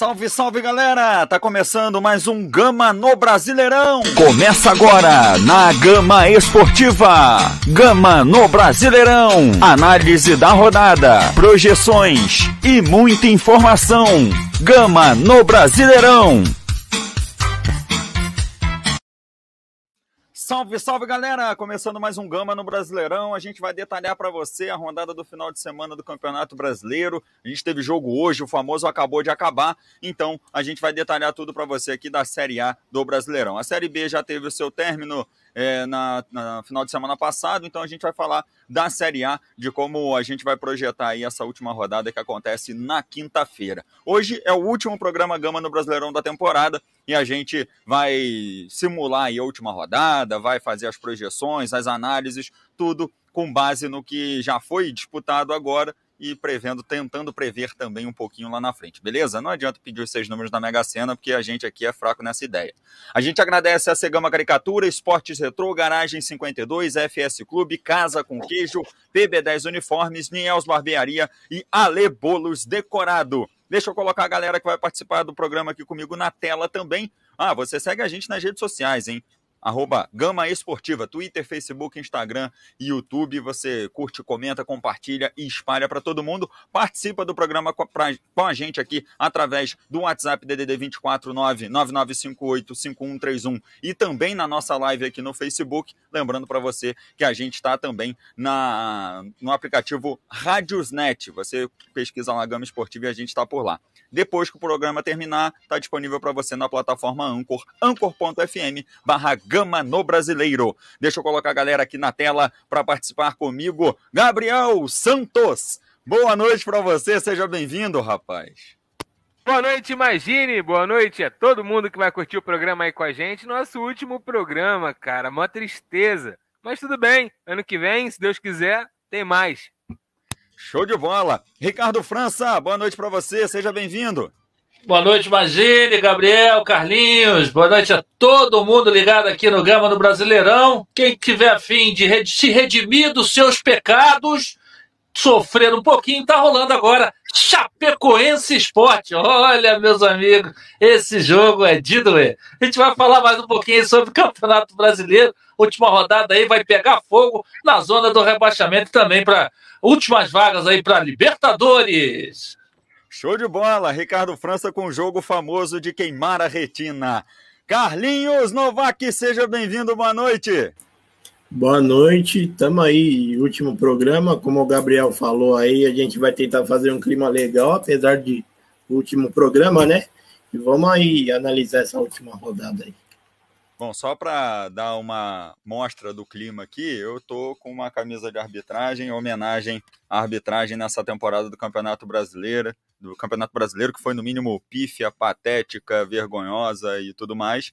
Salve, salve galera! Tá começando mais um Gama no Brasileirão! Começa agora na Gama Esportiva! Gama no Brasileirão! Análise da rodada, projeções e muita informação! Gama no Brasileirão! Salve, salve galera! Começando mais um Gama no Brasileirão. A gente vai detalhar para você a rodada do final de semana do Campeonato Brasileiro. A gente teve jogo hoje, o famoso acabou de acabar. Então a gente vai detalhar tudo para você aqui da Série A do Brasileirão. A Série B já teve o seu término é, na, na, final de semana passado, então a gente vai falar da Série A, de como a gente vai projetar aí essa última rodada que acontece na quinta-feira. Hoje é o último programa Gama no Brasileirão da temporada e a gente vai simular aí a última rodada, vai fazer as projeções, as análises, tudo com base no que já foi disputado agora e prevendo, tentando prever também um pouquinho lá na frente, beleza? Não adianta pedir os seis números da Mega Sena, porque a gente aqui é fraco nessa ideia. A gente agradece a Segama Caricatura, Esportes Retrô, Garagem 52, FS Clube, Casa com Queijo, PB10 Uniformes, Niels Barbearia e Ale Bolos Decorado. Deixa eu colocar a galera que vai participar do programa aqui comigo na tela também. Ah, você segue a gente nas redes sociais, hein? Arroba Gama Esportiva, Twitter, Facebook, Instagram YouTube. Você curte, comenta, compartilha e espalha para todo mundo. Participa do programa com, pra, com a gente aqui através do WhatsApp DDD 249 9958 5131 e também na nossa live aqui no Facebook. Lembrando para você que a gente está também na, no aplicativo Radiosnet. Você pesquisa lá Gama Esportiva e a gente está por lá. Depois que o programa terminar, está disponível para você na plataforma Anchor, anchor.fm barra Gama no Brasileiro. Deixa eu colocar a galera aqui na tela para participar comigo. Gabriel Santos. Boa noite para você, seja bem-vindo, rapaz. Boa noite, Imagine. Boa noite a todo mundo que vai curtir o programa aí com a gente. Nosso último programa, cara. Uma tristeza. Mas tudo bem. Ano que vem, se Deus quiser, tem mais. Show de bola. Ricardo França, boa noite para você. Seja bem-vindo. Boa noite, Magine, Gabriel, Carlinhos. Boa noite a todo mundo ligado aqui no Gama do Brasileirão. Quem tiver afim de se redimir dos seus pecados, sofrer um pouquinho, tá rolando agora Chapecoense Esporte. Olha, meus amigos, esse jogo é de doer. A gente vai falar mais um pouquinho sobre o Campeonato Brasileiro. Última rodada aí vai pegar fogo na zona do rebaixamento também para últimas vagas aí para Libertadores. Show de bola, Ricardo França com o jogo famoso de queimar a retina. Carlinhos Novak, seja bem-vindo, boa noite. Boa noite, estamos aí, último programa, como o Gabriel falou aí, a gente vai tentar fazer um clima legal, apesar de último programa, né? E vamos aí analisar essa última rodada aí. Bom, só para dar uma mostra do clima aqui, eu tô com uma camisa de arbitragem, em homenagem à arbitragem nessa temporada do Campeonato Brasileiro, do Campeonato Brasileiro, que foi no mínimo pífia, patética, vergonhosa e tudo mais.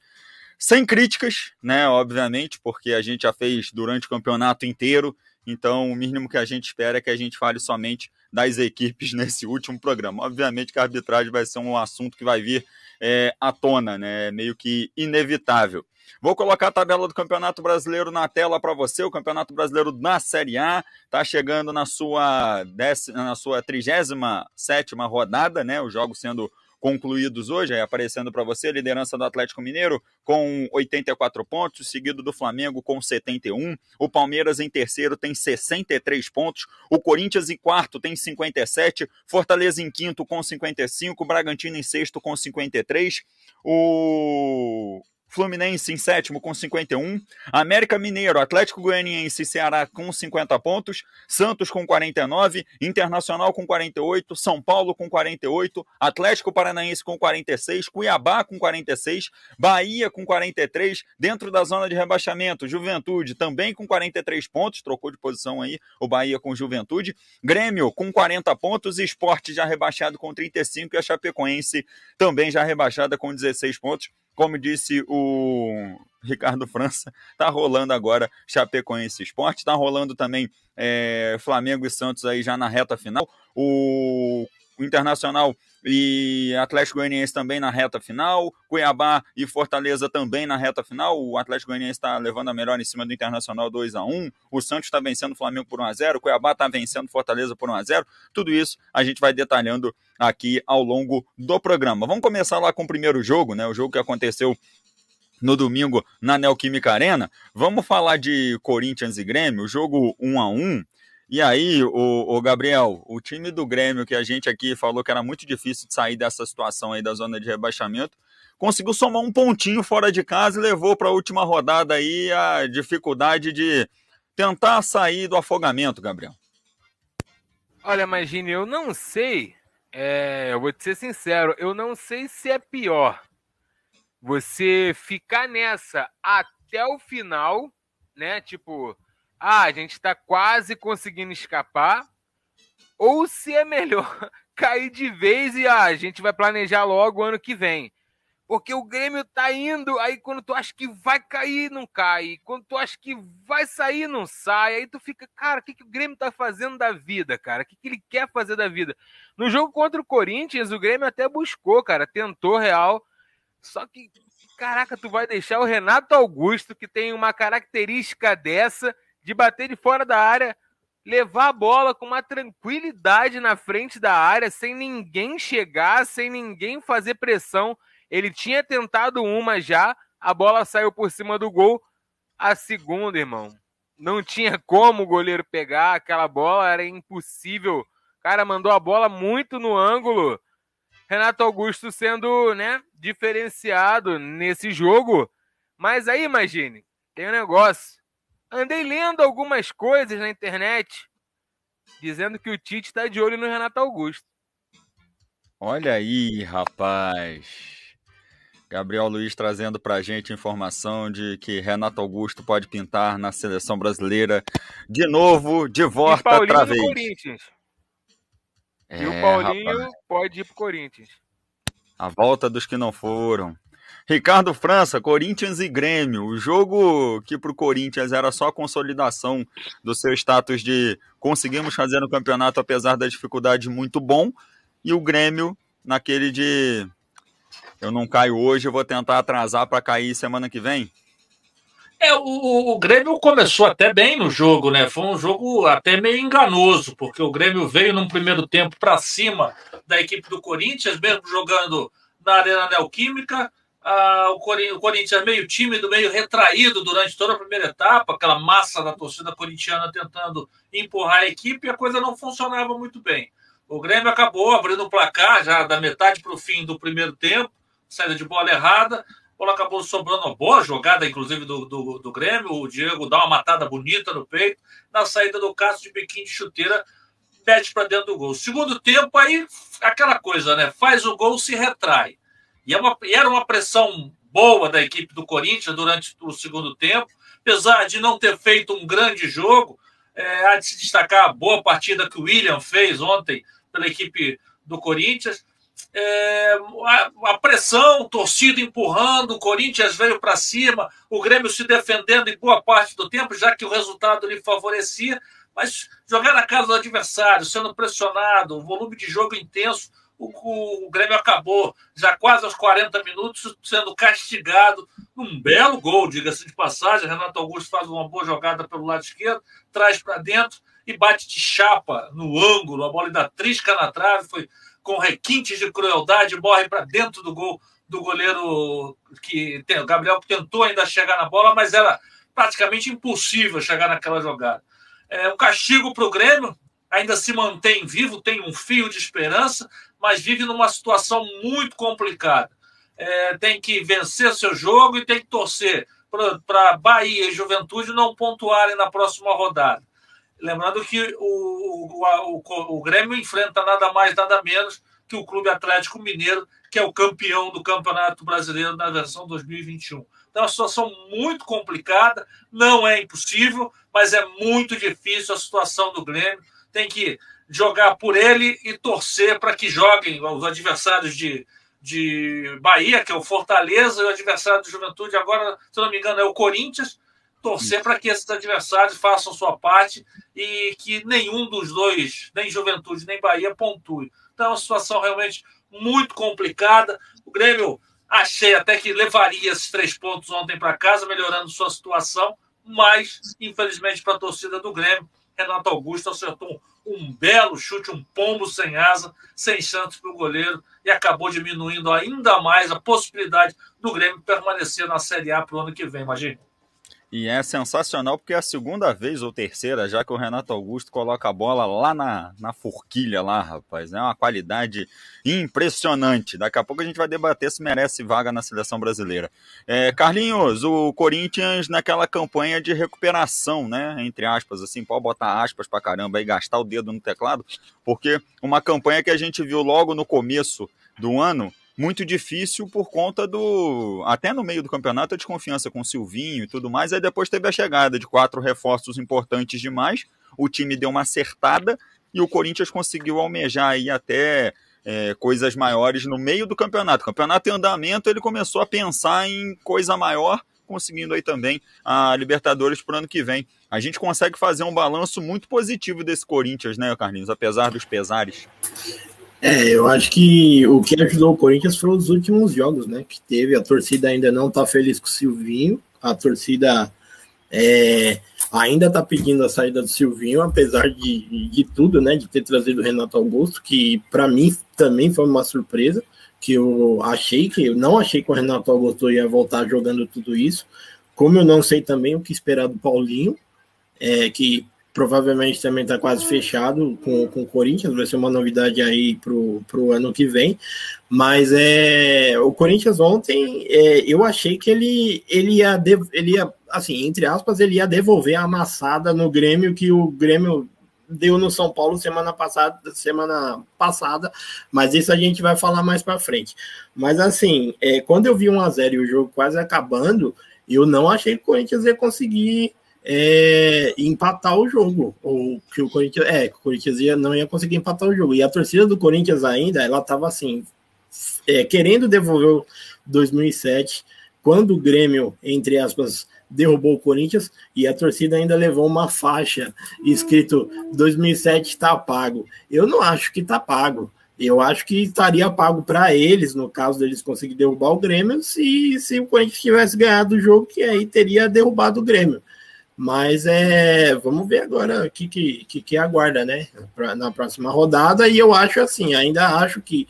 Sem críticas, né? Obviamente, porque a gente já fez durante o campeonato inteiro, então o mínimo que a gente espera é que a gente fale somente das equipes nesse último programa. Obviamente que a arbitragem vai ser um assunto que vai vir é, à tona, né? Meio que inevitável. Vou colocar a tabela do Campeonato Brasileiro na tela para você. O Campeonato Brasileiro na Série A está chegando na sua, décima, na sua 37 rodada, né? Os jogos sendo concluídos hoje, aí aparecendo para você, liderança do Atlético Mineiro com 84 pontos, seguido do Flamengo com 71, o Palmeiras em terceiro tem 63 pontos, o Corinthians em quarto tem 57, Fortaleza em quinto com 55, Bragantino em sexto com 53, o Fluminense em sétimo com 51, América Mineiro, Atlético Goianiense e Ceará com 50 pontos, Santos com 49, Internacional com 48, São Paulo com 48, Atlético Paranaense com 46, Cuiabá com 46, Bahia com 43, dentro da zona de rebaixamento, Juventude também com 43 pontos, trocou de posição aí o Bahia com Juventude, Grêmio com 40 pontos, Esporte já rebaixado com 35 e a Chapecoense também já rebaixada com 16 pontos como disse o Ricardo França, tá rolando agora Chapecoense Esporte, tá rolando também é, Flamengo e Santos aí já na reta final. O, o Internacional e Atlético Goianiense também na reta final, Cuiabá e Fortaleza também na reta final. O Atlético Goianiense está levando a melhor em cima do Internacional 2 a 1 o Santos está vencendo o Flamengo por 1 a 0 o Cuiabá está vencendo Fortaleza por 1 a 0 Tudo isso a gente vai detalhando aqui ao longo do programa. Vamos começar lá com o primeiro jogo, né? O jogo que aconteceu no domingo na Neoquímica Arena. Vamos falar de Corinthians e Grêmio, jogo 1 a 1 e aí, o, o, Gabriel, o time do Grêmio que a gente aqui falou que era muito difícil de sair dessa situação aí da zona de rebaixamento, conseguiu somar um pontinho fora de casa e levou para a última rodada aí a dificuldade de tentar sair do afogamento, Gabriel. Olha, imagine, eu não sei, é, eu vou te ser sincero, eu não sei se é pior você ficar nessa até o final, né? Tipo, ah, a gente está quase conseguindo escapar, ou se é melhor cair de vez e ah, a gente vai planejar logo o ano que vem. Porque o Grêmio tá indo, aí quando tu acha que vai cair, não cai. Quando tu acha que vai sair, não sai. Aí tu fica, cara, o que, que o Grêmio tá fazendo da vida, cara? O que, que ele quer fazer da vida? No jogo contra o Corinthians, o Grêmio até buscou, cara, tentou real. Só que, caraca, tu vai deixar o Renato Augusto, que tem uma característica dessa, de bater de fora da área, levar a bola com uma tranquilidade na frente da área, sem ninguém chegar, sem ninguém fazer pressão. Ele tinha tentado uma já, a bola saiu por cima do gol. A segunda, irmão, não tinha como o goleiro pegar aquela bola, era impossível. O cara mandou a bola muito no ângulo. Renato Augusto sendo, né, diferenciado nesse jogo. Mas aí, imagine, tem um negócio. Andei lendo algumas coisas na internet dizendo que o Tite está de olho no Renato Augusto. Olha aí, rapaz. Gabriel Luiz trazendo para a gente informação de que Renato Augusto pode pintar na seleção brasileira de novo, de volta outra vez. Corinthians. É, e o Paulinho rapaz. pode ir pro Corinthians. A volta dos que não foram. Ricardo França, Corinthians e Grêmio. O jogo que para o Corinthians era só a consolidação do seu status de conseguimos fazer no campeonato apesar da dificuldade muito bom. E o Grêmio naquele de eu não caio hoje, eu vou tentar atrasar para cair semana que vem. É, o, o, Grêmio começou até bem no jogo, né? Foi um jogo até meio enganoso, porque o Grêmio veio num primeiro tempo para cima da equipe do Corinthians, mesmo jogando na Arena Neoquímica. Ah, o, Corinthians meio tímido, meio retraído durante toda a primeira etapa, aquela massa da torcida corintiana tentando empurrar a equipe e a coisa não funcionava muito bem. O Grêmio acabou abrindo o placar já da metade para o fim do primeiro tempo, saída de bola errada, a bola acabou sobrando uma boa jogada, inclusive, do, do, do Grêmio. O Diego dá uma matada bonita no peito. Na saída do Cássio de biquinho de chuteira, mete para dentro do gol. Segundo tempo, aí aquela coisa, né? Faz o gol, se retrai. E, é uma, e era uma pressão boa da equipe do Corinthians durante o segundo tempo, apesar de não ter feito um grande jogo. É, há de se destacar a boa partida que o William fez ontem pela equipe do Corinthians. É, a, a, pressão, torcida empurrando, o Corinthians veio para cima, o Grêmio se defendendo em boa parte do tempo, já que o resultado lhe favorecia, mas jogar na casa do adversário, sendo pressionado, volume de jogo intenso, o, o, Grêmio acabou já quase aos 40 minutos sendo castigado num belo gol, diga-se de passagem. Renato Augusto faz uma boa jogada pelo lado esquerdo, traz para dentro e bate de chapa no ângulo. A bola ainda trisca na trave, foi com requintes de crueldade, morre para dentro do gol do goleiro que tem, o Gabriel tentou ainda chegar na bola, mas era praticamente impossível chegar naquela jogada. É um castigo para o Grêmio, ainda se mantém vivo, tem um fio de esperança, mas vive numa situação muito complicada. É, tem que vencer seu jogo e tem que torcer para Bahia e Juventude não pontuarem na próxima rodada. Lembrando que o, o, o, o Grêmio enfrenta nada mais, nada menos que o Clube Atlético Mineiro, que é o campeão do Campeonato Brasileiro na versão 2021. Então, é uma situação muito complicada, não é impossível, mas é muito difícil a situação do Grêmio. Tem que jogar por ele e torcer para que joguem os adversários de, de Bahia, que é o Fortaleza, e o adversário do Juventude, agora, se não me engano, é o Corinthians. Torcer para que esses adversários façam sua parte e que nenhum dos dois, nem Juventude nem Bahia, pontue. Então, é uma situação realmente muito complicada. O Grêmio achei até que levaria esses três pontos ontem para casa, melhorando sua situação, mas, infelizmente, para a torcida do Grêmio, Renato Augusto acertou um, um belo chute, um pombo sem asa, sem chances para o goleiro, e acabou diminuindo ainda mais a possibilidade do Grêmio permanecer na Série A para o ano que vem, imagina. E é sensacional porque é a segunda vez ou terceira já que o Renato Augusto coloca a bola lá na, na forquilha lá, rapaz. É uma qualidade impressionante. Daqui a pouco a gente vai debater se merece vaga na seleção brasileira. É, Carlinhos, o Corinthians naquela campanha de recuperação, né? Entre aspas, assim, pode botar aspas pra caramba e gastar o dedo no teclado, porque uma campanha que a gente viu logo no começo do ano muito difícil por conta do. Até no meio do campeonato, a desconfiança com o Silvinho e tudo mais. Aí depois teve a chegada de quatro reforços importantes demais. O time deu uma acertada e o Corinthians conseguiu almejar aí até é, coisas maiores no meio do campeonato. Campeonato em andamento, ele começou a pensar em coisa maior, conseguindo aí também a Libertadores para o ano que vem. A gente consegue fazer um balanço muito positivo desse Corinthians, né, Carlinhos? Apesar dos pesares. É, eu acho que o que ajudou o Corinthians foram os últimos jogos, né? Que teve. A torcida ainda não tá feliz com o Silvinho. A torcida é, ainda tá pedindo a saída do Silvinho, apesar de, de tudo, né? De ter trazido o Renato Augusto, que para mim também foi uma surpresa. Que eu achei que eu não achei que o Renato Augusto ia voltar jogando tudo isso. Como eu não sei também o que esperar do Paulinho, é, que provavelmente também está quase fechado com, com o Corinthians, vai ser uma novidade aí para o ano que vem. Mas é, o Corinthians ontem, é, eu achei que ele, ele, ia, ele ia, assim, entre aspas, ele ia devolver a amassada no Grêmio que o Grêmio deu no São Paulo semana passada, semana passada, mas isso a gente vai falar mais para frente. Mas assim, é, quando eu vi 1 a 0 e o jogo quase acabando, eu não achei que o Corinthians ia conseguir é, empatar o jogo. Ou que o Corinthians. É, o Corinthians ia, não ia conseguir empatar o jogo. E a torcida do Corinthians ainda, ela estava assim, é, querendo devolver o 2007, quando o Grêmio, entre aspas, derrubou o Corinthians, e a torcida ainda levou uma faixa escrito 2007 está pago. Eu não acho que está pago. Eu acho que estaria pago para eles, no caso deles conseguir derrubar o Grêmio, se, se o Corinthians tivesse ganhado o jogo, que aí teria derrubado o Grêmio. Mas é, vamos ver agora o que, que, que, aguarda, né? Pra, na próxima rodada. E eu acho assim, ainda acho que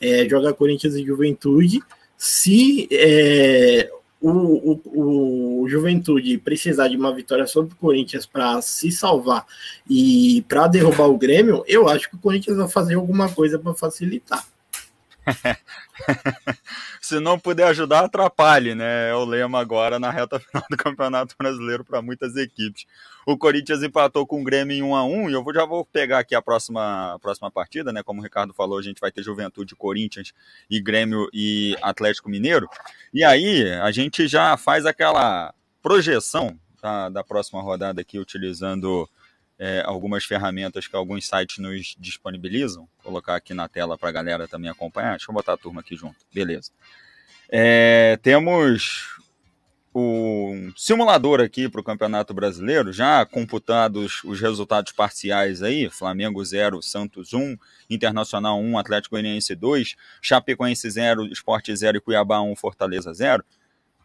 é, joga Corinthians e Juventude. Se é, o, o, o, Juventude precisar de uma vitória sobre o Corinthians para se salvar e para derrubar o Grêmio, eu acho que o Corinthians vai fazer alguma coisa para facilitar. Se não puder ajudar, atrapalhe, né? É o lema agora na reta final do Campeonato Brasileiro para muitas equipes. O Corinthians empatou com o Grêmio em 1 a 1 e eu já vou pegar aqui a próxima, a próxima partida, né? Como o Ricardo falou, a gente vai ter Juventude, Corinthians e Grêmio e Atlético Mineiro. E aí a gente já faz aquela projeção da, da próxima rodada aqui utilizando é, algumas ferramentas que alguns sites nos disponibilizam. Vou colocar aqui na tela para a galera também acompanhar. Deixa eu botar a turma aqui junto. Beleza. É, temos o simulador aqui para o Campeonato Brasileiro, já computados os resultados parciais aí, Flamengo 0, Santos 1, Internacional 1, Atlético Goianiense 2, Chapecoense 0, Esporte 0 e Cuiabá 1, Fortaleza 0.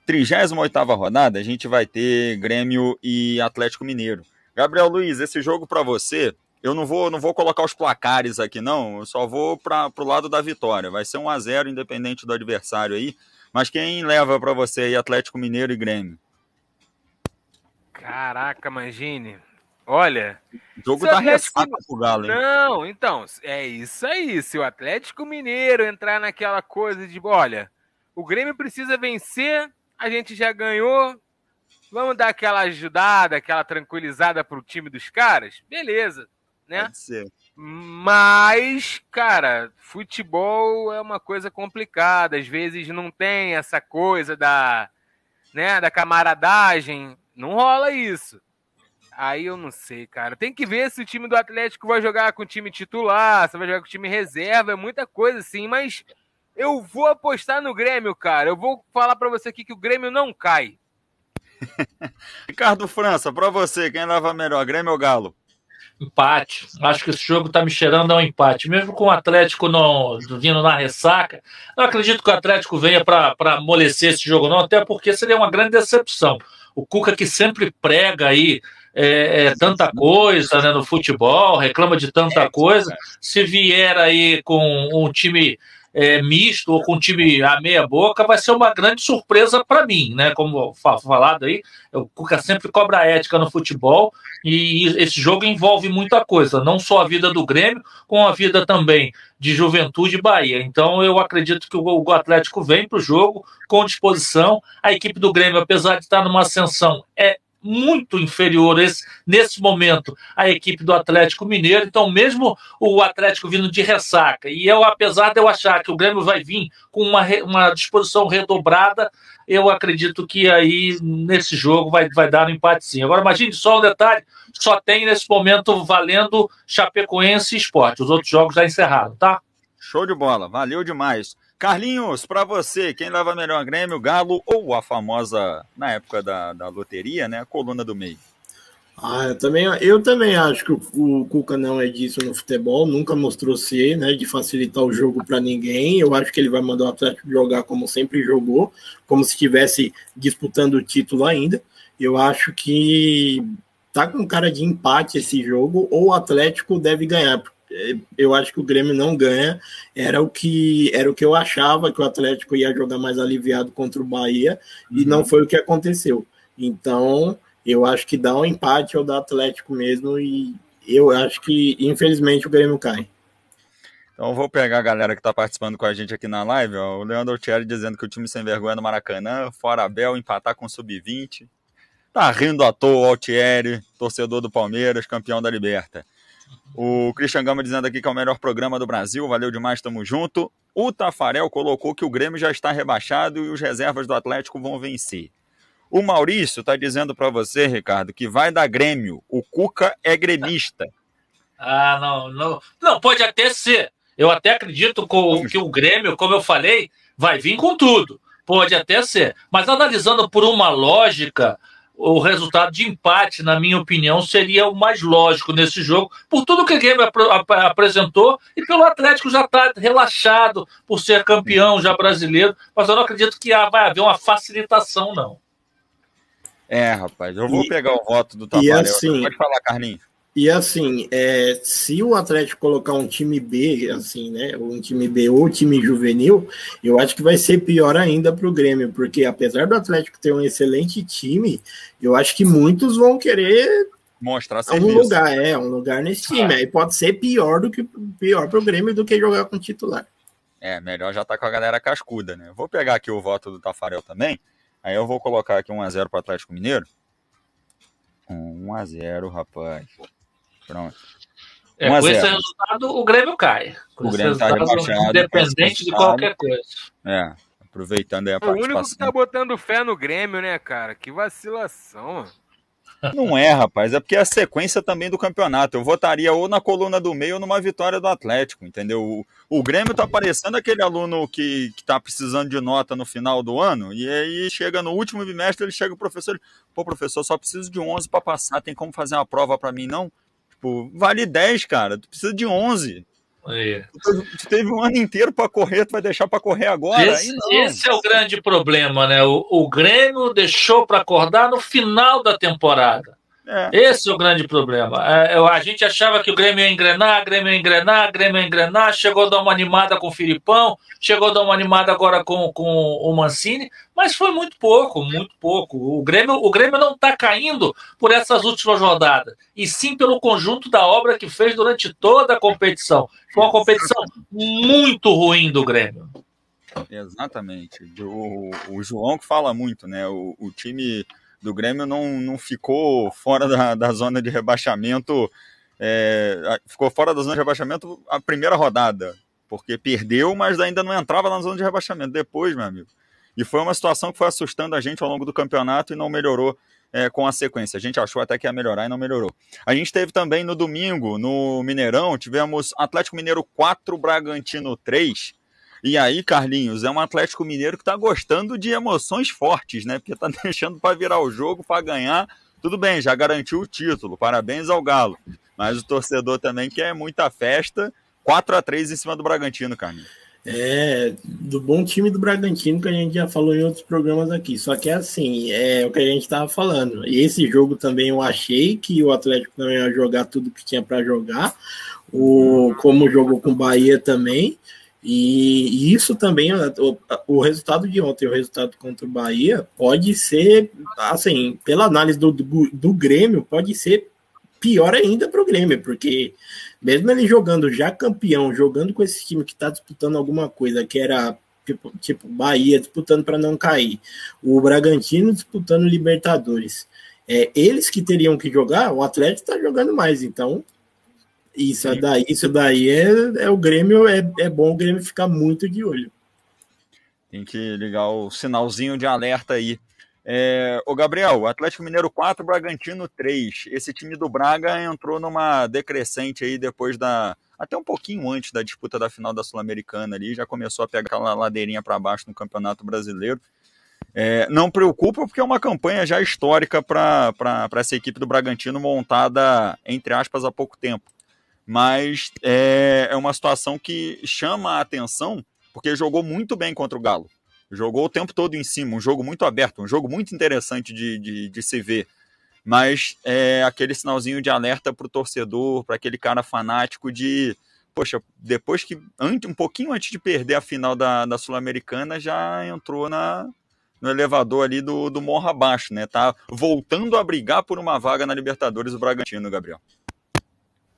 38ª rodada, a gente vai ter Grêmio e Atlético Mineiro. Gabriel Luiz, esse jogo para você, eu não vou, não vou colocar os placares aqui não, eu só vou para o lado da vitória. Vai ser 1 a 0 independente do adversário aí. Mas quem leva para você aí Atlético Mineiro e Grêmio? Caraca, Mangini. Olha, o jogo da Atlético... ressaca pro Galo, hein? Não, então, é isso aí. Se o Atlético Mineiro entrar naquela coisa de, olha, o Grêmio precisa vencer, a gente já ganhou, Vamos dar aquela ajudada, aquela tranquilizada pro time dos caras? Beleza, né? Pode ser. Mas, cara, futebol é uma coisa complicada. Às vezes não tem essa coisa da, né, da camaradagem. Não rola isso. Aí eu não sei, cara. Tem que ver se o time do Atlético vai jogar com o time titular, se vai jogar com o time reserva, é muita coisa assim, mas eu vou apostar no Grêmio, cara. Eu vou falar para você aqui que o Grêmio não cai. Ricardo França, para você, quem leva melhor, Grêmio ou Galo? Empate. Acho que esse jogo está me cheirando a um empate. Mesmo com o Atlético não, vindo na ressaca, não acredito que o Atlético venha para amolecer esse jogo, não, até porque seria uma grande decepção. O Cuca que sempre prega aí é, é, tanta coisa né, no futebol, reclama de tanta coisa. Se vier aí com um time é, misto ou com time a meia boca, vai ser uma grande surpresa para mim, né? Como falado aí, o Cuca sempre cobra ética no futebol e esse jogo envolve muita coisa, não só a vida do Grêmio, com a vida também de Juventude e Bahia. Então eu acredito que o Atlético vem para o jogo com disposição. A equipe do Grêmio, apesar de estar numa ascensão, é muito inferior esse, nesse momento à equipe do Atlético Mineiro. Então, mesmo o Atlético vindo de ressaca, e eu, apesar de eu achar que o Grêmio vai vir com uma, uma disposição redobrada, eu acredito que aí nesse jogo vai, vai dar um empate sim. Agora, imagine só um detalhe: só tem nesse momento valendo Chapecoense e Esporte. Os outros jogos já encerraram, tá? Show de bola, valeu demais. Carlinhos, para você, quem leva melhor Grêmio, Galo ou a famosa, na época da, da loteria, né, a coluna do meio? Ah, eu também, eu também acho que o, o Cuca não é disso no futebol, nunca mostrou ser, né, de facilitar o jogo para ninguém. Eu acho que ele vai mandar o Atlético jogar como sempre jogou, como se estivesse disputando o título ainda. Eu acho que tá com cara de empate esse jogo, ou o Atlético deve ganhar, eu acho que o Grêmio não ganha. Era o que era o que eu achava que o Atlético ia jogar mais aliviado contra o Bahia uhum. e não foi o que aconteceu. Então, eu acho que dá um empate ao da Atlético mesmo e eu acho que infelizmente o Grêmio cai. Então vou pegar a galera que está participando com a gente aqui na live, ó, o Leandro Thierry dizendo que o time sem vergonha no Maracanã, fora Abel, empatar com sub-20. Tá rindo à toa o Altieri, torcedor do Palmeiras, campeão da Liberta. O Christian Gama dizendo aqui que é o melhor programa do Brasil, valeu demais, tamo junto. O Tafarel colocou que o Grêmio já está rebaixado e os reservas do Atlético vão vencer. O Maurício está dizendo para você, Ricardo, que vai dar Grêmio. O Cuca é gremista. Ah, não, não. Não, pode até ser. Eu até acredito que o Grêmio, como eu falei, vai vir com tudo. Pode até ser. Mas analisando por uma lógica, o resultado de empate, na minha opinião, seria o mais lógico nesse jogo, por tudo que o Grêmio ap ap apresentou e pelo Atlético já estar tá relaxado por ser campeão já brasileiro, mas eu não acredito que vai haver uma facilitação, não. É, rapaz, eu vou e, pegar o voto do Tafarel. Assim, Pode falar, Carlinhos. E assim, é, se o Atlético colocar um time B, assim, né? Um time B ou time juvenil, eu acho que vai ser pior ainda para o Grêmio, porque apesar do Atlético ter um excelente time, eu acho que muitos vão querer mostrar serviço. um lugar, é, um lugar nesse time. É. Aí pode ser pior do que pior para o Grêmio do que jogar com titular. É, melhor já tá com a galera cascuda, né? Vou pegar aqui o voto do Tafarel também. Aí eu vou colocar aqui 1x0 para o Atlético Mineiro. 1x0, rapaz. Pronto. É, com esse resultado, o Grêmio cai. Com o Grêmio está rebaixado. Independente de qualquer coisa. É, aproveitando aí a é participação. O único que tá botando fé no Grêmio, né, cara? Que vacilação. Não é, rapaz, é porque é a sequência também do campeonato. Eu votaria ou na coluna do meio ou numa vitória do Atlético, entendeu? O, o Grêmio tá parecendo aquele aluno que, que tá precisando de nota no final do ano, e aí chega no último bimestre, ele chega o professor, pô, professor, só preciso de 11 para passar, tem como fazer uma prova para mim, não? Tipo, vale 10, cara. Tu precisa de 11. É. Tu, teve um ano inteiro para correr, tu vai deixar para correr agora? Esse, esse, é o grande problema, né? O, o Grêmio deixou para acordar no final da temporada. É. Esse é o grande problema. É, a gente achava que o Grêmio ia engrenar, Grêmio ia engrenar, Grêmio ia engrenar, chegou a dar uma animada com o Filipão, chegou a dar uma animada agora com, com o Mancini, mas foi muito pouco, muito pouco. O Grêmio, o Grêmio não está caindo por essas últimas rodadas, e sim pelo conjunto da obra que fez durante toda a competição. Foi uma competição muito ruim do Grêmio. Exatamente. O, o João que fala muito, né? o, o time do Grêmio não, não ficou fora da, da zona de rebaixamento, é, ficou fora da zona de rebaixamento a primeira rodada, porque perdeu, mas ainda não entrava na zona de rebaixamento depois, meu amigo. E foi uma situação que foi assustando a gente ao longo do campeonato e não melhorou é, com a sequência. A gente achou até que ia melhorar e não melhorou. A gente teve também no domingo, no Mineirão, tivemos Atlético Mineiro 4, Bragantino 3. E aí, Carlinhos, é um Atlético Mineiro que está gostando de emoções fortes, né? Porque está deixando para virar o jogo, para ganhar. Tudo bem, já garantiu o título. Parabéns ao Galo. Mas o torcedor também quer muita festa. 4 a 3 em cima do Bragantino, Carlinhos. É, do bom time do Bragantino que a gente já falou em outros programas aqui. Só que é assim, é o que a gente estava falando. E esse jogo também eu achei que o Atlético não ia jogar tudo que tinha para jogar. O, como jogou com o Bahia também. E, isso também, o, o, resultado de ontem, o resultado contra o Bahia, pode ser, assim, pela análise do, do, do Grêmio, pode ser pior ainda para o Grêmio, porque mesmo ele jogando já campeão, jogando com esse time que está disputando alguma coisa, que era tipo, tipo Bahia disputando para não cair, o Bragantino disputando Libertadores, é, eles que teriam que jogar, o Atlético está jogando mais, então isso é daí, isso daí é, é o Grêmio, é, é bom o Grêmio ficar muito de olho. Tem que ligar o sinalzinho de alerta aí. É, o Gabriel, Atlético Mineiro 4, Bragantino 3. Esse time do Braga entrou numa decrescente aí depois da. Até um pouquinho antes da disputa da final da Sul-Americana ali, já começou a pegar aquela ladeirinha para baixo no Campeonato Brasileiro. É, não preocupa, porque é uma campanha já histórica para essa equipe do Bragantino, montada, entre aspas, há pouco tempo. Mas é, é uma situação que chama a atenção, porque jogou muito bem contra o Galo. Jogou o tempo todo em cima, um jogo muito aberto, um jogo muito interessante de, de, de se ver. Mas é aquele sinalzinho de alerta para o torcedor, para aquele cara fanático de. Poxa, depois que. um pouquinho antes de perder a final da, da Sul-Americana, já entrou na, no elevador ali do, do morro abaixo, né? Tá voltando a brigar por uma vaga na Libertadores o Bragantino, Gabriel.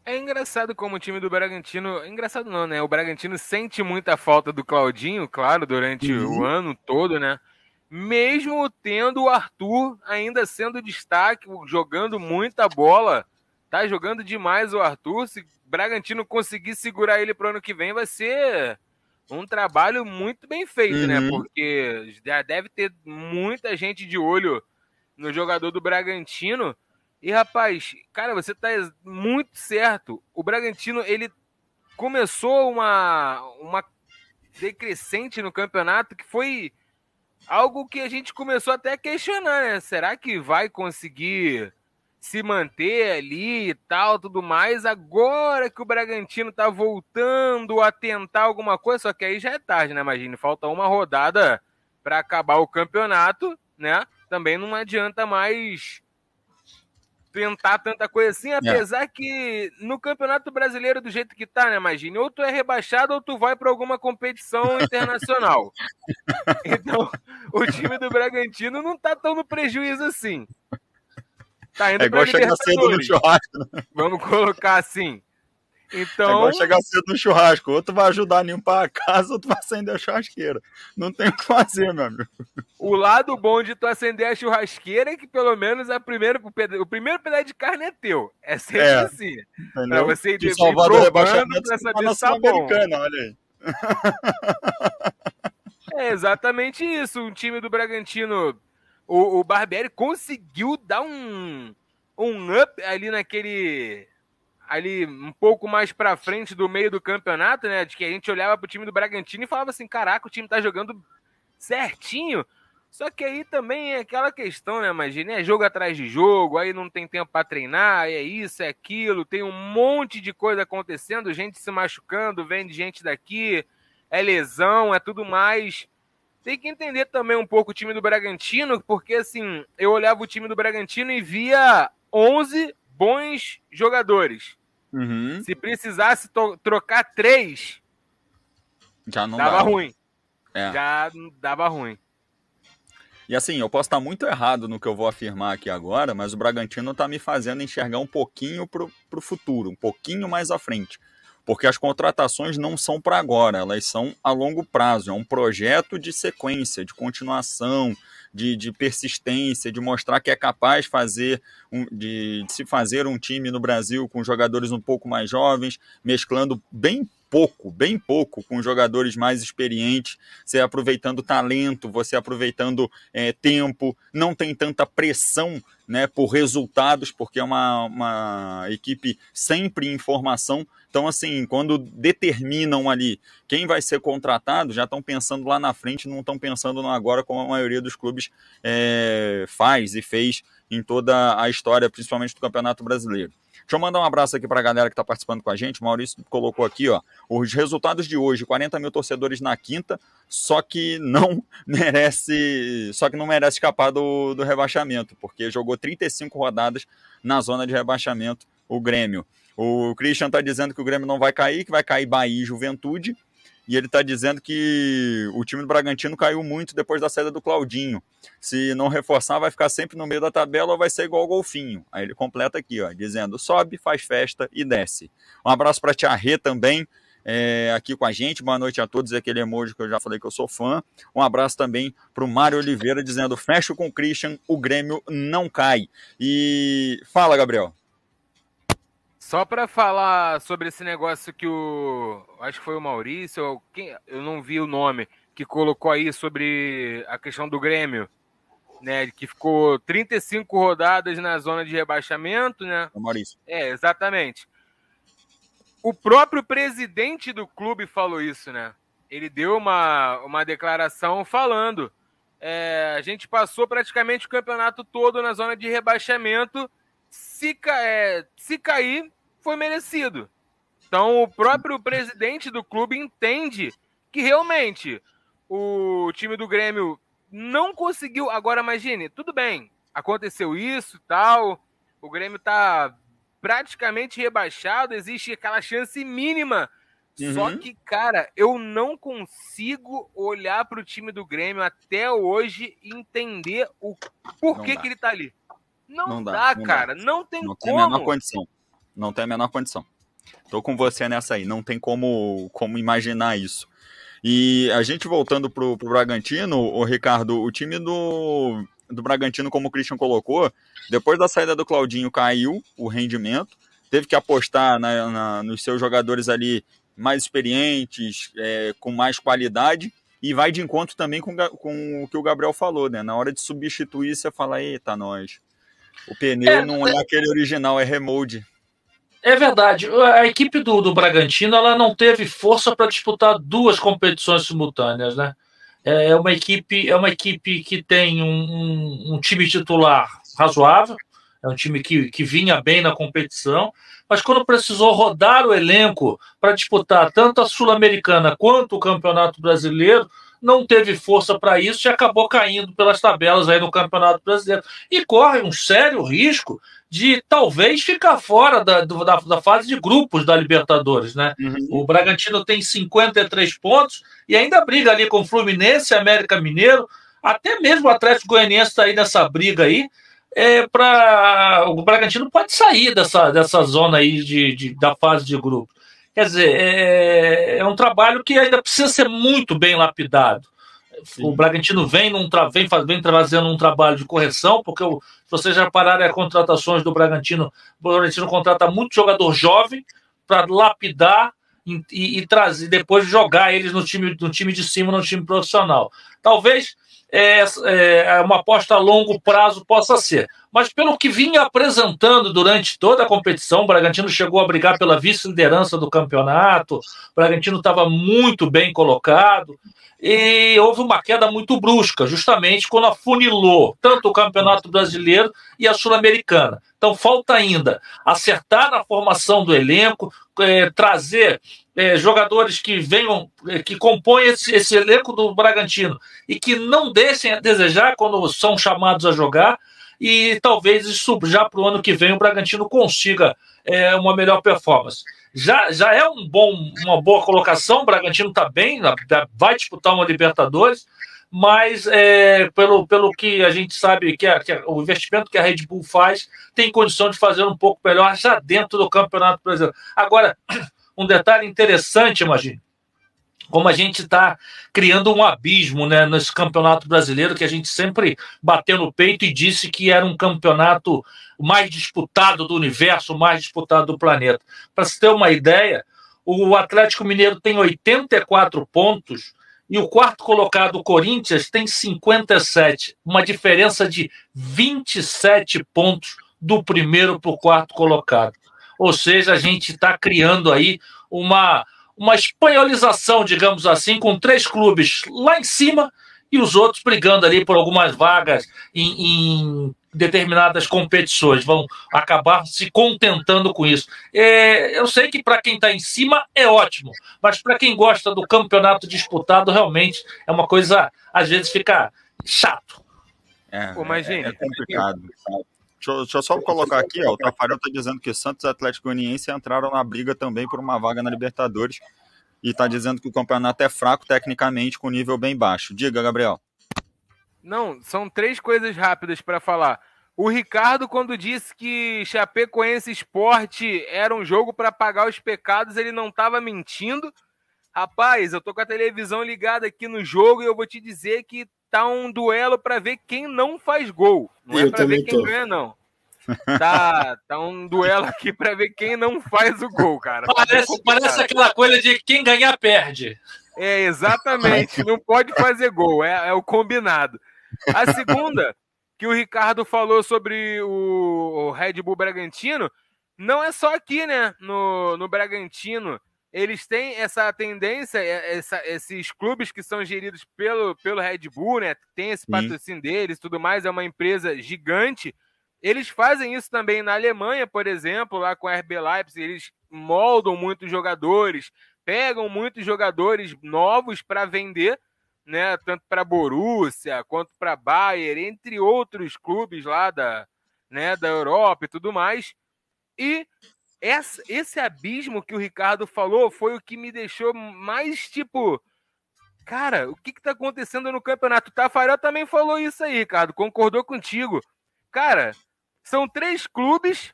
É engraçado como o time do Bragantino. Engraçado não, né? O Bragantino sente muita falta do Claudinho, claro, durante uhum. o ano todo, né? Mesmo tendo o Arthur ainda sendo destaque, jogando muita bola. Tá jogando demais o Arthur. Se o Bragantino conseguir segurar ele pro ano que vem, vai ser um trabalho muito bem feito, né? uhum. né? Porque já deve ter muita gente de olho no jogador do Bragantino. E rapaz, cara, você tá muito certo. O Bragantino, ele começou uma, uma decrescente no campeonato que foi algo que a gente começou até a questionar, né? Será que vai conseguir se manter ali e tal, tudo mais? Agora que o Bragantino tá voltando a tentar alguma coisa, só que aí já é tarde, né? Imagina, falta uma rodada para acabar o campeonato, né? Também não adianta mais tentar tanta coisa assim, é. apesar é. que no Campeonato Brasileiro, do jeito que tá, né, imagine, ou tu é rebaixado ou tu vai para alguma competição internacional. então, o time do Bragantino não tá tão no prejuízo assim. Tá indo é igual chegar cedo no churrasco. Né? Vamos colocar assim. Então... É igual chegar cedo no churrasco. Ou tu vai ajudar a limpar a casa, ou tu vai acender a churrasqueira. Não tem o que fazer, meu amigo. O lado bom de tu acender a churrasqueira é que pelo menos a primeira, o primeiro pedaço de carne é teu. É sempre é, assim. Entendeu? Pra você ir salvar do rebaixamento pra saber se tá bom. Olha aí. É exatamente isso. Um time do Bragantino, o, o Barbieri conseguiu dar um, um up ali naquele ali um pouco mais para frente do meio do campeonato, né? De que a gente olhava pro time do Bragantino e falava assim: caraca, o time tá jogando certinho. Só que aí também é aquela questão, né, imagina, é jogo atrás de jogo, aí não tem tempo para treinar, é isso, é aquilo, tem um monte de coisa acontecendo, gente se machucando, vem gente daqui, é lesão, é tudo mais. Tem que entender também um pouco o time do Bragantino, porque assim, eu olhava o time do Bragantino e via 11 bons jogadores. Uhum. Se precisasse trocar três, já não dava, ruim. É. Já dava ruim. E assim, eu posso estar muito errado no que eu vou afirmar aqui agora, mas o Bragantino está me fazendo enxergar um pouquinho para o futuro, um pouquinho mais à frente. Porque as contratações não são para agora, elas são a longo prazo. É um projeto de sequência, de continuação, de, de persistência, de mostrar que é capaz fazer um, de, de se fazer um time no Brasil com jogadores um pouco mais jovens, mesclando bem pouco, bem pouco, com jogadores mais experientes, você aproveitando talento, você aproveitando é, tempo, não tem tanta pressão né, por resultados, porque é uma, uma equipe sempre em formação. Então, assim, quando determinam ali quem vai ser contratado, já estão pensando lá na frente, não estão pensando no agora, como a maioria dos clubes é, faz e fez em toda a história, principalmente do Campeonato Brasileiro. Deixa eu mandar um abraço aqui para a galera que está participando com a gente. O Maurício colocou aqui, ó, os resultados de hoje: 40 mil torcedores na quinta, só que não merece, só que não merece escapar do, do rebaixamento, porque jogou 35 rodadas na zona de rebaixamento o Grêmio. O Christian está dizendo que o Grêmio não vai cair, que vai cair Bahia e Juventude. E ele está dizendo que o time do Bragantino caiu muito depois da saída do Claudinho. Se não reforçar, vai ficar sempre no meio da tabela ou vai ser igual o Golfinho. Aí ele completa aqui, ó, dizendo: sobe, faz festa e desce. Um abraço para a Tia Rê também, é, aqui com a gente. Boa noite a todos. Aquele emoji que eu já falei que eu sou fã. Um abraço também para o Mário Oliveira, dizendo: fecho com o Christian, o Grêmio não cai. E fala, Gabriel. Só para falar sobre esse negócio que o. Acho que foi o Maurício, ou quem, eu não vi o nome, que colocou aí sobre a questão do Grêmio, né? Que ficou 35 rodadas na zona de rebaixamento, né? O Maurício. É, exatamente. O próprio presidente do clube falou isso, né? Ele deu uma, uma declaração falando. É, a gente passou praticamente o campeonato todo na zona de rebaixamento. Se, é, se cair, foi merecido. Então, o próprio presidente do clube entende que realmente o time do Grêmio não conseguiu. Agora, imagine, tudo bem, aconteceu isso tal, o Grêmio tá praticamente rebaixado, existe aquela chance mínima. Uhum. Só que, cara, eu não consigo olhar para o time do Grêmio até hoje e entender o porquê que ele tá ali. Não, não dá, dá, cara. Dá. Não tem não como. Tem a menor condição. Não tem a menor condição. Tô com você nessa aí, não tem como, como imaginar isso. E a gente voltando pro, pro Bragantino, o Ricardo, o time do, do Bragantino, como o Christian colocou, depois da saída do Claudinho caiu o rendimento, teve que apostar na, na, nos seus jogadores ali mais experientes, é, com mais qualidade, e vai de encontro também com, com o que o Gabriel falou, né? Na hora de substituir, você fala, eita, nós. O pneu é, não é aquele original, é remold. É verdade. A equipe do, do Bragantino ela não teve força para disputar duas competições simultâneas, né? É, é uma equipe, é uma equipe que tem um, um, um time titular razoável, é um time que, que vinha bem na competição, mas quando precisou rodar o elenco para disputar tanto a Sul-Americana quanto o Campeonato Brasileiro, não teve força para isso e acabou caindo pelas tabelas aí no Campeonato Brasileiro. E corre um sério risco de talvez ficar fora da, da, da, fase de grupos da Libertadores, né? Uhum. O Bragantino tem 53 pontos e ainda briga ali com Fluminense, América Mineiro, até mesmo o Atlético Goianiense está aí nessa briga aí. É, para o Bragantino pode sair dessa, dessa zona aí de, de da fase de grupos. Quer dizer, é, é um trabalho que ainda precisa ser muito bem lapidado. Sim. O Bragantino vem, num tra vem, vem trazendo um trabalho de correção, porque o, se vocês já pararem as contratações do Bragantino, o Bragantino contrata muito jogador jovem para lapidar e, e, e, trazer, depois jogar eles no time, no time de cima, no time profissional. Talvez é, é, uma aposta a longo prazo possa ser. Mas pelo que vinha apresentando durante toda a competição, o Bragantino chegou a brigar pela vice-liderança do campeonato, o Bragantino estava muito bem colocado, e houve uma queda muito brusca, justamente quando afunilou tanto o Campeonato Brasileiro e a Sul-Americana. Então falta ainda acertar na formação do elenco, é, trazer é, jogadores que venham, é, que compõem esse, esse, elenco do Bragantino e que não deixem a desejar quando são chamados a jogar. E talvez isso já para o ano que vem o Bragantino consiga é, uma melhor performance já, já é um bom, uma boa colocação. O Bragantino está bem, vai disputar uma Libertadores, mas é, pelo, pelo que a gente sabe que, que o investimento que a Red Bull faz tem condição de fazer um pouco melhor já dentro do Campeonato Brasileiro. Agora, um detalhe interessante, imagine como a gente está criando um abismo né, nesse campeonato brasileiro que a gente sempre bateu no peito e disse que era um campeonato mais disputado do universo, mais disputado do planeta. Para se ter uma ideia, o Atlético Mineiro tem 84 pontos e o quarto colocado, o Corinthians, tem 57, uma diferença de 27 pontos do primeiro para o quarto colocado. Ou seja, a gente está criando aí uma uma espanholização, digamos assim, com três clubes lá em cima e os outros brigando ali por algumas vagas em, em determinadas competições, vão acabar se contentando com isso. É, eu sei que para quem está em cima é ótimo, mas para quem gosta do campeonato disputado, realmente é uma coisa, às vezes fica chato. É, Pô, é, é complicado. Deixa eu, deixa eu, só colocar aqui, ó, o Tafarel está dizendo que Santos e Atlético Goianiense entraram na briga também por uma vaga na Libertadores e está dizendo que o campeonato é fraco tecnicamente, com nível bem baixo. Diga, Gabriel. Não, são três coisas rápidas para falar. O Ricardo, quando disse que Chapecoense Esporte era um jogo para pagar os pecados, ele não estava mentindo. Rapaz, eu tô com a televisão ligada aqui no jogo e eu vou te dizer que tá um duelo para ver quem não faz gol. Não é eu é para ver quem tô. ganha, não. Tá, tá um duelo aqui para ver quem não faz o gol, cara. Tá parece, parece aquela coisa de quem ganhar perde. É, exatamente. Não pode fazer gol, é, é o combinado. A segunda, que o Ricardo falou sobre o, o Red Bull Bragantino, não é só aqui, né? No, no Bragantino eles têm essa tendência, é, essa, esses clubes que são geridos pelo, pelo Red Bull, né? Tem esse patrocínio Sim. deles tudo mais, é uma empresa gigante. Eles fazem isso também na Alemanha, por exemplo, lá com a RB Leipzig, eles moldam muitos jogadores, pegam muitos jogadores novos para vender, né? Tanto para Borussia quanto para Bayern, entre outros clubes lá da, né, da Europa e tudo mais. E essa, esse abismo que o Ricardo falou foi o que me deixou mais tipo. Cara, o que, que tá acontecendo no campeonato? O Tafarel também falou isso aí, Ricardo, concordou contigo. Cara, são três clubes,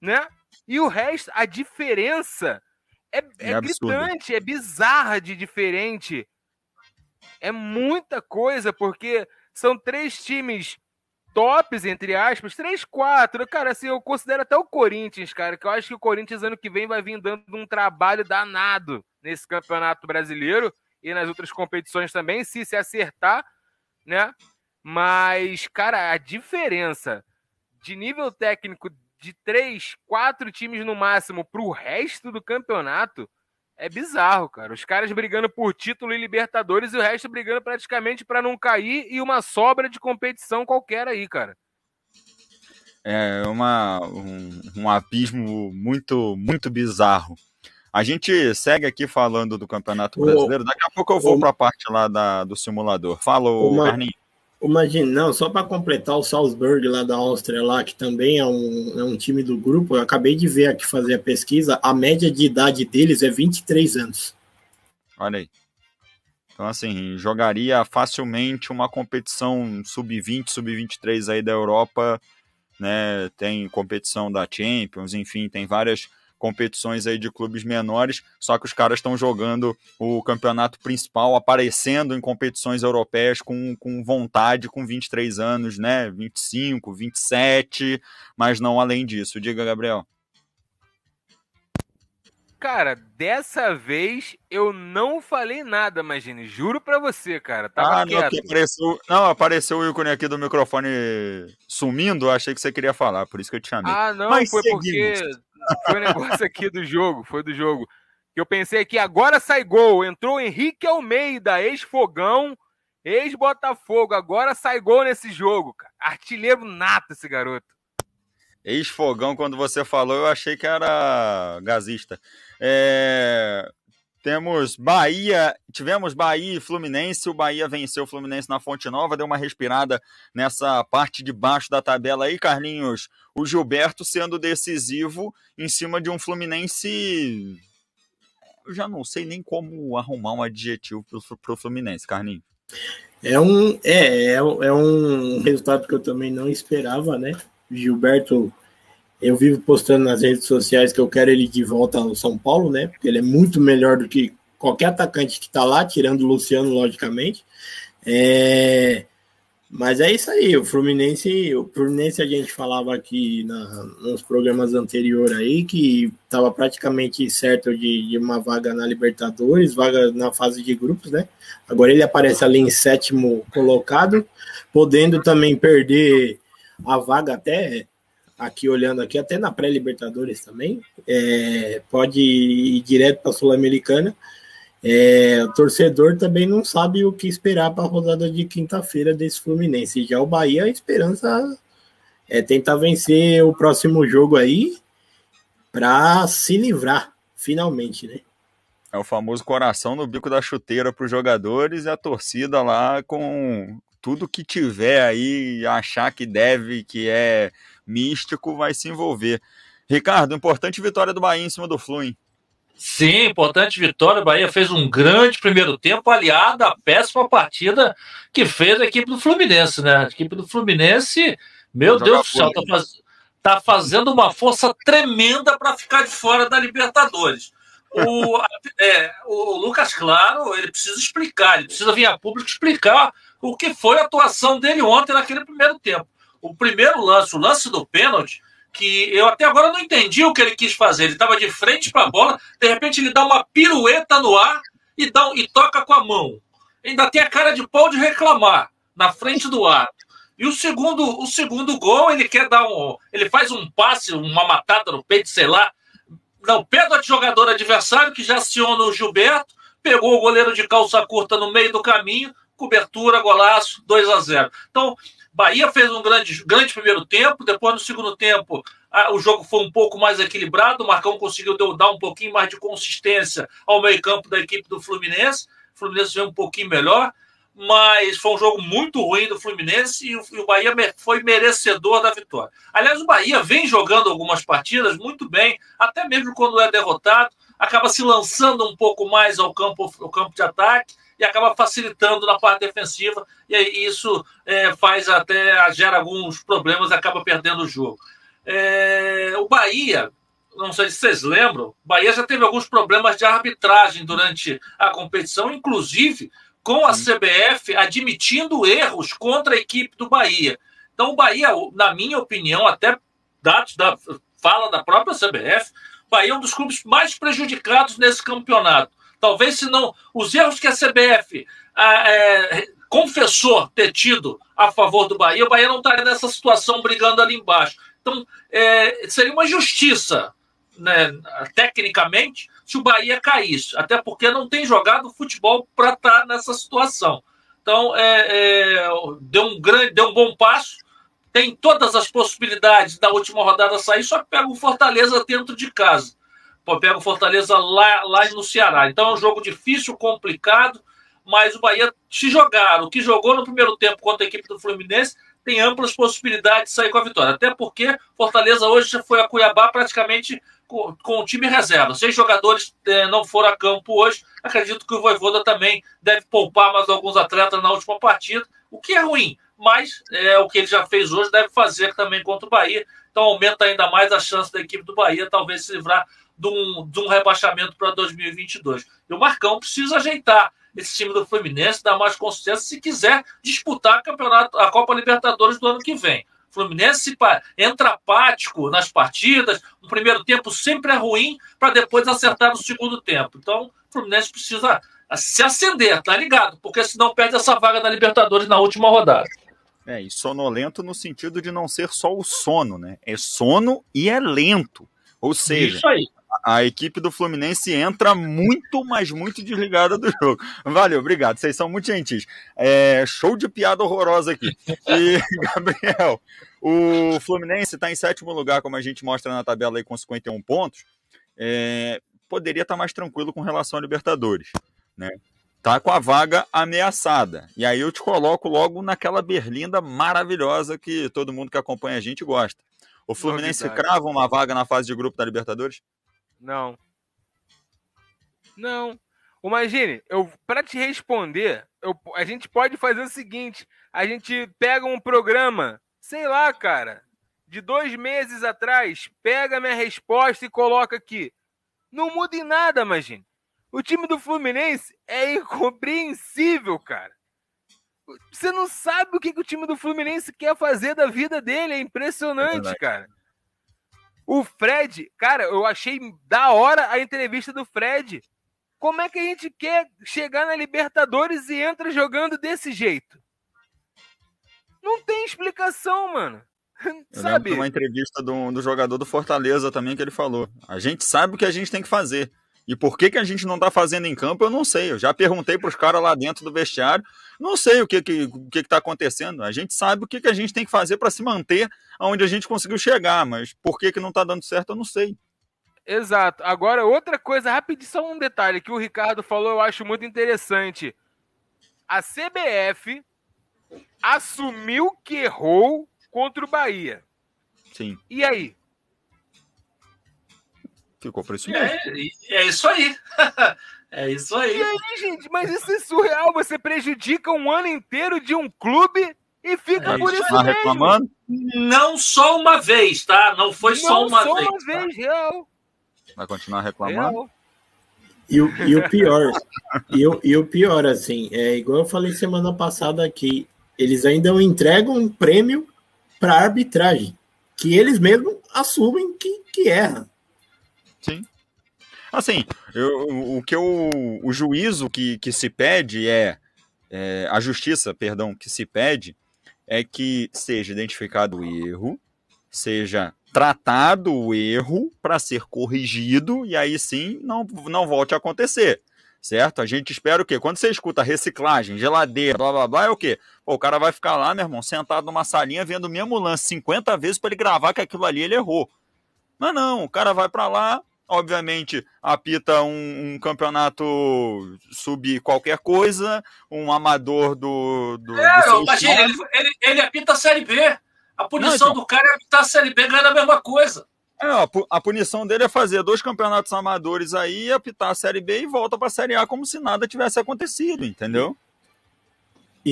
né? E o resto, a diferença é, é, é gritante, é bizarra de diferente. É muita coisa, porque são três times tops, entre aspas, 3, 4. Cara, assim, eu considero até o Corinthians, cara, que eu acho que o Corinthians ano que vem vai vir dando um trabalho danado nesse campeonato brasileiro e nas outras competições também, se se acertar, né? Mas, cara, a diferença de nível técnico de três, quatro times no máximo para o resto do campeonato é bizarro, cara. Os caras brigando por título e Libertadores e o resto brigando praticamente para não cair e uma sobra de competição qualquer aí, cara. É uma, um, um abismo muito, muito bizarro. A gente segue aqui falando do Campeonato Brasileiro. Daqui a pouco eu vou para a parte lá da, do simulador. Fala, Uma... Carninho. Imagina, não, só para completar o Salzburg lá da Áustria, lá, que também é um, é um time do grupo, eu acabei de ver aqui fazer a pesquisa, a média de idade deles é 23 anos. Olha aí. Então, assim, jogaria facilmente uma competição sub-20, sub-23 aí da Europa, né? Tem competição da Champions, enfim, tem várias competições aí de clubes menores, só que os caras estão jogando o campeonato principal, aparecendo em competições europeias com, com vontade, com 23 anos, né? 25, 27, mas não além disso. Diga, Gabriel. Cara, dessa vez eu não falei nada, imagine. Juro pra você, cara. Tava ah, não, apareceu, não, apareceu o ícone aqui do microfone sumindo. Achei que você queria falar, por isso que eu te chamei. Ah, não, Mas foi seguimos. porque foi um negócio aqui do jogo, foi do jogo. Que eu pensei que agora sai gol. Entrou Henrique Almeida, ex-fogão, ex-Botafogo. Agora sai gol nesse jogo, cara. Artilheiro nato esse garoto. Ex-fogão, quando você falou, eu achei que era gazista. É... Temos Bahia, tivemos Bahia e Fluminense. O Bahia venceu o Fluminense na Fonte Nova, deu uma respirada nessa parte de baixo da tabela aí, Carlinhos. O Gilberto sendo decisivo em cima de um Fluminense. Eu já não sei nem como arrumar um adjetivo para o Fluminense, Carlinhos. É um, é, é, é um resultado que eu também não esperava, né? Gilberto eu vivo postando nas redes sociais que eu quero ele de volta ao São Paulo, né? Porque ele é muito melhor do que qualquer atacante que está lá, tirando o Luciano, logicamente. É... Mas é isso aí, o Fluminense, o Fluminense a gente falava aqui na, nos programas anteriores aí que estava praticamente certo de, de, uma vaga na Libertadores, vaga na fase de grupos, né? Agora ele aparece ali em sétimo colocado, podendo também perder a vaga até aqui olhando aqui, até na pré-Libertadores também, é, pode ir direto para a Sul-Americana. É, o torcedor também não sabe o que esperar para a rodada de quinta-feira desse Fluminense. Já o Bahia, a esperança é tentar vencer o próximo jogo aí para se livrar, finalmente, né? É o famoso coração no bico da chuteira para os jogadores e a torcida lá com tudo que tiver aí, achar que deve, que é místico, vai se envolver. Ricardo, importante vitória do Bahia em cima do Flu, hein? Sim, importante vitória. O Bahia fez um grande primeiro tempo, aliado à péssima partida que fez a equipe do Fluminense, né? A equipe do Fluminense, meu Deus do céu, tá, faz... tá, fazendo uma força tremenda para ficar de fora da Libertadores. O, é, o Lucas Claro, ele precisa explicar, ele precisa vir a público explicar o que foi a atuação dele ontem naquele primeiro tempo. O primeiro lance, o lance do pênalti, que eu até agora não entendi o que ele quis fazer. Ele estava de frente para a bola, de repente ele dá uma pirueta no ar e, dá, e toca com a mão. Ainda tem a cara de pau de reclamar na frente do ar. E o segundo, o segundo gol, ele quer dar um. Ele faz um passe, uma matada no peito, sei lá. Não, pega jogador adversário que já aciona o Gilberto, pegou o goleiro de calça curta no meio do caminho, cobertura, golaço, 2 a 0 Então, Bahia fez um grande, grande primeiro tempo, depois no segundo tempo a, o jogo foi um pouco mais equilibrado, o Marcão conseguiu dar um pouquinho mais de consistência ao meio campo da equipe do Fluminense, o Fluminense veio um pouquinho melhor, mas foi um jogo muito ruim do Fluminense e o, e o Bahia foi merecedor da vitória. Aliás, o Bahia vem jogando algumas partidas muito bem, até mesmo quando é derrotado, acaba se lançando um pouco mais ao campo, ao campo de ataque, e acaba facilitando na parte defensiva, e aí isso é, faz até gera alguns problemas, acaba perdendo o jogo. É, o Bahia, não sei se vocês lembram, o Bahia já teve alguns problemas de arbitragem durante a competição, inclusive com a CBF admitindo erros contra a equipe do Bahia. Então, o Bahia, na minha opinião, até dados da fala da própria CBF, o Bahia é um dos clubes mais prejudicados nesse campeonato. Talvez se não os erros que a CBF ah, é, confessou ter tido a favor do Bahia, o Bahia não estaria nessa situação brigando ali embaixo. Então, é, seria uma justiça, né, tecnicamente, se o Bahia caísse, até porque não tem jogado futebol para estar nessa situação. Então, é, é, deu, um grande, deu um bom passo, tem todas as possibilidades da última rodada sair, só que pega o Fortaleza dentro de casa pega o Fortaleza lá, lá no Ceará. Então é um jogo difícil, complicado, mas o Bahia, se jogar o que jogou no primeiro tempo contra a equipe do Fluminense, tem amplas possibilidades de sair com a vitória. Até porque Fortaleza hoje já foi a Cuiabá praticamente com, com o time reserva. Seis jogadores eh, não foram a campo hoje. Acredito que o Voivoda também deve poupar mais alguns atletas na última partida, o que é ruim, mas é, o que ele já fez hoje deve fazer também contra o Bahia. Então aumenta ainda mais a chance da equipe do Bahia talvez se livrar de um, de um rebaixamento para 2022. E o Marcão precisa ajeitar esse time do Fluminense, dar mais consistência se quiser disputar campeonato, a Copa Libertadores do ano que vem. O Fluminense entra apático nas partidas, o primeiro tempo sempre é ruim para depois acertar no segundo tempo. Então, o Fluminense precisa se acender, tá ligado? Porque senão perde essa vaga da Libertadores na última rodada. É, e sonolento no sentido de não ser só o sono, né? É sono e é lento. Ou seja, a equipe do Fluminense entra muito, mas muito desligada do jogo. Valeu, obrigado. Vocês são muito gentis. É, show de piada horrorosa aqui. E, Gabriel, o Fluminense está em sétimo lugar, como a gente mostra na tabela aí, com 51 pontos. É, poderia estar tá mais tranquilo com relação a Libertadores, né? Tá com a vaga ameaçada. E aí eu te coloco logo naquela berlinda maravilhosa que todo mundo que acompanha a gente gosta. O Fluminense Novidade. crava uma vaga na fase de grupo da Libertadores? Não. Não. Imagine, eu para te responder, eu, a gente pode fazer o seguinte: a gente pega um programa, sei lá, cara, de dois meses atrás, pega minha resposta e coloca aqui. Não muda em nada, imagine. O time do Fluminense é incompreensível, cara. Você não sabe o que, que o time do Fluminense quer fazer da vida dele. É impressionante, é cara. O Fred, cara, eu achei da hora a entrevista do Fred. Como é que a gente quer chegar na Libertadores e entra jogando desse jeito? Não tem explicação, mano. Eu sabe? uma entrevista do, do jogador do Fortaleza também que ele falou. A gente sabe o que a gente tem que fazer. E por que, que a gente não está fazendo em campo, eu não sei. Eu já perguntei para os caras lá dentro do vestiário, não sei o que está que, o que que tá acontecendo. A gente sabe o que, que a gente tem que fazer para se manter onde a gente conseguiu chegar, mas por que, que não está dando certo, eu não sei. Exato. Agora, outra coisa, rapidinho, só um detalhe que o Ricardo falou, eu acho muito interessante. A CBF assumiu que errou contra o Bahia. Sim. E aí? Ficou por isso mesmo. É, é isso aí. é isso aí. E aí, gente, mas isso é surreal. Você prejudica um ano inteiro de um clube e fica É por isso. isso Tá mesmo. reclamando? Não só uma vez, tá? Não foi só Não uma só vez. uma vez, real. Vai continuar reclamando? real. E o, e o pior, e o, e o pior, assim, é igual eu falei semana passada aqui, eles ainda não entregam um prêmio para arbitragem, que eles mesmos assumem que, que erra. Sim. Assim, eu, o que eu, o juízo que, que se pede é, é, a justiça, perdão, que se pede é que seja identificado o erro, seja tratado o erro para ser corrigido e aí sim não, não volte a acontecer. Certo? A gente espera o quê? Quando você escuta reciclagem, geladeira, blá blá blá, é o quê? Pô, o cara vai ficar lá, meu irmão, sentado numa salinha vendo o mesmo lance 50 vezes para ele gravar que aquilo ali ele errou. Mas não, o cara vai para lá, obviamente apita um, um campeonato sub qualquer coisa, um amador do. do, do É, seu imagina, ele, ele, ele apita a Série B. A punição Não, então. do cara é apitar a Série B ganhando a mesma coisa. É, a punição dele é fazer dois campeonatos amadores aí, apitar a Série B e volta para a Série A como se nada tivesse acontecido, entendeu?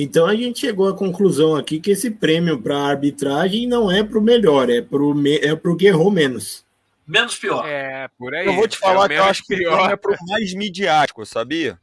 Então a gente chegou à conclusão aqui que esse prêmio para arbitragem não é para o melhor, é para o me, é pro que errou menos. Menos pior. É, por aí. Eu vou te É falar o que eu acho que o pior. é pro mais midiático, sabia?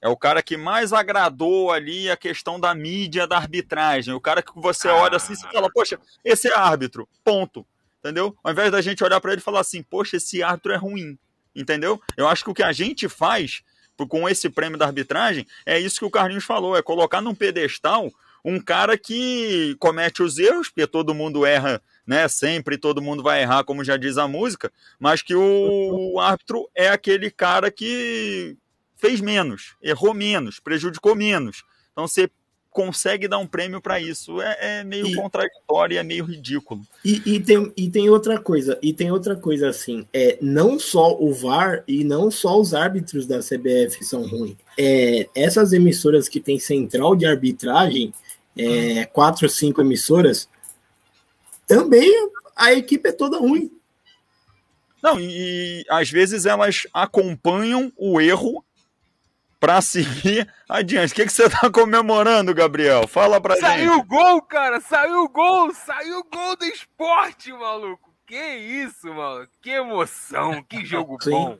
É o cara que mais agradou ali a questão da mídia, da arbitragem. O cara que você olha assim e fala, poxa, esse é árbitro, ponto. Entendeu? Ao invés da gente olhar para ele e falar assim, poxa, esse árbitro é ruim. Entendeu? Eu acho que o que a gente faz com esse prêmio da arbitragem é isso que o Carlinhos falou, é colocar num pedestal um cara que comete os erros, porque todo mundo erra, né? Sempre todo mundo vai errar, como já diz a música, mas que o árbitro é aquele cara que fez menos, errou menos, prejudicou menos. Então você consegue dar um prêmio para isso. É, é meio E- contraditório e é meio ridículo. E, e tem, e tem outra coisa, e tem outra coisa assim, é não só o VAR e não só os árbitros da CBF são ruins. É, essas emissoras que tem central de arbitragem, é, quatro, cinco emissoras, também a equipe é toda ruim. Não, e, e às vezes elas acompanham o erro para seguir adiante. O que, que você está comemorando, Gabriel? Fala pra Saiu gente. o gol, cara! Saiu o gol! Saiu o gol do esporte, maluco! Que isso, mano! Que emoção! Que jogo Sim. bom!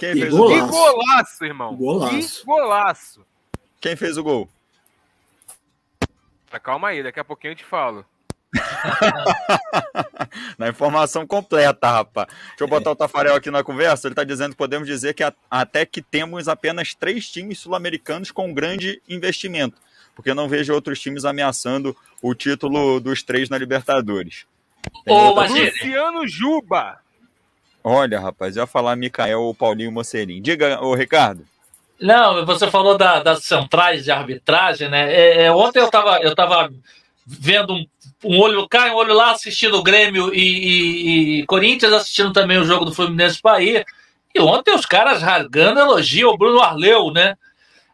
Quem Que fez, o gol. Que golaço, irmão! Golaço. Que golaço! Quem fez o gol? Mas calma aí, daqui a pouquinho eu te falo. Na informação completa, rapaz. Deixa eu botar o Tafarel aqui na conversa. Ele está dizendo que podemos dizer que até que temos apenas três times sul-americanos com grande investimento, porque não vejo outros times ameaçando o título dos três na Libertadores. Ô. Luciano Juba! Olha, rapaz, eu ia falar Micael ou Paulinho Mocerim. Diga, ô Ricardo. Não, você falou da- das centrais de arbitragem, né? É, é, ontem eu estava eu tava vendo um, um olho cá, um olho lá, assistindo o Grêmio e, e- e Corinthians, assistindo também o jogo do Fluminense Bahia. E ontem os caras rasgando elogio ao Bruno Arleu, né?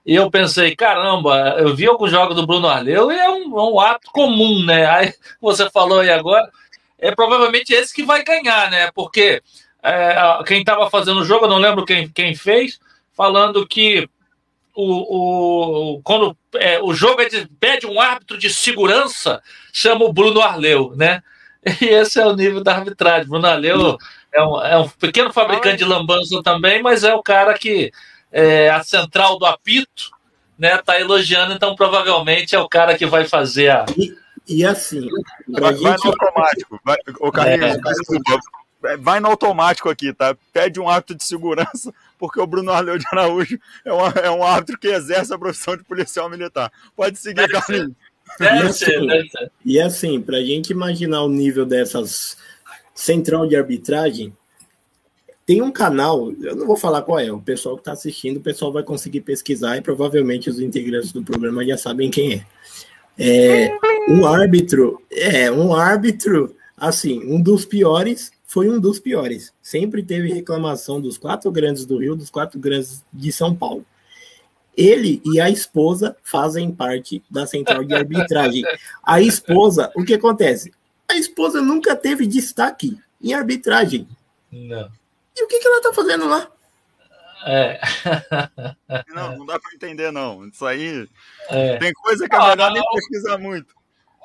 E eu pensei, caramba, eu vi alguns jogos do Bruno Arleu e é um, é um ato comum, né? Aí você falou aí agora, é provavelmente esse que vai ganhar, né? Porque é, quem estava fazendo o jogo, eu não lembro quem, quem fez, falando que o, o, quando é, o jogo é de, pede um árbitro de segurança, chama o Bruno Arleu, né? E esse é o nível da arbitragem. Bruno Arleu é um, é um pequeno fabricante de lambança também, mas é o cara que é, a central do apito né, tá elogiando, então provavelmente é o cara que vai fazer a. E assim, pra Vai, vai gente, no automático. Vai, ô, Carlinhos, É. desculpa. Vai no automático aqui, tá? Pede um árbitro de segurança, porque o Bruno Arleu de Araújo é um, é um árbitro que exerce a profissão de policial militar. Pode seguir, Deve Carlinhos. Deve ser. E assim, para a gente imaginar o nível dessas central de arbitragem, Tem um canal, eu não vou falar qual é, o pessoal que está assistindo, o pessoal vai conseguir pesquisar e provavelmente os integrantes do programa já sabem quem é. É um árbitro, é um árbitro, assim, um dos piores, foi um dos piores. Sempre teve reclamação dos quatro grandes do Rio, dos quatro grandes de São Paulo. Ele e a esposa fazem parte da central de arbitragem. A esposa, o que acontece? A esposa nunca teve destaque em arbitragem. Não. E o que, que ela tá fazendo lá? É. Não, não dá para entender, não. Isso aí. É. Tem coisa que é Ah, melhor nem não. pesquisar muito.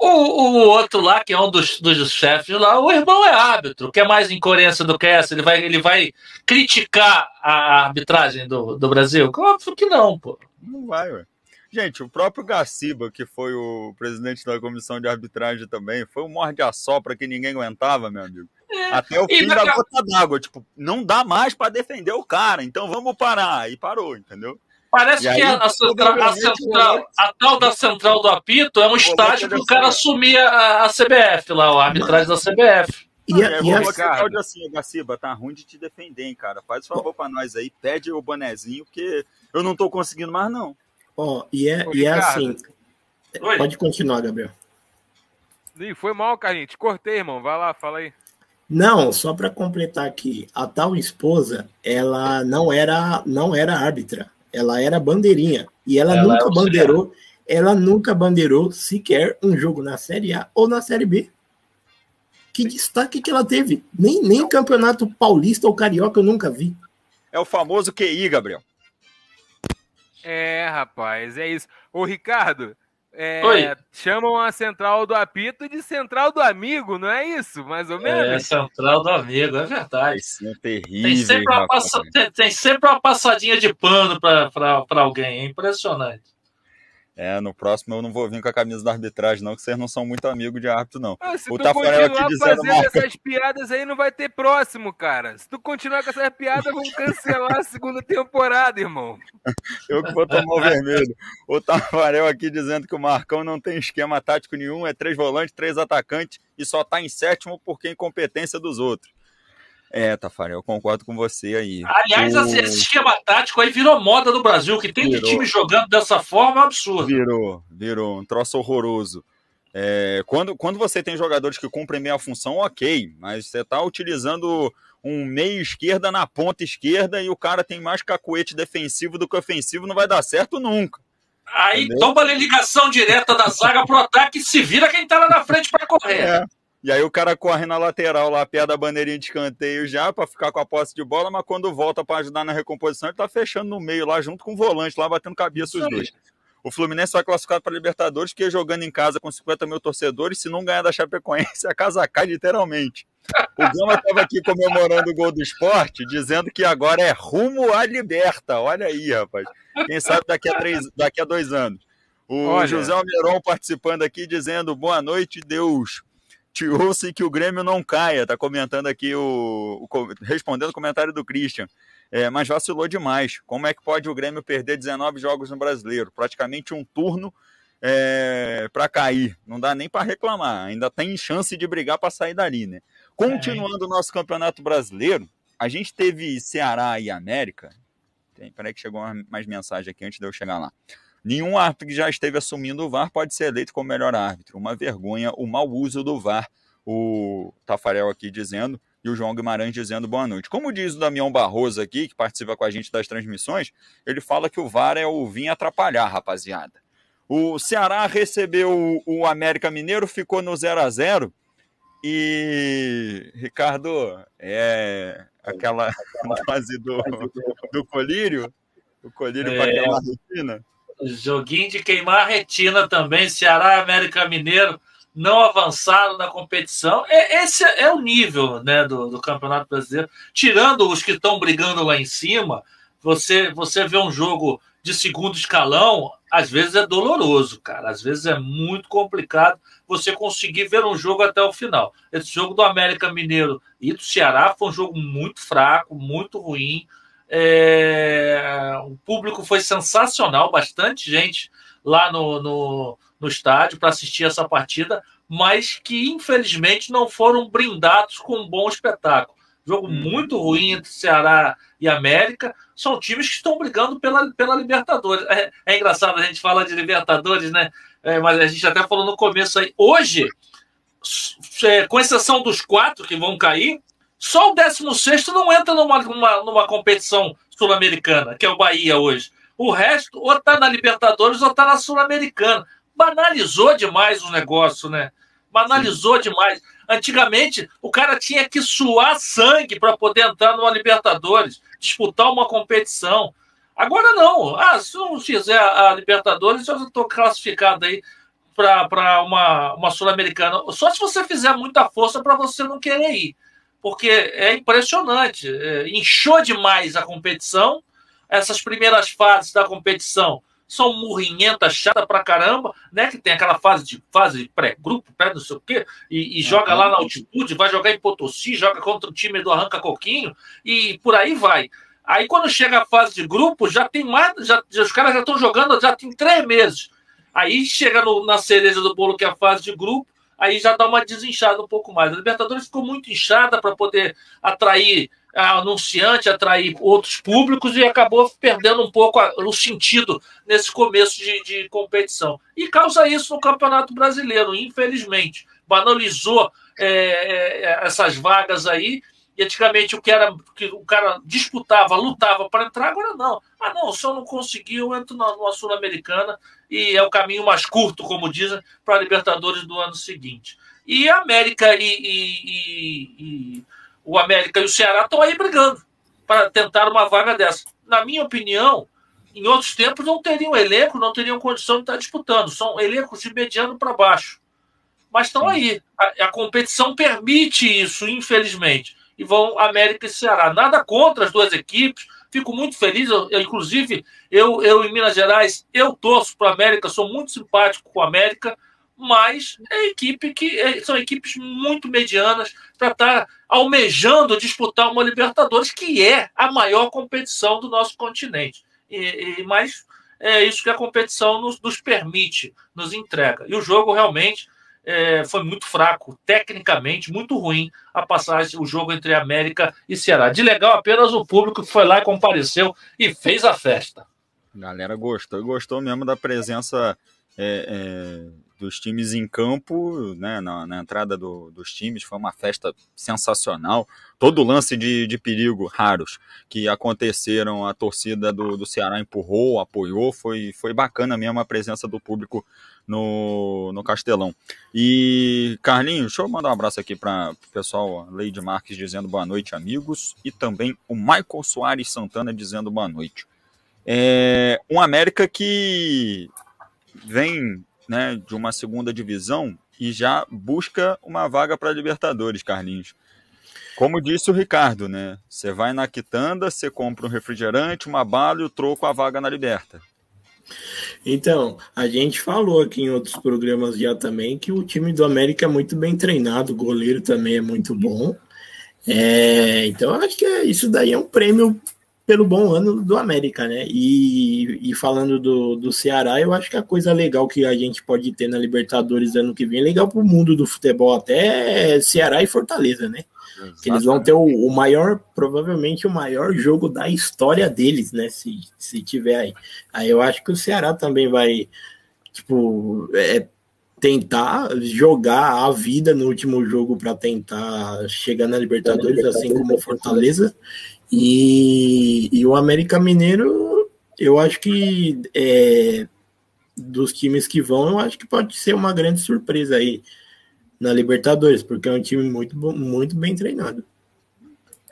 O, o outro lá, que é um dos, dos chefes lá, o irmão é árbitro, que é mais incoerência do que essa. Ele vai, ele vai criticar a arbitragem do, do Brasil? Óbvio que não, pô. Não vai, ué. Gente, o próprio Gaciba, que foi o presidente da comissão de arbitragem também, foi um morde a sopra que ninguém aguentava, meu amigo. Até o fim da gota d'água. Tipo, não dá mais para defender o cara, então vamos parar. E parou, entendeu? Parece E que aí, a, a central, a, central, a tal da central do apito é um estágio para o cara ser. assumir a, a CBF lá, a arbitragem da CBF. E, a, é, e a- assim, Gaciba, tá ruim de te defender, hein, cara. Faz o favor pra nós aí, pede o bonezinho, porque eu não tô conseguindo mais, não. ó, e é, Ô, e é assim. Oi. Pode continuar, Gabriel. Ih, foi mal, Carlinhos. Te cortei, irmão. Vai lá, fala aí. Não, só para completar aqui, a tal esposa, ela não era, não era árbitra, ela era bandeirinha e ela, Ela é nunca auxiliar. bandeirou, ela nunca bandeirou sequer um jogo na Série A ou na Série B. Que destaque que ela teve? Nem nem campeonato paulista ou carioca eu nunca vi. É o famoso QI, Gabriel. É, rapaz, é isso. Ô, Ricardo, é, Oi. chamam a central do apito de central do amigo, não é isso? Mais ou É, menos? central do amigo, é verdade. Isso é Tem terrível. sempre, uma passa- tem, tem sempre uma passadinha de pano para alguém, é impressionante. É, no próximo eu não vou vir com a camisa da arbitragem, não, que vocês não são muito amigos de árbitro, não. Ah, se O tu Tafarel aqui continuar dizendo fazendo essas piadas aí, não vai ter próximo, cara. Se tu continuar com essas piadas, vão cancelar a segunda temporada, irmão. Eu que vou tomar o vermelho. O Tafarel aqui dizendo que o Marcão não tem esquema tático nenhum, é três volantes, três atacantes e só tá em sétimo porque é incompetência dos outros. É, Tafarel, eu concordo com você aí. Aliás, O- esse esquema tático aí virou moda no Brasil, que tem de Virou. time jogando dessa forma é um absurdo. Virou, virou um troço horroroso. É, quando, quando você tem jogadores que cumprem meia função, ok, mas você tá utilizando um meio esquerda na ponta esquerda e o cara tem mais cacuete defensivo do que ofensivo, não vai dar certo nunca. Aí Entendeu? toma a ligação direta da zaga pro ataque e se vira quem tá lá na frente para correr. É. E aí o cara corre na lateral lá, perto da bandeirinha de escanteio já, pra ficar com a posse de bola, mas quando volta pra ajudar na recomposição, ele tá fechando no meio lá, junto com o volante, lá batendo cabeça os dois. O Fluminense vai classificado para Libertadores, que jogando em casa com 50 mil torcedores, se não ganhar da Chapecoense, a casa cai literalmente. O Gama estava aqui comemorando o gol do esporte, dizendo que agora é rumo à liberta. Olha aí, rapaz. Quem sabe daqui a, três, daqui a dois anos. O Olha. José Almiron participando aqui, dizendo boa noite, Deus. Te ouço e que o Grêmio não caia. Tá comentando aqui o. o respondendo o comentário do Christian. É, mas vacilou demais. Como é que pode o Grêmio perder 19 jogos no brasileiro? Praticamente um turno é, para cair. Não dá nem para reclamar. Ainda tem chance de brigar para sair dali, né? Continuando o nosso campeonato brasileiro, a gente teve Ceará e América. Tem, peraí que chegou mais mensagem aqui antes de eu chegar lá. Nenhum árbitro que já esteve assumindo o VAR pode ser eleito como melhor árbitro. Uma vergonha o mau uso do VAR. O Tafarel aqui dizendo e o João Guimarães dizendo boa noite. Como diz o Damião Barroso aqui, que participa com a gente das transmissões, ele fala que o VAR é o vir atrapalhar, rapaziada. O Ceará recebeu o- América Mineiro, ficou no 0 a 0 e Ricardo, é aquela fase do, do colírio, o colírio com É. aquela rotina. Joguinho de queimar a retina também. Ceará e América Mineiro não avançaram na competição. É, esse é o nível né, do, do Campeonato Brasileiro. Tirando os que estão brigando lá em cima, você, você vê um jogo de segundo escalão, às vezes é doloroso, cara. Às vezes é muito complicado você conseguir ver um jogo até o final. Esse jogo do América Mineiro e do Ceará foi um jogo muito fraco, muito ruim. É, o público foi sensacional, bastante gente lá no, no, no estádio para assistir essa partida, mas que infelizmente não foram brindados com um bom espetáculo. Jogo uhum. muito ruim entre Ceará e América. São times que estão brigando pela, pela Libertadores. É, é engraçado, a gente fala de Libertadores, né? É, mas a gente até falou no começo aí. Hoje, é, com exceção dos quatro que vão cair, só o 16 não entra numa, numa, numa competição sul-americana, que é o Bahia hoje. O resto, ou está na Libertadores ou está na Sul-Americana. Banalizou demais o negócio, né? Banalizou Sim. demais. Antigamente, o cara tinha que suar sangue para poder entrar numa Libertadores, disputar uma competição. Agora não. Ah, se não fizer a Libertadores, eu estou classificado aí para uma, uma Sul-Americana. Só se você fizer muita força para você não querer ir. Porque é impressionante. É, inchou demais a competição essas primeiras fases da competição são murrinhentas, chata pra caramba, né? Que tem aquela fase de fase pré-grupo, pré não sei o quê, e, e joga lá na altitude, vai jogar em Potosí, joga contra o time do Arranca Coquinho, e por aí vai. Aí quando chega a fase de grupo, já tem mais, já, os caras já estão jogando, já tem três meses. Aí chega no, na cereja do bolo, que é a fase de grupo, aí já dá uma desinchada um pouco mais. A Libertadores ficou muito inchada para poder atrair anunciante, atrair outros públicos e acabou perdendo um pouco o sentido nesse começo de, de competição. E causa isso no Campeonato Brasileiro, infelizmente. Banalizou é, é, essas vagas aí. E antigamente o que era que o cara disputava, lutava para entrar, agora não. Ah, não, se eu não conseguiu, eu entro na, numa Sul-Americana e é o caminho mais curto, como dizem, para a Libertadores do ano seguinte. E a América e, e, e o América e o Ceará estão aí brigando para tentar uma vaga dessa. Na minha opinião, em outros tempos não teriam elenco, não teriam condição de estar disputando. São elencos de mediano para baixo. Mas estão aí. A, a, competição permite isso, infelizmente. E vão América e Ceará. Nada contra as duas equipes. Fico muito feliz. Eu, eu, inclusive, eu, eu em Minas Gerais, eu torço para América, sou muito simpático com a América mas é equipe que é, são equipes muito medianas para estar tá almejando disputar uma Libertadores, que é a maior competição do nosso continente. E, e mas é isso que a competição nos, nos permite, nos entrega. E o jogo realmente é, foi muito fraco, tecnicamente, muito ruim a passagem, o jogo entre América e Ceará. De legal apenas o público que foi lá e compareceu e fez a festa. Galera gostou, gostou mesmo da presença é, é dos times em campo, né, na, na entrada do, dos times, foi uma festa sensacional. Todo lance de, de perigo raros que aconteceram, a torcida do, do Ceará empurrou, apoiou, foi, foi bacana mesmo a presença do público no, no Castelão. E, Carlinhos, deixa eu mandar um abraço aqui para o pessoal, Leide Marques dizendo boa noite, amigos, e também o Michael Soares Santana dizendo boa noite. É, um América que vem né, de uma segunda divisão e já busca uma vaga para Libertadores, Carlinhos. Como disse o Ricardo, né? Você vai na quitanda, você compra um refrigerante, uma bala e o troco a vaga na Liberta. Então, a gente falou aqui em outros programas já também que o time do América é muito bem treinado, o goleiro também é muito bom. É, então, acho que é, isso daí é um prêmio pelo bom ano do América, né? E, e falando do, do Ceará, eu acho que a coisa legal que a gente pode ter na Libertadores ano que vem, legal para o mundo do futebol, até é Ceará e Fortaleza, né? Que eles vão ter o, o, maior, provavelmente o maior jogo da história deles, né? Se, se tiver aí. Aí eu acho que o Ceará também vai, tipo, é, tentar jogar a vida no último jogo para tentar chegar na Libertadores, assim como o Fortaleza. E, e o América Mineiro, eu acho que é, dos times que vão, eu acho que pode ser uma grande surpresa aí na Libertadores, porque é um time muito, muito bem treinado.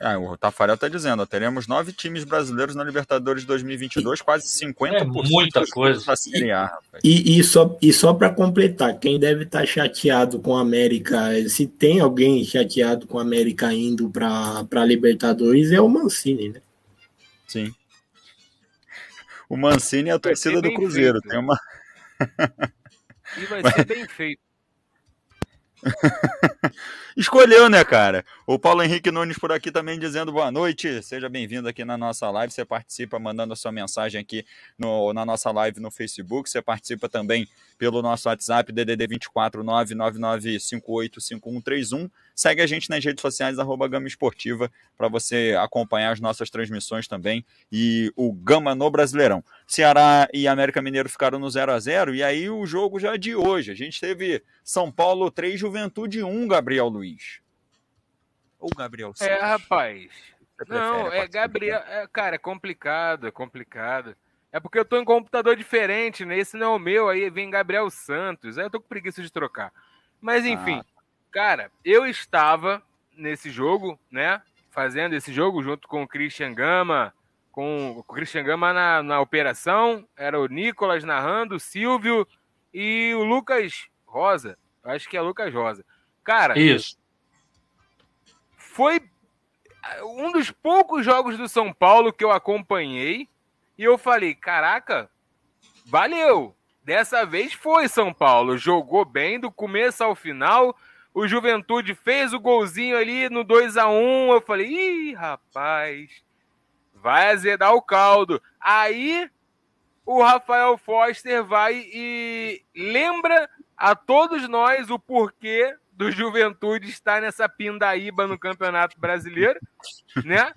É, o Tafarel está dizendo, ó, teremos nove times brasileiros na Libertadores 2022, quase 50% é muita coisa. da Série A. E, e, só, e só para completar, quem deve estar tá chateado com a América, se tem alguém chateado com a América indo para a Libertadores, é o Mancini, né? Sim. O Mancini é a torcida do Cruzeiro. Feito. Tem uma... e vai ser bem feito. escolheu, né, cara? O Paulo Henrique Nunes por aqui também dizendo boa noite. Seja bem-vindo aqui na nossa live. Você participa mandando a sua mensagem aqui no, na nossa live no Facebook. Você participa também pelo nosso WhatsApp, DDD 24 999585131. Segue a gente nas redes sociais, arroba Gama Esportiva, para você acompanhar as nossas transmissões também e o Gama no Brasileirão. Ceará e América Mineiro ficaram no 0 a 0 e aí o jogo já é de hoje. A gente teve São Paulo 3, Juventude 1, Gabriel Luiz. Ou Gabriel Santos. É, rapaz. Não, é Gabriel. É, cara, é complicado, é complicado. É porque eu tô em computador diferente, né? Esse não é o meu, aí vem Gabriel Santos. Aí eu tô com preguiça de trocar. Mas enfim, ah. Cara, eu estava nesse jogo, né? Fazendo esse jogo junto com o Christian Gama, com o Christian Gama na, na operação. Era o Nicolas narrando, o Silvio e o Lucas Rosa. Acho que é Lucas Rosa. Cara, isso. Foi um dos poucos jogos do São Paulo que eu acompanhei e eu falei: caraca, valeu! Dessa vez foi São Paulo, jogou bem do começo ao final o Juventude fez o golzinho ali no 2 a 1 Eu falei, ih, rapaz, vai azedar o caldo. Aí o Rafael Foster vai e lembra a todos nós o porquê do Juventude estar nessa pindaíba no Campeonato Brasileiro, né?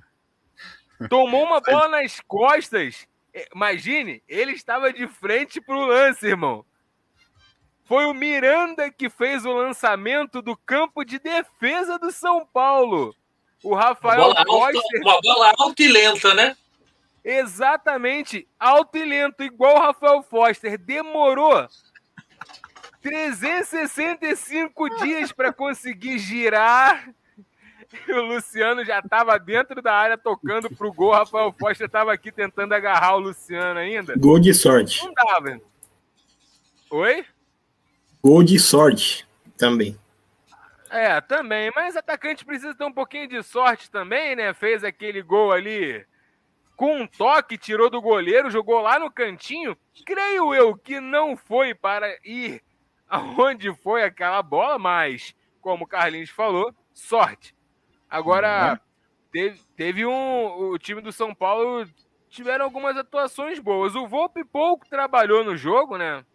Tomou uma bola nas costas. Imagine, ele estava de frente pro lance, irmão. Foi o Miranda que fez o lançamento do campo de defesa do São Paulo. O Rafael uma bola, Foster... uma bola alta e lenta, né? Exatamente, alto e lento, igual o Rafael Foster. Demorou 365 dias para conseguir girar. E o Luciano já estava dentro da área tocando pro gol. Rafael Foster estava aqui tentando agarrar o Luciano ainda. Gol de sorte. Não dava. Oi? Gol de sorte também. É, também. Mas atacante precisa ter um pouquinho de sorte também, né? Fez aquele gol ali com um toque, tirou do goleiro, jogou lá no cantinho. Creio eu que não foi para ir aonde foi aquela bola, mas, como o Carlinhos falou, sorte. Agora, uhum. teve, teve um. O time do São Paulo tiveram algumas atuações boas. O Volpe pouco trabalhou no jogo, né?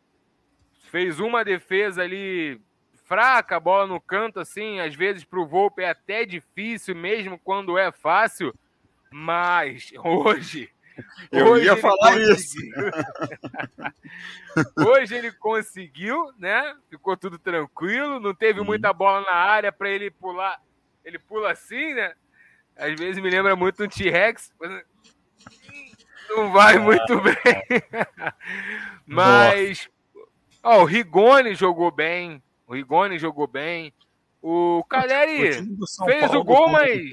fez uma defesa ali fraca, bola no canto, assim, às vezes para o Volpe é até difícil, mesmo quando é fácil, mas hoje. Eu hoje ia falar isso. hoje ele conseguiu, né? Ficou tudo tranquilo, não teve uhum. muita bola na área para ele pular. Ele pula assim, né? Às vezes me lembra muito um T-Rex. Não vai muito bem. Mas Ó, o Rigoni jogou bem. O Rigoni jogou bem. O Caleri fez o gol, mas.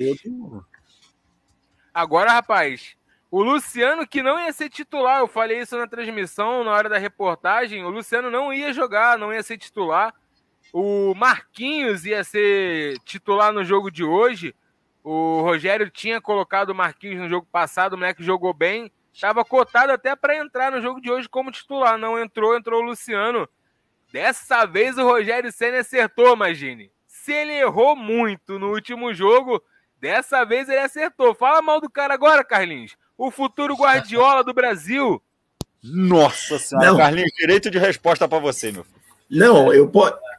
Agora, rapaz, o Luciano, que não ia ser titular, eu falei isso na transmissão, na hora da reportagem. O Luciano não ia jogar, não ia ser titular. O Marquinhos ia ser titular no jogo de hoje. O Rogério tinha colocado o Marquinhos no jogo passado, o moleque jogou bem. Estava cotado até para entrar no jogo de hoje como titular. Não entrou, entrou o Luciano. Dessa vez o Rogério Senna acertou, imagine. Se ele errou muito no último jogo, dessa vez ele acertou. Fala mal do cara agora, Carlinhos. O futuro Guardiola do Brasil. Nossa senhora, Não. Carlinhos, direito de resposta para você, meu filho. Não, eu,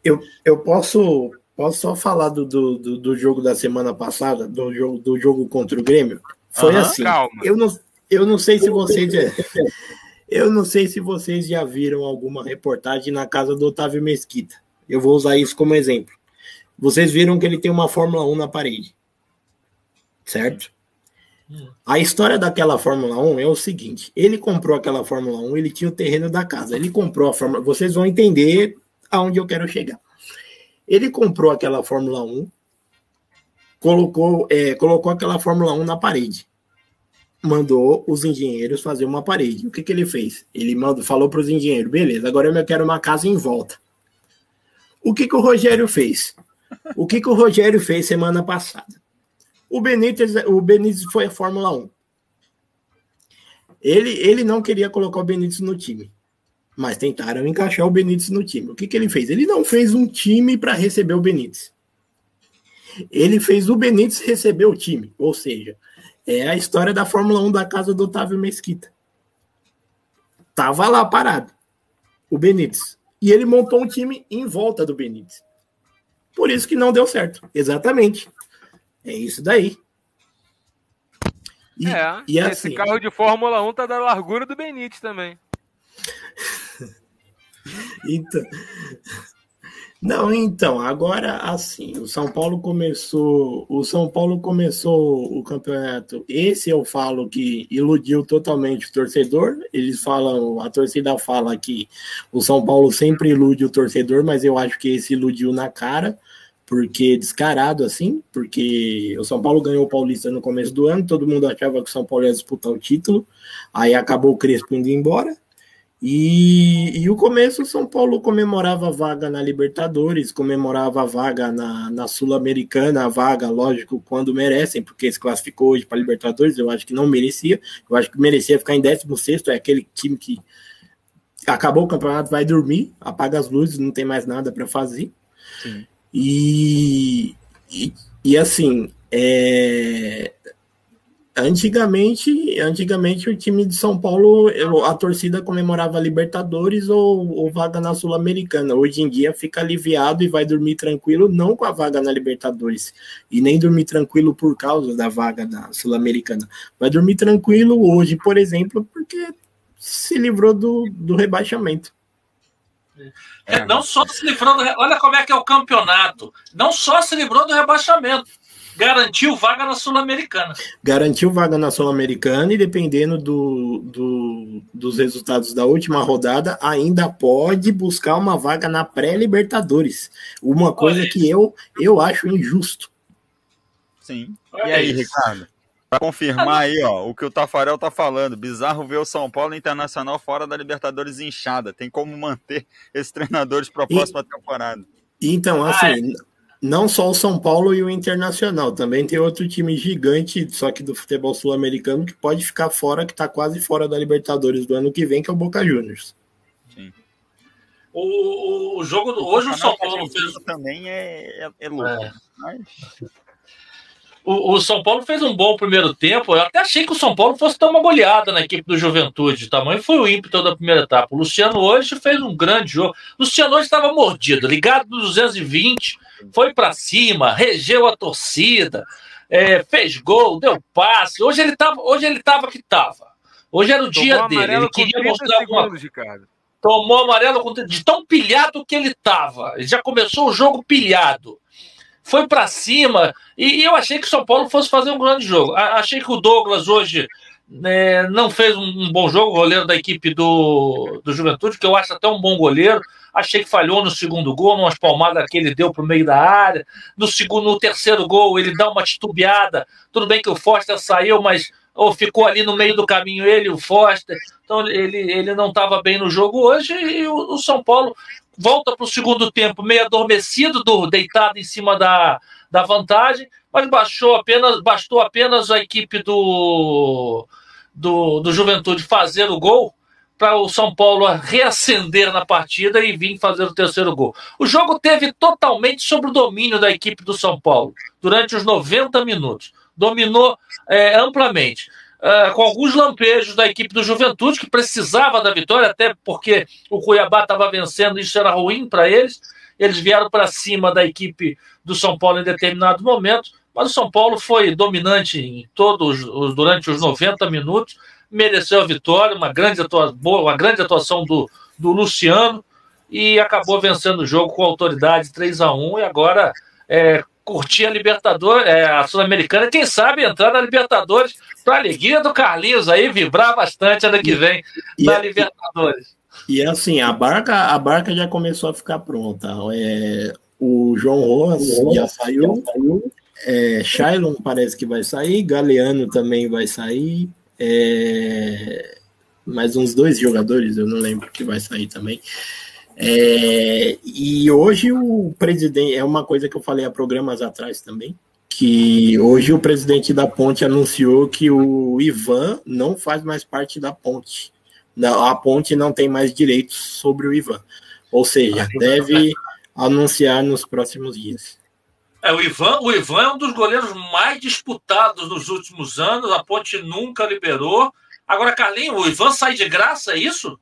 eu, eu posso, posso só falar do, do, do, jogo da semana passada, do jogo, do jogo contra o Grêmio. Foi uhum, assim. Calma. Eu não, eu não sei se vocês. Eu não sei se vocês já viram alguma reportagem na casa do Otávio Mesquita. Eu vou usar isso como exemplo. Vocês viram que ele tem uma Fórmula 1 na parede. Certo? A história daquela Fórmula 1 é o seguinte: ele comprou aquela Fórmula 1, ele tinha o terreno da casa. Ele comprou a Fórmula. Vocês vão entender aonde eu quero chegar. Ele comprou aquela Fórmula 1, colocou, é, colocou aquela Fórmula 1 na parede mandou os engenheiros fazer uma parede. O que, que ele fez? Ele mandou, falou para os engenheiros: beleza, agora eu quero uma casa em volta. O que, que o Rogério fez? O que, que o Rogério fez semana passada? O Benítez, o Benítez foi a Fórmula 1. Ele, ele não queria colocar o Benítez no time, mas tentaram encaixar o Benítez no time. O que, que ele fez? Ele não fez um time para receber o Benítez. ele fez o Benítez receber o time. Ou seja, é a história da Fórmula 1 da casa do Otávio Mesquita. Tava lá parado, o Benítez. E ele montou um time em volta do Benítez. Por isso que não deu certo. Exatamente. É isso daí. E, é, e assim, esse carro de Fórmula 1 tá da largura do Benítez também. então, não, então, agora assim, o São Paulo começou, o São Paulo começou o campeonato. Esse eu falo que iludiu totalmente o torcedor. Eles falam, a torcida fala que o São Paulo sempre ilude o torcedor, mas eu acho que esse iludiu na cara, porque descarado assim, porque o São Paulo ganhou o Paulista no começo do ano, todo mundo achava que o São Paulo ia disputar o título, aí acabou o Crespo indo embora. E, e o começo, o São Paulo comemorava a vaga na Libertadores, comemorava a vaga na, na Sul-Americana, a vaga, lógico, quando merecem, porque se classificou hoje para Libertadores, eu acho que não merecia, eu acho que merecia ficar em 16, é aquele time que acabou o campeonato, vai dormir, apaga as luzes, não tem mais nada para fazer. E, e, e, assim, é, Antigamente, antigamente o time de São Paulo, a torcida comemorava Libertadores ou, ou vaga na Sul-Americana. Hoje em dia fica aliviado e vai dormir tranquilo, não com a vaga na Libertadores, e nem dormir tranquilo por causa da vaga na Sul-Americana. Vai dormir tranquilo hoje, por exemplo, porque se livrou do, do rebaixamento. É, não só se livrou do. Olha como é que é o campeonato. Não só se livrou do rebaixamento garantiu vaga na Sul-Americana. Garantiu vaga na Sul-Americana e dependendo do, do, dos resultados da última rodada, ainda pode buscar uma vaga na pré-Libertadores. Uma coisa que eu, eu acho injusto. Sim. Olha e aí, isso. Ricardo? Para confirmar aí, ó, o que o Tafarel tá falando. Bizarro ver o São Paulo Internacional fora da Libertadores inchada. Tem como manter esses treinadores para a próxima temporada. Então, assim, ah, é não só o São Paulo e o Internacional, também tem outro time gigante, só que do futebol sul-americano, que pode ficar fora, que está quase fora da Libertadores do ano que vem, que é o Boca Juniors. Sim. O, o jogo do, hoje o São Paulo fez também é, é, é louco. É. Mas... O, o, São Paulo fez um bom primeiro tempo. Eu até achei que o São Paulo fosse dar uma goleada na equipe do Juventude. O tamanho foi o ímpeto da primeira etapa. O Luciano hoje fez um grande jogo. O Luciano hoje estava mordido, ligado dos 220, foi para cima, regeu a torcida, é, fez gol, deu passe. Hoje ele estava, hoje ele tava que estava. Hoje era o Tomou dia dele. Ele queria mostrar alguma coisa. Tomou amarelo de tão pilhado que ele estava. Ele já começou o jogo pilhado foi para cima. E, e, eu achei que o São Paulo fosse fazer um grande jogo. A, achei que o Douglas hoje é, não fez um, um, bom jogo, goleiro da equipe do, do Juventude, que eu acho até um bom goleiro. Achei que falhou no segundo gol, numas palmadas que ele deu para o meio da área. No segundo, no terceiro gol, ele dá uma titubeada. Tudo bem que o Foster saiu, mas ou ficou ali no meio do caminho ele, o Foster. Então ele, ele não estava bem no jogo hoje e o, o São Paulo volta para o segundo tempo meio adormecido, do, deitado em cima da, da vantagem, mas baixou apenas, bastou apenas a equipe do, do, do Juventude fazer o gol para o São Paulo reacender na partida e vir fazer o terceiro gol. O jogo teve totalmente sobre o domínio da equipe do São Paulo durante os 90 minutos. Dominou é, amplamente. Uh, com alguns lampejos da equipe do Juventude, que precisava da vitória, até porque o Cuiabá estava vencendo, isso era ruim para eles. Eles vieram para cima da equipe do São Paulo em determinado momento, mas o São Paulo foi dominante em todos durante os 90 minutos, mereceu a vitória, uma grande atuação, uma grande atuação do, do Luciano e acabou vencendo o jogo com autoridade 3 a 1 e agora é, curtir a Libertadores, é, a Sul-Americana, quem sabe entrar na Libertadores para alegria do Carlinhos aí, vibrar bastante ano que vem e, na e, Libertadores. E, e assim, a barca, a barca já começou a ficar pronta. É, o João Rojas já saiu, já saiu. É, Shailon parece que vai sair, Galeano também vai sair. É, mais uns dois jogadores, eu não lembro que vai sair também. É, e hoje o presidente, é uma coisa que eu falei há programas atrás também, que hoje o presidente da Ponte anunciou que o Ivan não faz mais parte da Ponte. A Ponte não tem mais direitos sobre o Ivan. Ou seja, deve anunciar nos próximos dias. É, o Ivan, o Ivan é um dos goleiros mais disputados nos últimos anos. A Ponte nunca liberou. Agora, Carlinhos, o Ivan sai de graça, é isso?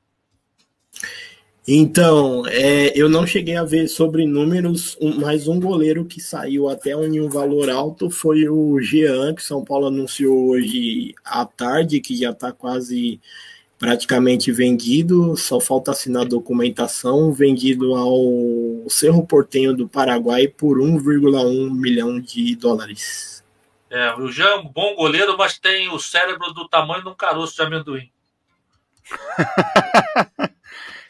Então, é, eu não cheguei a ver sobre números, um, mas um goleiro que saiu até um, em um valor alto foi o Jean, que São Paulo anunciou hoje à tarde, que já está quase praticamente vendido, só falta assinar a documentação, vendido ao Cerro Portenho do Paraguai por 1,1 milhão de dólares. É, o Jean é um bom goleiro, mas tem o cérebro do tamanho de um caroço de amendoim.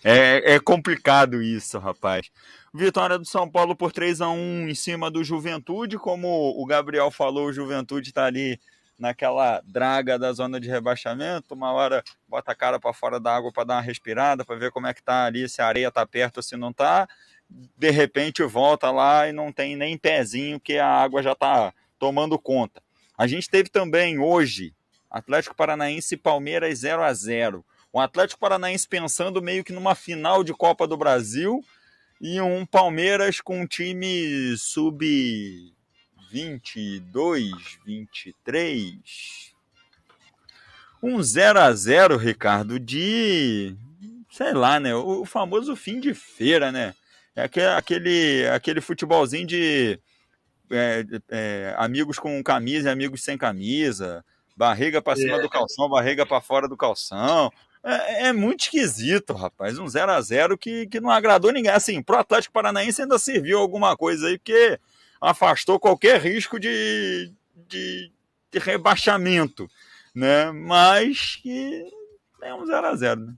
É, é complicado isso, rapaz. Vitória do São Paulo por 3 a 1 em cima do Juventude, como o Gabriel falou, o Juventude está ali naquela draga da zona de rebaixamento, uma hora bota a cara para fora da água para dar uma respirada, para ver como é que tá ali, se a areia tá perto ou se não tá. De repente volta lá e não tem nem pezinho que a água já tá tomando conta. A gente teve também hoje Atlético Paranaense e Palmeiras 0 a 0 um Atlético Paranaense pensando meio que numa final de Copa do Brasil e um Palmeiras com um time sub 22, 23. Um 0 a 0 Ricardo, de sei lá, né? O famoso fim de feira, né? É aquele, aquele futebolzinho de é, é, amigos com camisa e amigos sem camisa, barriga para cima é. do calção, barriga para fora do calção. É, é, muito esquisito, rapaz. Um 0 a 0 que, que não agradou ninguém. Assim, pro Atlético Paranaense ainda serviu alguma coisa aí, porque afastou qualquer risco de, de, de rebaixamento, né? Mas que é um 0 a 0 né?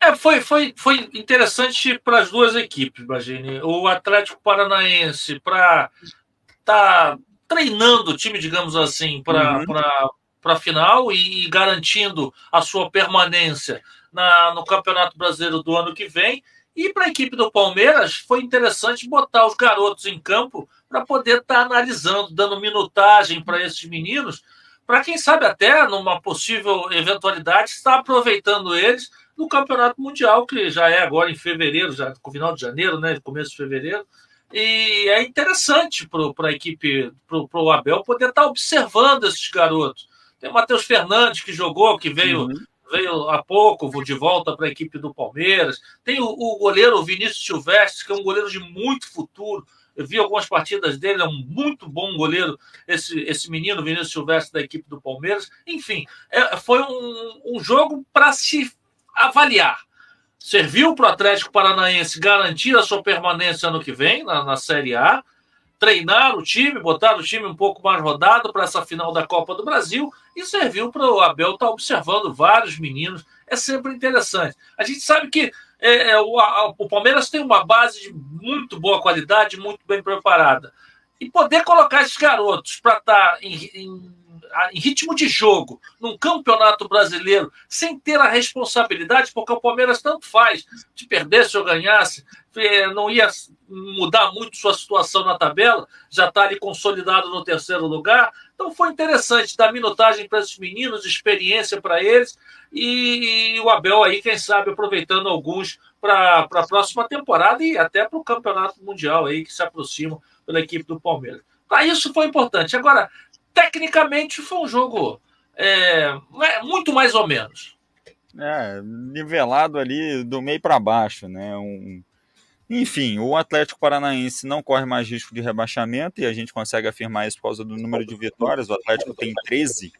É, foi, foi, foi interessante para as duas equipes, imagine. O Atlético Paranaense para tá treinando o time, digamos assim, para uhum para a final e garantindo a sua permanência na, no Campeonato Brasileiro do ano que vem. E para a equipe do Palmeiras foi interessante botar os garotos em campo para poder estar tá analisando, dando minutagem para esses meninos, para quem sabe até numa possível eventualidade estar aproveitando eles no Campeonato Mundial, que já é agora em fevereiro, já no final de janeiro, né, começo de fevereiro. E é interessante para a equipe, para o Abel, poder estar tá observando esses garotos tem o Matheus Fernandes, que jogou, que veio, uhum. veio há pouco de volta para a equipe do Palmeiras. Tem o, o goleiro Vinícius Silvestre, que é um goleiro de muito futuro. Eu vi algumas partidas dele, é um muito bom goleiro, esse, esse menino Vinícius Silvestre da equipe do Palmeiras. Enfim, é, foi um, um jogo para se avaliar. Serviu para o Atlético Paranaense garantir a sua permanência ano que vem na, na Série A, treinar o time, botar o time um pouco mais rodado para essa final da Copa do Brasil e serviu para o Abel estar tá observando vários meninos. É sempre interessante. A gente sabe que é, é, o, a, o Palmeiras tem uma base de muito boa qualidade, muito bem preparada. E poder colocar esses garotos para estar tá em, em em ritmo de jogo, num campeonato brasileiro, sem ter a responsabilidade, porque o Palmeiras tanto faz, de perdesse ou ganhasse, é, não ia mudar muito sua situação na tabela, já está ali consolidado no terceiro lugar. Então foi interessante dar minutagem para esses meninos, experiência para eles, e, e, o Abel aí, quem sabe, aproveitando alguns para a próxima temporada e até para o campeonato mundial aí que se aproxima pela equipe do Palmeiras. Para isso foi importante. Agora, tecnicamente foi um jogo é, muito mais ou menos. É, nivelado ali do meio para baixo, né? Um... Enfim, o Atlético Paranaense não corre mais risco de rebaixamento e a gente consegue afirmar isso por causa do número de vitórias. O Atlético tem 13,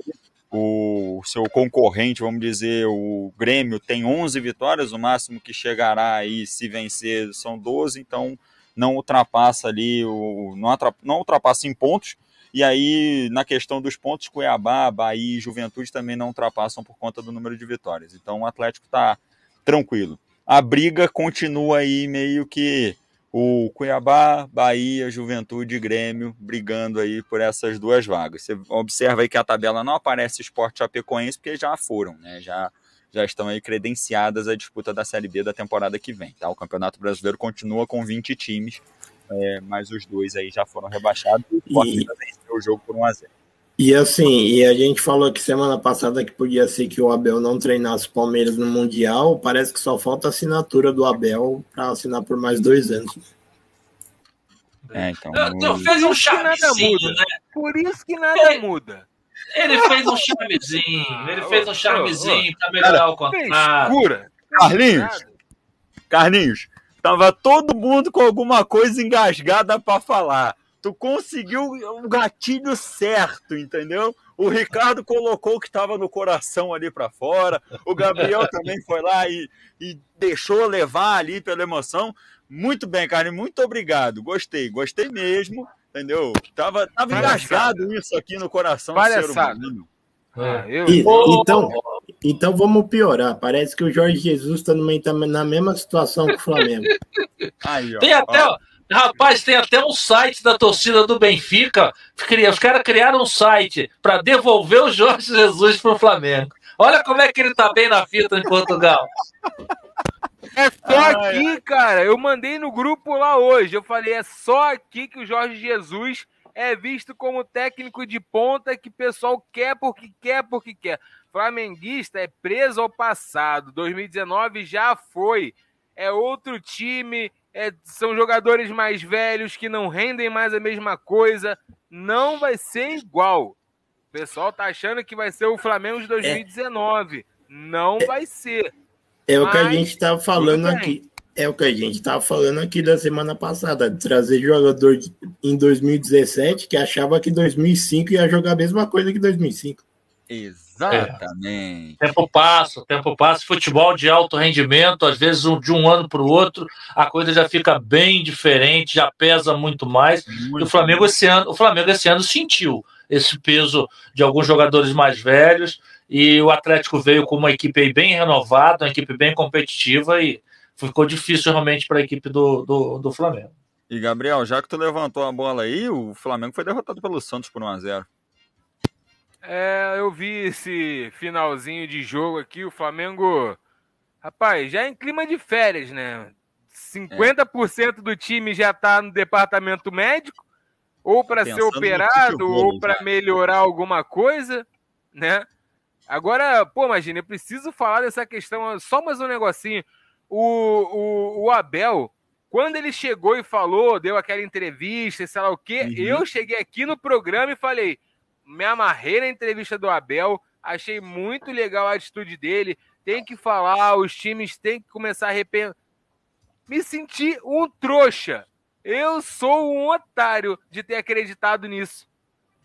o seu concorrente, vamos dizer, o Grêmio tem 11 vitórias, o máximo que chegará aí se vencer são 12, então não ultrapassa ali, o, não, não ultrapassa em pontos, e aí, na questão dos pontos, Cuiabá, Bahia e Juventude também não ultrapassam por conta do número de vitórias. Então o Atlético está tranquilo. A briga continua aí meio que o Cuiabá, Bahia, Juventude e Grêmio brigando aí por essas duas vagas. Você observa aí que a tabela não aparece Esporte Chapecoense porque já foram, né? Já já estão aí credenciadas à disputa da Série B da temporada que vem, tá? O Campeonato Brasileiro continua com 20 times é, mas os dois aí já foram rebaixados e venceu o jogo por 1 a 0 e assim, e a gente falou que semana passada que podia ser que o Abel não treinasse o Palmeiras no Mundial, parece que só falta a assinatura do Abel para assinar por mais dois anos. É, então. Fez um charmezinho, né? Por isso que nada ele, muda. Ele fez um charmezinho, ele fez um charmezinho para melhorar o contrato. Cura. Carlinhos, Carlinhos, tava todo mundo com alguma coisa engasgada para falar. Tu conseguiu o gatilho certo, entendeu? O Ricardo colocou o que estava no coração ali para fora. O Gabriel também foi lá e, e deixou levar ali pela emoção. Muito bem, Carlinhos, muito obrigado. Gostei, gostei mesmo, entendeu? Tava, tava engasgado isso aqui no coração Palhaçada. do ser humano. Ah, eu... e, então, então vamos piorar. Parece que o Jorge Jesus está na mesma situação que o Flamengo. Aí, ó, tem até, ó. Rapaz, tem até um site da torcida do Benfica. Os caras criaram um site para devolver o Jorge Jesus para o Flamengo. Olha como é que ele tá bem na fita em Portugal. É só aqui, cara. Eu mandei no grupo lá hoje. Eu falei, é só aqui que o Jorge Jesus é visto como técnico de ponta que o pessoal quer porque quer porque quer. Flamenguista é preso ao passado. 2019 já foi. É outro time. É, são jogadores mais velhos que não rendem mais a mesma coisa. Não vai ser igual. O pessoal tá achando que vai ser o Flamengo de 2019. É. Não é. vai ser. É o que a gente estava falando aqui. É o que a gente estava falando aqui da semana passada, de trazer jogador em 2017 que achava que 2005 ia jogar a mesma coisa que 2005. Exatamente. É. Tempo passa, tempo passa. Futebol de alto rendimento, às vezes de um ano para o outro, a coisa já fica bem diferente, já pesa muito mais. Muito o Flamengo esse ano, o Flamengo esse ano sentiu esse peso de alguns jogadores mais velhos e o Atlético veio com uma equipe bem renovada, uma equipe bem competitiva e ficou difícil realmente para a equipe do, do, do, Flamengo. E Gabriel, já que tu levantou a bola aí, o Flamengo foi derrotado pelo Santos por 1x0. É, eu vi esse finalzinho de jogo aqui, o Flamengo. Rapaz, já é em clima de férias, né? 50% é. do time já tá no departamento médico, ou para ser operado, ou para melhorar alguma coisa, né? Agora, pô, imagina, eu preciso falar dessa questão, só mais um negocinho. O, o, o Abel, quando ele chegou e falou, deu aquela entrevista, sei lá o quê, uhum. eu cheguei aqui no programa e falei, me amarrei na entrevista do Abel, achei muito legal a atitude dele, tem que falar, os times têm que começar a arrepender. Me senti um trouxa. Eu sou um otário de ter acreditado nisso.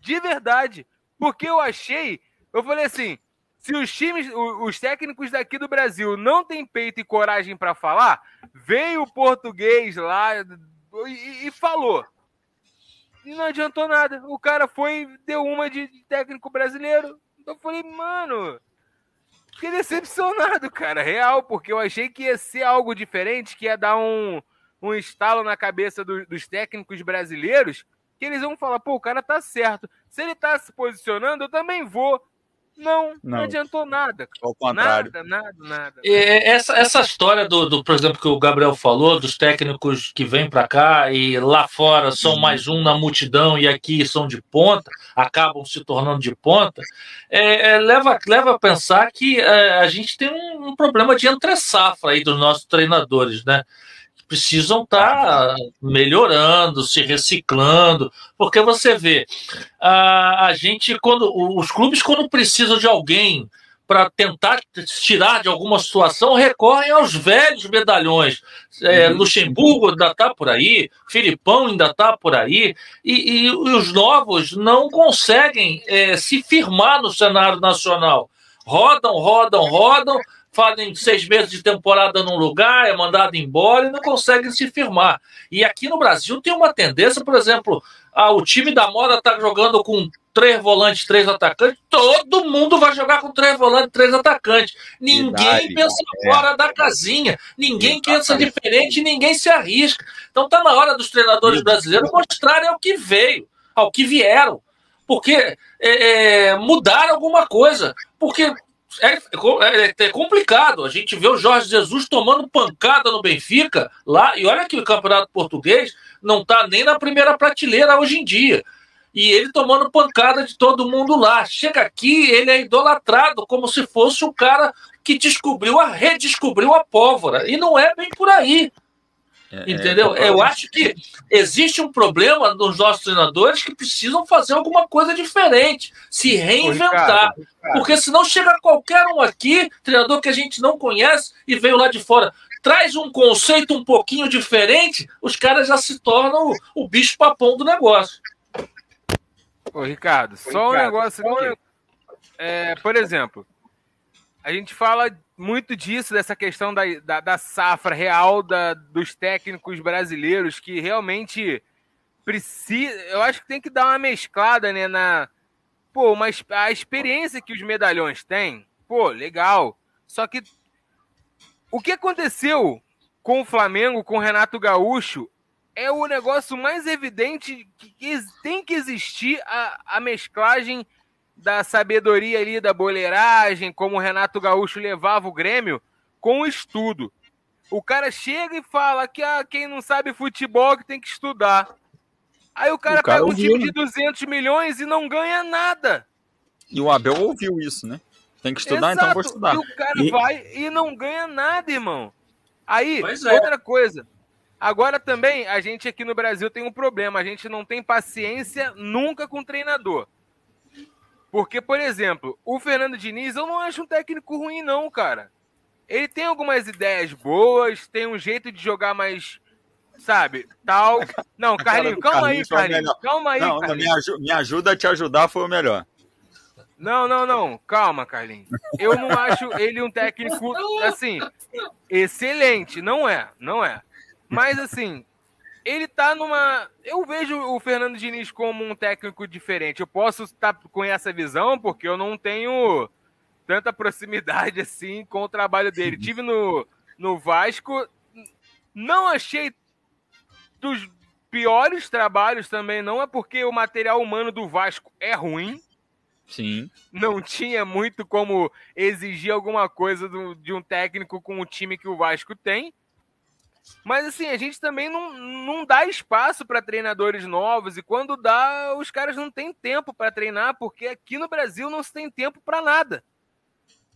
De verdade. Porque eu achei, eu falei assim, se os times, os técnicos daqui do Brasil não têm peito e coragem para falar, veio o português lá e, e, falou. Não adiantou nada. O cara foi, deu uma de técnico brasileiro. Então eu falei, mano, fiquei decepcionado, cara, real, porque eu achei que ia ser algo diferente, que ia dar um, um estalo na cabeça do, dos técnicos brasileiros, que eles vão falar, pô, o cara tá certo. Se ele tá se posicionando, eu também vou. Não, não, não, adiantou nada. Ao contrário. Nada, nada, nada. essa, essa história do, do, por exemplo, que o Gabriel falou, dos técnicos que vêm para cá e lá fora são uhum. mais um na multidão e aqui são de ponta, acabam se tornando de ponta, é, é, leva, leva a pensar que é, a gente tem um, um problema de entre-safra aí dos nossos treinadores, né? Precisam estar tá melhorando, se reciclando, porque você vê a, a gente quando os clubes quando precisam de alguém para tentar tirar de alguma situação recorrem aos velhos medalhões. É, uhum. Luxemburgo ainda está por aí, Filipão ainda está por aí, e, e, e, os novos não conseguem é, se firmar no cenário nacional. Rodam, rodam, rodam, fazem seis meses de temporada num lugar, é mandado embora e não conseguem se firmar. E aqui no Brasil tem uma tendência, por exemplo, ah, o time da moda está jogando com três volantes, três atacantes, todo mundo vai jogar com três volantes, três atacantes. Ninguém Verdade, pensa é. fora da casinha, ninguém pensa diferente, ninguém se arrisca. Então tá na hora dos treinadores brasileiros mostrarem ao que veio, ao que vieram. Porque é, é, mudar alguma coisa. Porque é, é, é, complicado. A gente vê o Jorge Jesus tomando pancada no Benfica lá, e olha que o Campeonato Português não está nem na primeira prateleira hoje em dia. E ele tomando pancada de todo mundo lá. Chega aqui, ele é idolatrado como se fosse o cara que descobriu a redescobriu a pólvora. E não é bem por aí. É, Entendeu? É, eu acho que existe um problema nos nossos treinadores que precisam fazer alguma coisa diferente, se reinventar. Ricardo, Ricardo. Porque senão chega qualquer um aqui, treinador que a gente não conhece e veio lá de fora, traz um conceito um pouquinho diferente, os caras já se tornam o, o bicho papão do negócio. Ô, Ricardo, só um negócio aqui. É, por exemplo, a gente fala muito disso, dessa questão da, da, da safra real da, dos técnicos brasileiros, que realmente precisa. Eu acho que tem que dar uma mesclada, né? Na, pô, mas a experiência que os medalhões têm, pô, legal. Só que o que aconteceu com o Flamengo, com o Renato Gaúcho, é o negócio mais evidente que tem que existir a, a mesclagem da sabedoria ali, da boleiragem, como o Renato Gaúcho levava o Grêmio, com o estudo. O cara chega e fala que ah, quem não sabe futebol que tem que estudar. Aí o cara, o cara pega um time né? de 200 milhões e não ganha nada. E o Abel ouviu isso, né? Tem que estudar, Exato. então vou estudar. E o cara e... vai e não ganha nada, irmão. Aí, é. outra coisa. Agora também, a gente aqui no Brasil tem um problema. A gente não tem paciência nunca com o treinador. Porque, por exemplo, o Fernando Diniz, eu não acho um técnico ruim, não, cara. Ele tem algumas ideias boas, tem um jeito de jogar mais, sabe, tal. Não, Carlinhos, calma aí, Carlinhos. Calma aí, não, me ajuda a te ajudar foi o melhor. Não, não, não. Calma, Carlinhos. Eu não acho ele um técnico, assim, excelente. Não é, não é. Mas, assim, ele tá numa. Eu vejo o Fernando Diniz como um técnico diferente. Eu posso estar com essa visão porque eu não tenho tanta proximidade assim com o trabalho dele. Tive no, no Vasco, não achei dos piores trabalhos também, não é porque o material humano do Vasco é ruim. Sim. Não tinha muito como exigir alguma coisa do, de um técnico com o time que o Vasco tem. Mas assim, a gente também não, não dá espaço para treinadores novos e quando dá, os caras não têm tempo para treinar, porque aqui no Brasil não se tem tempo para nada.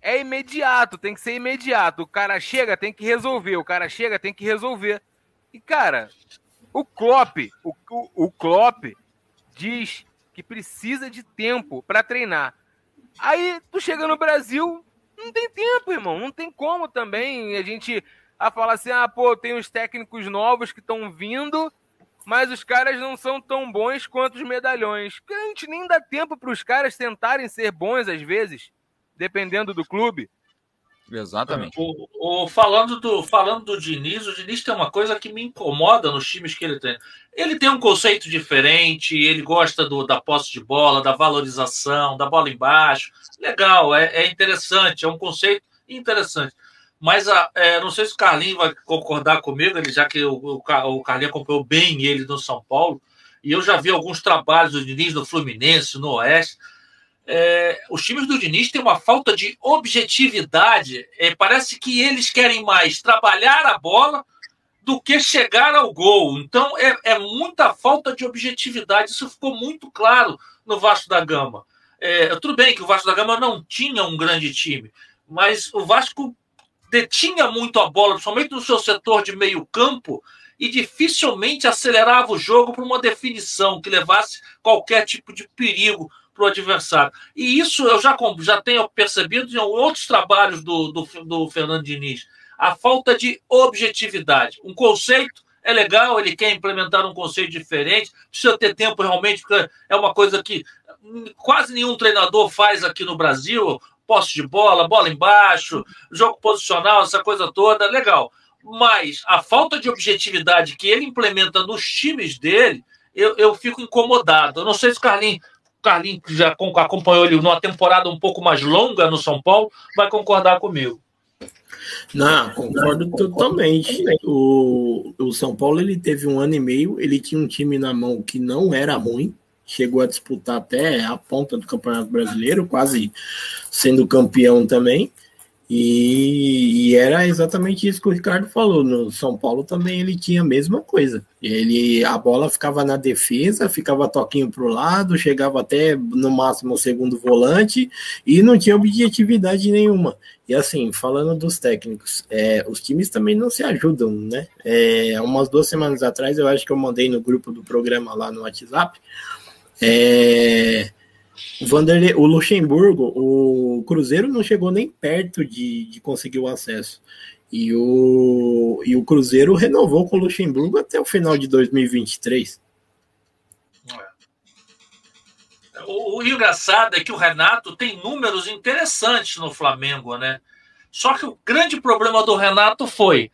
É imediato, tem que ser imediato. O cara chega, tem que resolver. O cara chega, tem que resolver. E cara, o Klopp, o, o, o Klopp diz que precisa de tempo para treinar. Aí tu chega no Brasil, não tem tempo, irmão. Não tem como também a gente a falar assim: ah, pô, tem uns técnicos novos que estão vindo, mas os caras não são tão bons quanto os medalhões. Porque a gente nem dá tempo para os caras tentarem ser bons às vezes, dependendo do clube. Exatamente. O, o, falando, do, falando do Diniz, o Diniz tem uma coisa que me incomoda nos times que ele tem. Ele tem um conceito diferente, ele gosta do, da posse de bola, da valorização, da bola embaixo. Legal, é, é interessante, é um conceito interessante. Mas a, é, não sei se o Carlinhos vai concordar comigo, ele, já que o, o, o Carlinhos acompanhou bem ele no São Paulo, e eu já vi alguns trabalhos do Diniz no Fluminense, no Oeste. É, os times do Diniz têm uma falta de objetividade. É, parece que eles querem mais trabalhar a bola do que chegar ao gol. Então é, é muita falta de objetividade. Isso ficou muito claro no Vasco da Gama. É, tudo bem que o Vasco da Gama não tinha um grande time, mas o Vasco detinha muito a bola, principalmente no seu setor de meio campo, e dificilmente acelerava o jogo para uma definição que levasse qualquer tipo de perigo para o adversário. E isso eu já, já tenho percebido em outros trabalhos do, do, do Fernando Diniz. A falta de objetividade. Um conceito é legal, ele quer implementar um conceito diferente, precisa ter tempo realmente, porque é uma coisa que quase nenhum treinador faz aqui no Brasil posse de bola, bola embaixo, jogo posicional, essa coisa toda, legal. Mas a falta de objetividade que ele implementa nos times dele, eu, eu fico incomodado. Eu não sei se o Carlinhos, Carlinhos que já acompanhou ele numa temporada um pouco mais longa no São Paulo, vai concordar comigo. Não, concordo totalmente. O, o São Paulo ele teve um ano e meio, ele tinha um time na mão que não era ruim, chegou a disputar até a ponta do Campeonato Brasileiro, quase sendo campeão também. E, e, era exatamente isso que o Ricardo falou. No São Paulo também ele tinha a mesma coisa. Ele a bola ficava na defesa, ficava toquinho para o lado, chegava até no máximo o segundo volante e não tinha objetividade nenhuma. E assim, falando dos técnicos, é, os times também não se ajudam, né? É, umas duas semanas atrás eu acho que eu mandei no grupo do programa lá no WhatsApp. É, o, o Luxemburgo, o Cruzeiro não chegou nem perto de, de conseguir o acesso. E o, e o Cruzeiro renovou com o Luxemburgo até o final de 2023. O, o engraçado é que o Renato tem números interessantes no Flamengo, né? Só que o grande problema do Renato foi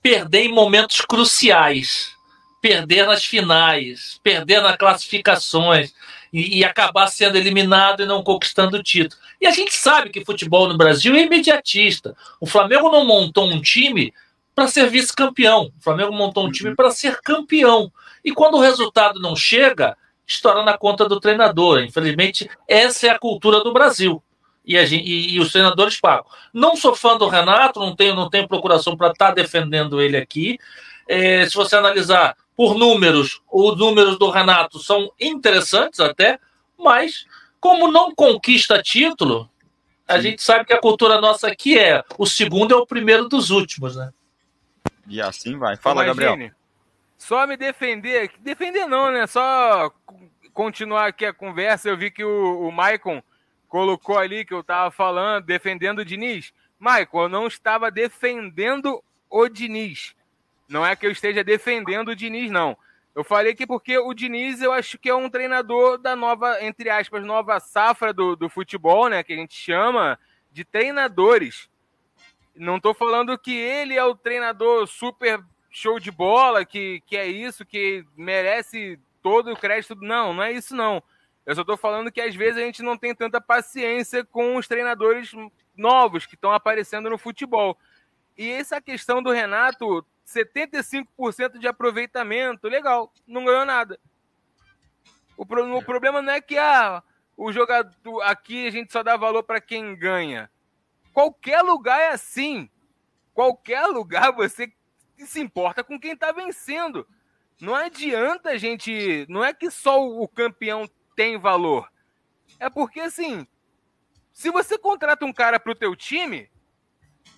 perder em momentos cruciais, perder nas finais, perder nas classificações e, e, acabar sendo eliminado e não conquistando o título. E a gente sabe que futebol no Brasil é imediatista. O Flamengo não montou um time para ser vice-campeão. O Flamengo montou um time para ser campeão. E quando o resultado não chega, estoura na conta do treinador. Infelizmente, essa é a cultura do Brasil. E, gente, e, e, os treinadores pagam. Não sou fã do Renato, não tenho, não tenho procuração para estar tá defendendo ele aqui. É, se você analisar por números, os números do Renato são interessantes até, mas como não conquista título, a Sim. gente sabe que a cultura nossa aqui é o segundo é o primeiro dos últimos, né? E assim vai. Fala, Imagine, Gabriel. Só me defender, defender não, né? Só continuar aqui a conversa. Eu vi que o, o Maicon colocou ali que eu tava falando, defendendo o Diniz. Maicon, eu não estava defendendo o Diniz. Não é que eu esteja defendendo o Diniz, não. Eu falei que porque o Diniz, eu acho que é um treinador da nova, entre aspas, nova safra do, do futebol, né? Que a gente chama de treinadores. Não estou falando que ele é o treinador super show de bola, que, que é isso, que merece todo o crédito. Não, não é isso, não. Eu só estou falando que às vezes a gente não tem tanta paciência com os treinadores novos que estão aparecendo no futebol. E essa questão do Renato 75% de aproveitamento. Legal, não ganhou nada. O, pro, o problema não é que ah, o jogador aqui a gente só dá valor para quem ganha. Qualquer lugar é assim. Qualquer lugar você se importa com quem está vencendo. Não adianta a gente. Não é que só o campeão tem valor. É porque assim, se você contrata um cara para o teu time,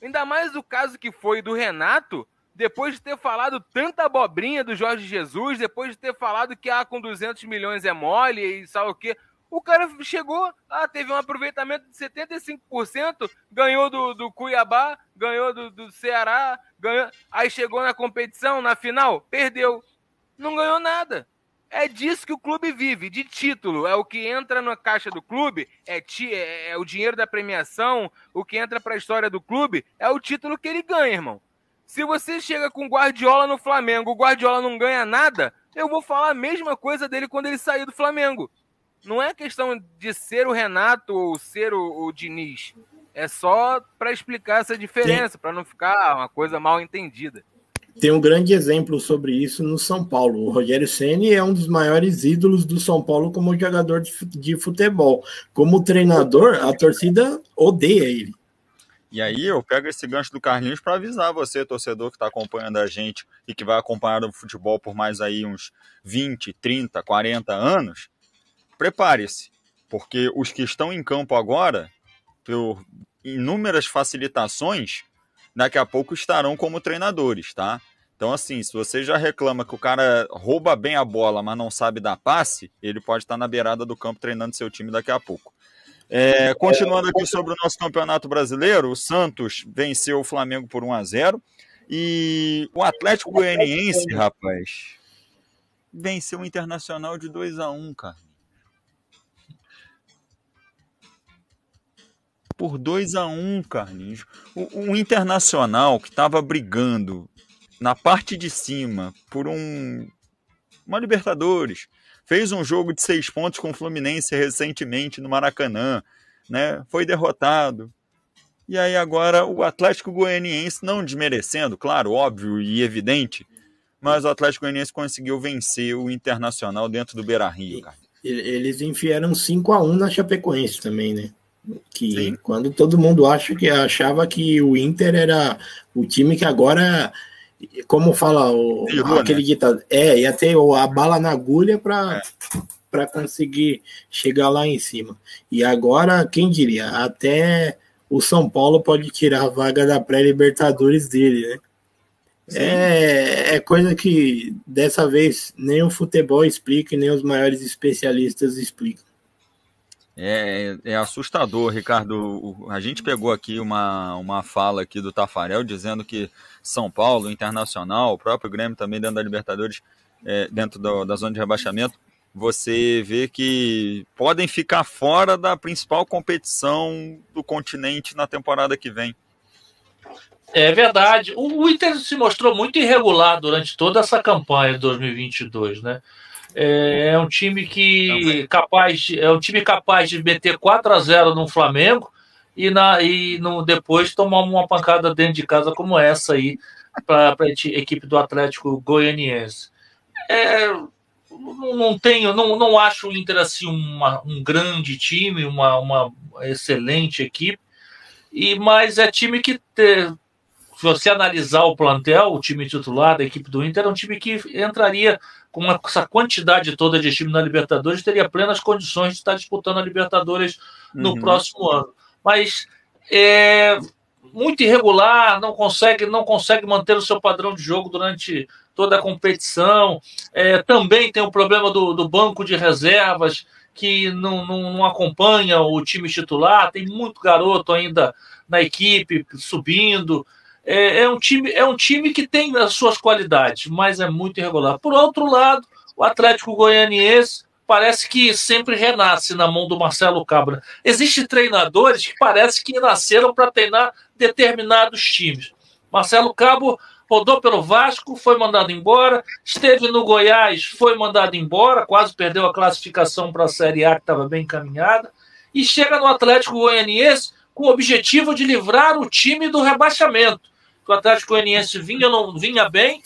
ainda mais o caso que foi do Renato, depois de ter falado tanta abobrinha do Jorge Jesus, depois de ter falado que ah, com 200 milhões é mole e sabe o quê, o cara chegou, ah, teve um aproveitamento de 75%, ganhou do, do Cuiabá, ganhou do, do Ceará, ganhou, aí chegou na competição, na final, perdeu. Não ganhou nada. É disso que o clube vive, de título. É o que entra na caixa do clube, é, ti, é, é o dinheiro da premiação, o que entra para a história do clube, é o título que ele ganha, irmão. Se você chega com Guardiola no Flamengo, o Guardiola não ganha nada, eu vou falar a mesma coisa dele quando ele sair do Flamengo. Não é questão de ser o Renato ou ser o, o Diniz. É só para explicar essa diferença, para não ficar uma coisa mal entendida. Tem um grande exemplo sobre isso no São Paulo. O Rogério Ceni é um dos maiores ídolos do São Paulo como jogador de futebol. Como treinador, a torcida odeia ele. E aí eu pego esse gancho do Carlinhos para avisar você, torcedor que está acompanhando a gente e que vai acompanhar o futebol por mais aí uns 20, 30, 40 anos, prepare-se, porque os que estão em campo agora, por inúmeras facilitações, daqui a pouco estarão como treinadores, tá? Então, assim, se você já reclama que o cara rouba bem a bola, mas não sabe dar passe, ele pode estar na beirada do campo treinando seu time daqui a pouco. É, continuando aqui sobre o nosso campeonato brasileiro, o Santos venceu o Flamengo por 1 a 0 e o Atlético Goianiense, rapaz, venceu o Internacional de 2 a 1 cara. Por 2 a 1 Carlinhos. O, o Internacional, que estava brigando na parte de cima por um uma Libertadores, fez um jogo de seis pontos com o Fluminense recentemente no Maracanã, né? Foi derrotado. E aí agora o Atlético Goianiense, não desmerecendo, claro, óbvio e evidente, mas o Atlético Goianiense conseguiu vencer o Internacional dentro do Beira-Rio, cara. Eles enfiaram 5 a 1 na Chapecoense também, né? Que Sim. quando todo mundo acha que achava que o Inter era o time que agora, como fala o, Errou, aquele né? ditado, é, ia ter a bala na agulha para é. para conseguir chegar lá em cima. E agora, quem diria, até o São Paulo pode tirar a vaga da pré-libertadores dele, né? É, é, coisa que dessa vez nem o futebol explica e nem os maiores especialistas explicam. É, é assustador, Ricardo. A gente pegou aqui uma, uma fala aqui do Tafarel dizendo que São Paulo, Internacional, o próprio Grêmio também dentro da Libertadores, é, dentro do, da zona de rebaixamento, você vê que podem ficar fora da principal competição do continente na temporada que vem. É verdade. O Inter se mostrou muito irregular durante toda essa campanha de 2022, né? É, é um time que capaz, é um time capaz de meter 4 a 0 no Flamengo e, na, e no, depois tomar uma pancada dentro de casa como essa aí para a equipe do Atlético Goianiense. É, não tenho, não, não acho o Inter assim uma, um grande time, uma, uma excelente equipe, e mas é time que te, se você analisar o plantel, o time titular da equipe do Inter é um time que entraria com essa quantidade toda de time na Libertadores, teria plenas condições de estar disputando a Libertadores no uhum. próximo ano. Mas é muito irregular, não consegue, não consegue manter o seu padrão de jogo durante toda a competição. É, também tem o problema do, do banco de reservas que não, não, não, acompanha o time titular. Tem muito garoto ainda na equipe subindo. É, é, um time, é um time que tem as suas qualidades, mas é muito irregular. Por outro lado, o Atlético Goianiense parece que sempre renasce na mão do Marcelo Cabra. Existem treinadores que parece que nasceram para treinar determinados times. Marcelo Cabo rodou pelo Vasco, foi mandado embora, esteve no Goiás, foi mandado embora, quase perdeu a classificação para a Série A, que estava bem encaminhada, e chega no Atlético Goianiense com o objetivo de livrar o time do rebaixamento. O Atlético Goianiense vinha, não vinha bem,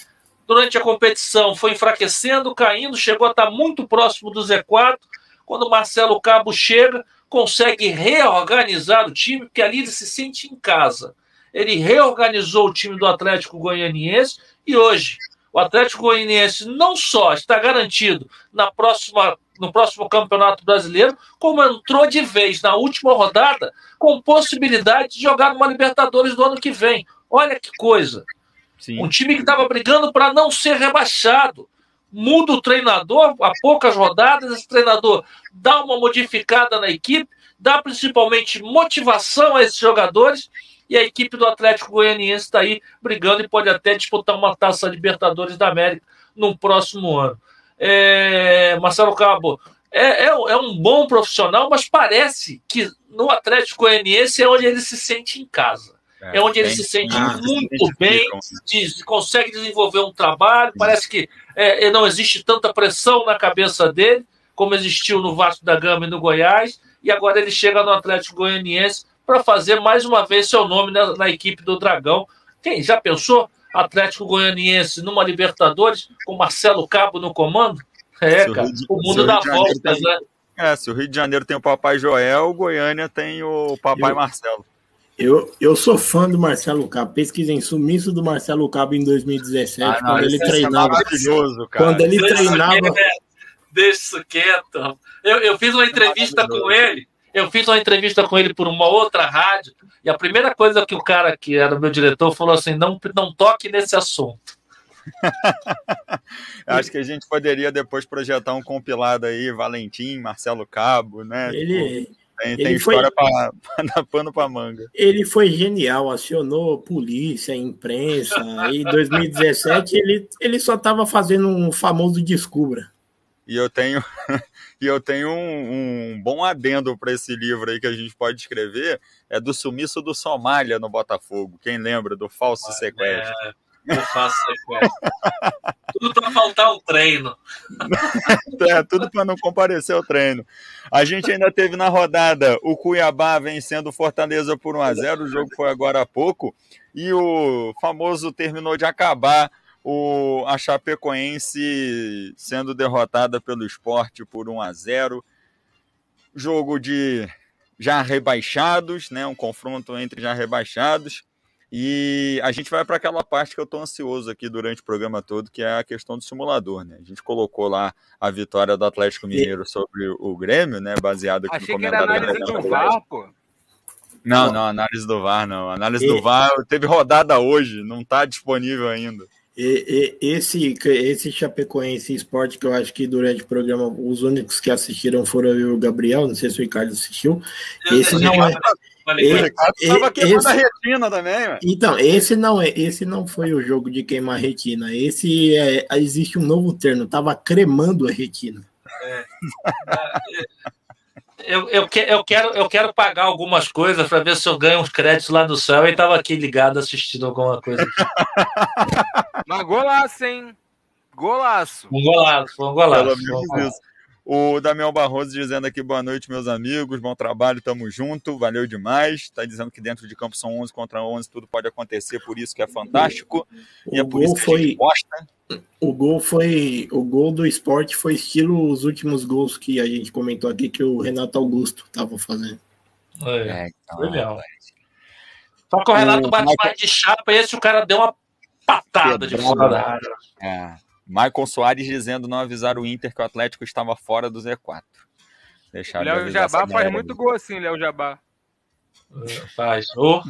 durante a competição foi enfraquecendo, caindo, chegou a estar muito próximo do Z4. Quando Marcelo Cabo chega, consegue reorganizar o time, porque ali ele se sente em casa. Ele reorganizou o time do Atlético Goianiense e hoje o Atlético Goianiense não só está garantido na próxima, no próximo Campeonato Brasileiro, como entrou de vez na última rodada com possibilidade de jogar numa Libertadores do ano que vem. Olha que coisa. Sim. Um time que estava brigando para não ser rebaixado. Muda o treinador, há poucas rodadas, esse treinador dá uma modificada na equipe, dá principalmente motivação a esses jogadores, e a equipe do Atlético Goianiense está aí brigando e pode até disputar uma taça Libertadores da América no próximo ano. É, Marcelo Cabo é, é, é, um bom profissional, mas parece que no Atlético Goianiense é onde ele se sente em casa. É, é onde ele se sente ah, muito bem, diz, consegue desenvolver um trabalho. Sim. Parece que é, não existe tanta pressão na cabeça dele, como existiu no Vasco da Gama e no Goiás. E agora ele chega no Atlético Goianiense para fazer mais uma vez seu nome na, na, equipe do Dragão. Quem já pensou? Atlético Goianiense numa Libertadores, com Marcelo Cabo no comando? É, cara, o mundo dá voltas, né? É, se o Rio de Janeiro tem o Papai Joel, o Goiânia tem o Papai Eu... Marcelo. Eu, eu sou fã do Marcelo Cabo. Pesquisem sumiço do Marcelo Cabo em 2017, ah, não, quando ele é treinava. Maravilhoso, cara. Quando ele deixa treinava. Quieto, deixa isso quieto. Eu, eu fiz uma é entrevista com ele. Eu fiz uma entrevista com ele por uma outra rádio. E a primeira coisa que o cara que era meu diretor falou assim: não, não toque nesse assunto. Acho que a gente poderia depois projetar um compilado aí, Valentim, Marcelo Cabo, né? Ele. Tipo tem, tem história para dar pano para manga. Ele foi genial, acionou polícia, imprensa. e em 2017 ele, ele só estava fazendo um famoso descubra. E eu tenho, e eu tenho um, um bom adendo para esse livro aí que a gente pode escrever, é do sumiço do Somália no Botafogo. Quem lembra do falso sequestro? É, eu faço sequestro. tudo para faltar o treino. é, tudo para não comparecer ao treino. A gente ainda teve na rodada o Cuiabá vencendo o Fortaleza por 1 a 0 o jogo foi agora há pouco, e o famoso terminou de acabar o, a Chapecoense sendo derrotada pelo esporte por 1 a 0 Jogo de já rebaixados, né? Um confronto entre já rebaixados. E a gente vai para aquela parte que eu estou ansioso aqui durante o programa todo, que é a questão do simulador, né? A gente colocou lá a vitória do Atlético Mineiro sobre o Grêmio, né? Baseado aqui Achei no que era comentário análise do VAR, pô. Não, não, análise do VAR não. Análise E- do VAR teve rodada hoje, não está disponível ainda. E- e- esse, esse Chapecoense Esporte, que eu acho que durante o programa os únicos que assistiram foram eu e o Gabriel, não sei se o Ricardo assistiu. Esse não é. Falei, O Ricardo estava queimando esse- a retina também, ué. Então, esse não é, esse não foi o jogo de queimar retina. Esse é, existe um novo termo, tava cremando a retina. Eu, eu, que- eu quero, eu quero pagar algumas coisas para ver se eu ganho uns créditos lá no céu e tava aqui ligado assistindo alguma coisa. Mas golaço, hein? Golaço. Um golaço, foi um Pelo golaço. menos foi um golaço. O Damião Barroso dizendo aqui boa noite, meus amigos, bom trabalho, tamo junto, valeu demais. Tá dizendo que dentro de campo são 11 contra 11, tudo pode acontecer, por isso que é fantástico. E é O por isso gol que a gente foi, gosta. o gol foi, o gol do esporte foi estilo os últimos gols que a gente comentou aqui que o Renato Augusto tava fazendo. É, então, legal. Só que o Renato O bate mais de chapa e esse o cara deu uma patada de fora da área. É. Michael Soares dizendo não avisar o Inter que o Atlético estava fora do Z4. O Deixar de Léo Jabá faz galera muito gol assim, Léo Jabá. Faz. Ô,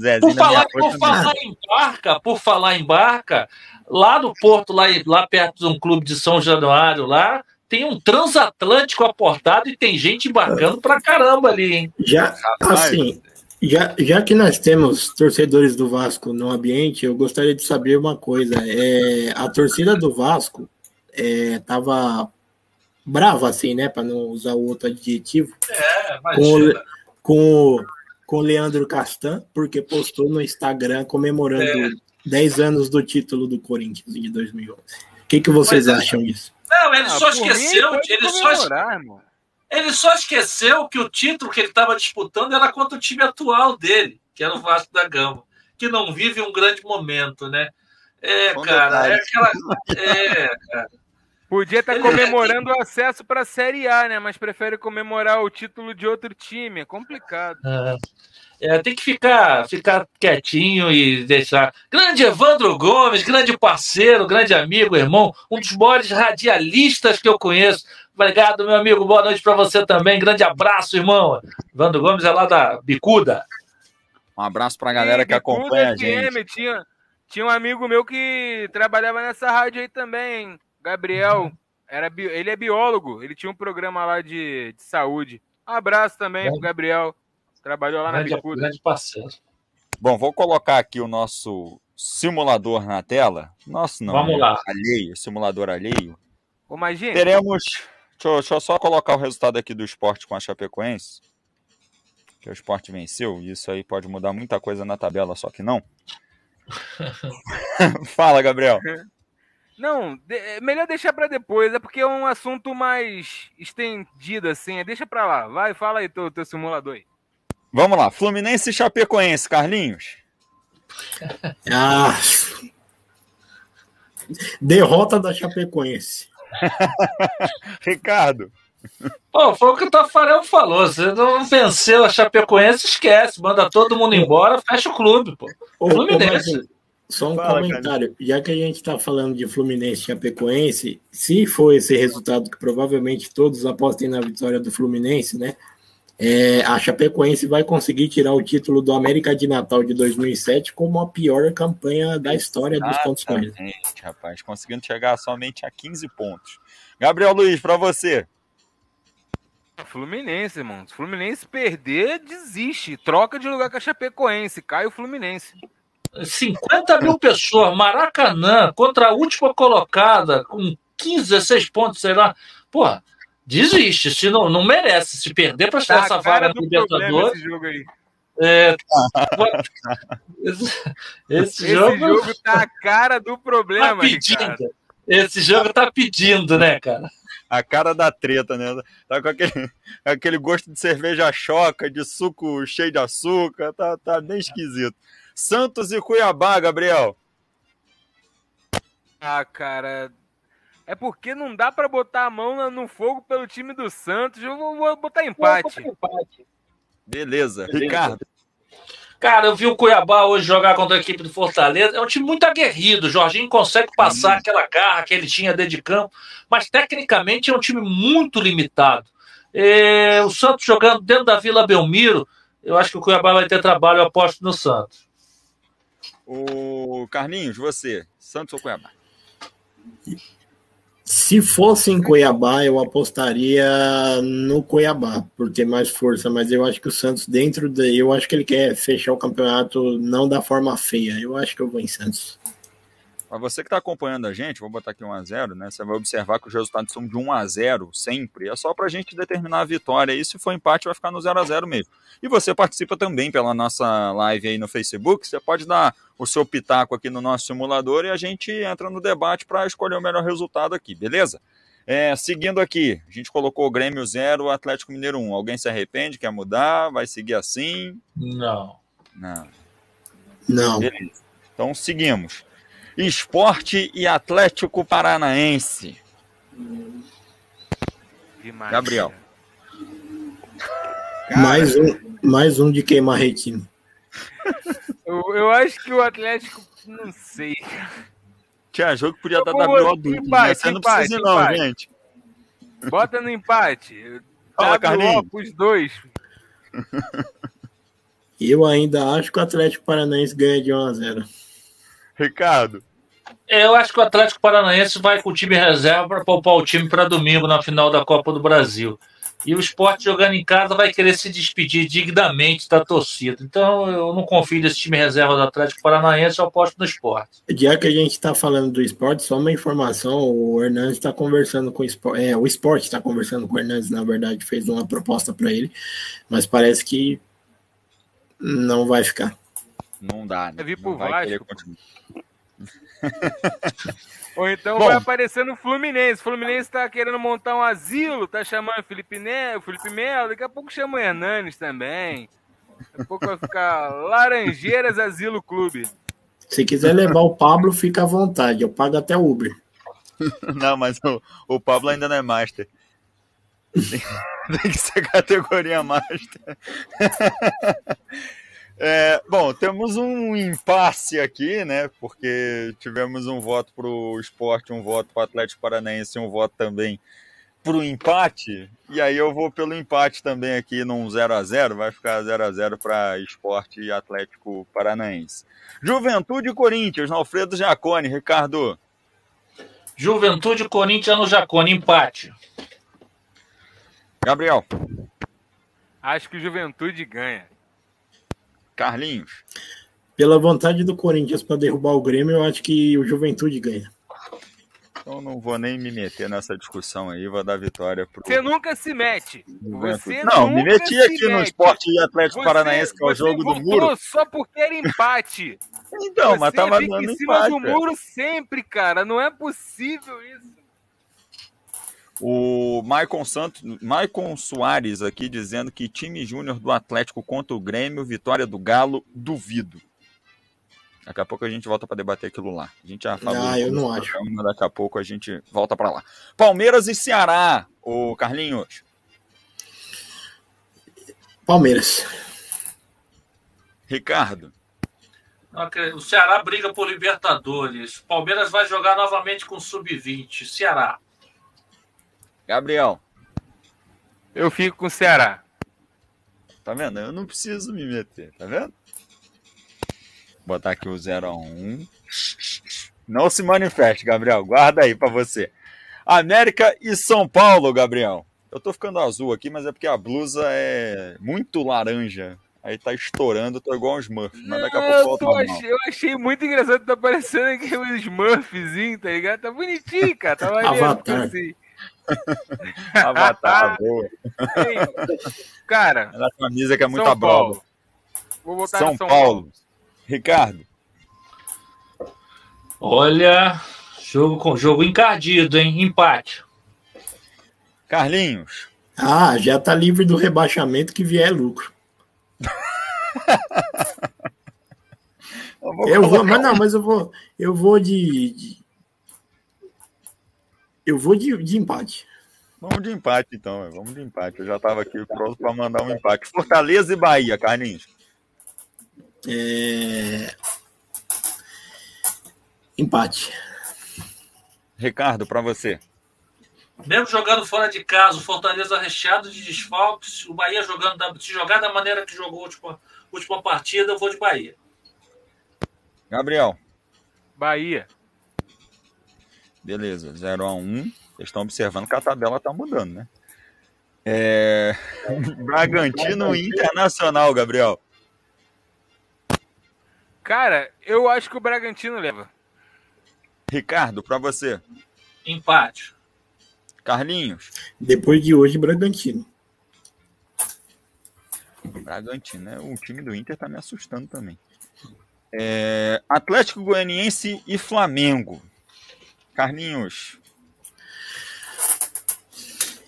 Zezinho Por falar, por falar em barca, por falar em barca, lá no Porto, lá, lá perto de um clube de São Januário, lá tem um transatlântico aportado e tem gente embarcando pra caramba ali, hein? Já Rapaz. assim, já, já que nós temos torcedores do Vasco no ambiente, eu gostaria de saber uma coisa. É, a torcida do Vasco é, tava brava, assim, né? Para não usar o outro adjetivo, É, com, o- com, o- com o Leandro Castan, porque postou no Instagram comemorando 10 anos do título do Corinthians de 2011. O que, que vocês Mas é- acham disso? Não, ele Ah, só mim, esqueceu, ele só, irmão. Ele só esqueceu que o título que ele estava disputando era contra o time atual dele, que era o Vasco da Gama, que não vive um grande momento, né? É, cara, é aquela. É, Podia estar Ele- comemorando o acesso para a Série A, né? Mas prefere comemorar o título de outro time. É complicado. É, tem que ficar, ficar quietinho e deixar. Grande Evandro Gomes, grande parceiro, grande amigo, irmão, um dos maiores radialistas que eu conheço. Obrigado, meu amigo. Boa noite para você também. Grande abraço, irmão. Evandro Gomes é lá da Bicuda. Um abraço pra galera E que Bicuda acompanha a gente. Tinha, tinha um amigo meu que trabalhava nessa rádio aí também, hein? Gabriel. Era bi- ele é biólogo. Ele tinha um programa lá de, de saúde. Um abraço também pro Gabriel. Trabalhou lá na Grande, Bicuda. grande parceiro. Bom, vou colocar aqui o nosso simulador na tela. Nosso não, Vamos lá. alheio, simulador alheio. Gente, Teremos. Deixa eu, deixa eu só colocar o resultado aqui do esporte com a Chapecoense. Que o esporte venceu. e Isso aí pode mudar muita coisa na tabela, só que não. Fala, Gabriel. Não, de- é melhor deixar pra depois, é porque é um assunto mais estendido, assim. Deixa pra lá. Vai, fala aí teu, teu simulador aí. Vamos lá. Fluminense e Chapecoense, Carlinhos. Ah, derrota da Chapecoense. Ricardo. Pô, foi o que o Tafarel falou. Você não venceu a Chapecoense, esquece. Manda todo mundo embora, fecha o clube, pô. Ô, Fluminense. Só um Fala, comentário. Já que a gente está falando de Fluminense e Chapecoense, se for esse resultado que provavelmente todos apostem na vitória do Fluminense, né? É, a Chapecoense vai conseguir tirar o título do América de Natal de 2007 como a pior campanha da história dos pontos corridos. Rapaz. Conseguindo chegar somente a 15 pontos. Gabriel Luiz, para você. Fluminense, irmão. Se o Fluminense perder, desiste. Troca de lugar com a Chapecoense. Cai o Fluminense. 50 mil pessoas, Maracanã, contra a última colocada, com 15, 16 pontos, sei lá. Porra, desiste. Se não, não merece. Se perder para Tá essa vaga cara do Libertadores. aí. É, esse, esse jogo, jogo tá a cara do tá problema, pedindo. Ricardo. Esse jogo tá pedindo, né, cara? A cara da treta, né? Tá com aquele, aquele gosto de cerveja choca, de suco cheio de açúcar. Tá, tá bem esquisito. Santos e Cuiabá, Gabriel. Ah, cara. É porque não dá pra botar a mão no fogo pelo time do Santos. Eu vou, vou botar empate. Beleza. Beleza. Ricardo. Cara, eu vi o Cuiabá hoje jogar contra a equipe do Fortaleza. É um time muito aguerrido. O Jorginho consegue passar aquela garra que ele tinha dentro de campo, mas tecnicamente é um time muito limitado. É, o Santos jogando dentro da Vila Belmiro, eu acho que o Cuiabá vai ter trabalho, eu aposto no Santos. O Carlinhos, você, Santos ou Cuiabá? Se fosse em Cuiabá, eu apostaria no Cuiabá, por ter mais força, mas eu acho que o Santos, dentro de. Eu acho que ele quer fechar o campeonato não da forma feia. Eu acho que eu vou em Santos. Para você que está acompanhando a gente, vou botar aqui 1x0, né? Você vai observar que os resultados são de 1x0 sempre. É só para a gente determinar a vitória. E se for empate, vai ficar no 0x0 mesmo. E você participa também pela nossa live aí no Facebook. Você pode dar o seu pitaco aqui no nosso simulador e a gente entra no debate para escolher o melhor resultado aqui, beleza? É, seguindo aqui, a gente colocou o Grêmio 0, Atlético Mineiro 1. Alguém se arrepende, quer mudar? Vai seguir assim? Não. Não. Não. Beleza. Então seguimos. Esporte e Atlético Paranaense. Demais, Gabriel. Cara. Mais um, mais um de queimar retina. Eu, eu acho que o Atlético, não sei. Tinha jogo que podia dar WO adulto. Empate, Você não empate, precisa, não, empate. gente. Bota no empate. Fala, Carlinhos. os dois. Eu ainda acho que o Atlético Paranaense ganha de 1 a 0. Ricardo. Eu acho que o Atlético Paranaense vai com o time reserva para poupar o time para domingo na final da Copa do Brasil. E o esporte jogando em casa vai querer se despedir dignamente da torcida. Então eu não confio nesse time reserva do Atlético Paranaense, eu aposto no esporte. Já que a gente está falando do esporte, só uma informação: o Hernandes está conversando com o esporte. É, o esporte está conversando com o Hernandes, na verdade, fez uma proposta para ele, mas parece que não vai ficar. Não dá, né? vir pro Vasco. Ou então Bom, vai aparecer no Fluminense. O Fluminense tá querendo montar um asilo, tá chamando o Felipe, ne... Felipe Melo, daqui a pouco chama o Hernanes também. Daqui a pouco vai ficar Laranjeiras Asilo Clube. Se quiser levar o Pablo, fica à vontade. Eu pago até o Uber. Não, mas o, o Pablo ainda não é Master. Tem, tem que ser categoria Master. É, bom, temos um impasse aqui, né? Porque tivemos um voto para o esporte, um voto para o Atlético Paranaense e um voto também para o empate. E aí eu vou pelo empate também aqui num 0 a 0 Vai ficar 0 a 0 para esporte e Atlético Paranaense. Juventude e Corinthians, Alfredo Jacone, Ricardo. Juventude Corinthians no Jacone, empate. Gabriel. Acho que o Juventude ganha. Carlinhos. Pela vontade do Corinthians para derrubar o Grêmio, eu acho que o Juventude ganha. Então não vou nem me meter nessa discussão aí, vou dar vitória pro. Você nunca se mete. Você não, me meti aqui no Esporte e Atlético você, Paranaense, que é o jogo do muro. Só porque era empate. então, você mas tava fica dando em cima empate, do muro sempre, cara. Não é possível isso. O Maicon Santos, Maicon Soares aqui dizendo que time júnior do Atlético contra o Grêmio, vitória do Galo, duvido. Daqui a pouco a gente volta para debater aquilo lá. A gente já falou. Ah, eu não acho. Daqui a pouco a gente volta para lá. Palmeiras e Ceará, o Carlinhos. Palmeiras. Ricardo. O Ceará briga por Libertadores. Palmeiras vai jogar novamente com sub-20. Ceará. Gabriel. Eu fico com o Ceará. Tá vendo? Eu não preciso me meter, tá vendo? Vou botar aqui o 0 a 1 Não se manifeste, Gabriel. Guarda aí para você. América e São Paulo, Gabriel. Eu tô ficando azul aqui, mas é porque a blusa é muito laranja. Aí tá estourando, tô igual um Smurf. Mas daqui a pouco eu, achei, eu achei muito engraçado, tá parecendo aqui um Smurfzinho, tá ligado? Tá bonitinho, cara. Tá maneiro, assim. Avatar, boa. Cara. Ela camisa que é brava. Vou botar São, São Paulo. Paulo. Ricardo. Olha, jogo com jogo encardido, hein? Empate. Carlinhos. Ah, já tá livre do rebaixamento que vier lucro. eu vou, eu vou mas não, mas eu vou, eu vou de, de eu vou de, de empate. Vamos de empate, então. Vamos de empate. Eu já estava aqui pronto para mandar um empate. Fortaleza e Bahia, Carlinhos. É... Empate. Ricardo, para você. Mesmo jogando fora de casa, o Fortaleza recheado de desfalques, o Bahia jogando da, se jogar da maneira que jogou a última, última partida, eu vou de Bahia. Gabriel. Bahia. Beleza, 0 a 1 um. Vocês estão observando que a tabela está mudando, né? É... Bragantino Internacional, Gabriel. Cara, eu acho que o Bragantino leva. Ricardo, para você. Empate. Carlinhos. Depois de hoje, Bragantino. Bragantino, né? O time do Inter tá me assustando também. É... Atlético Goianiense e Flamengo. Carlinhos.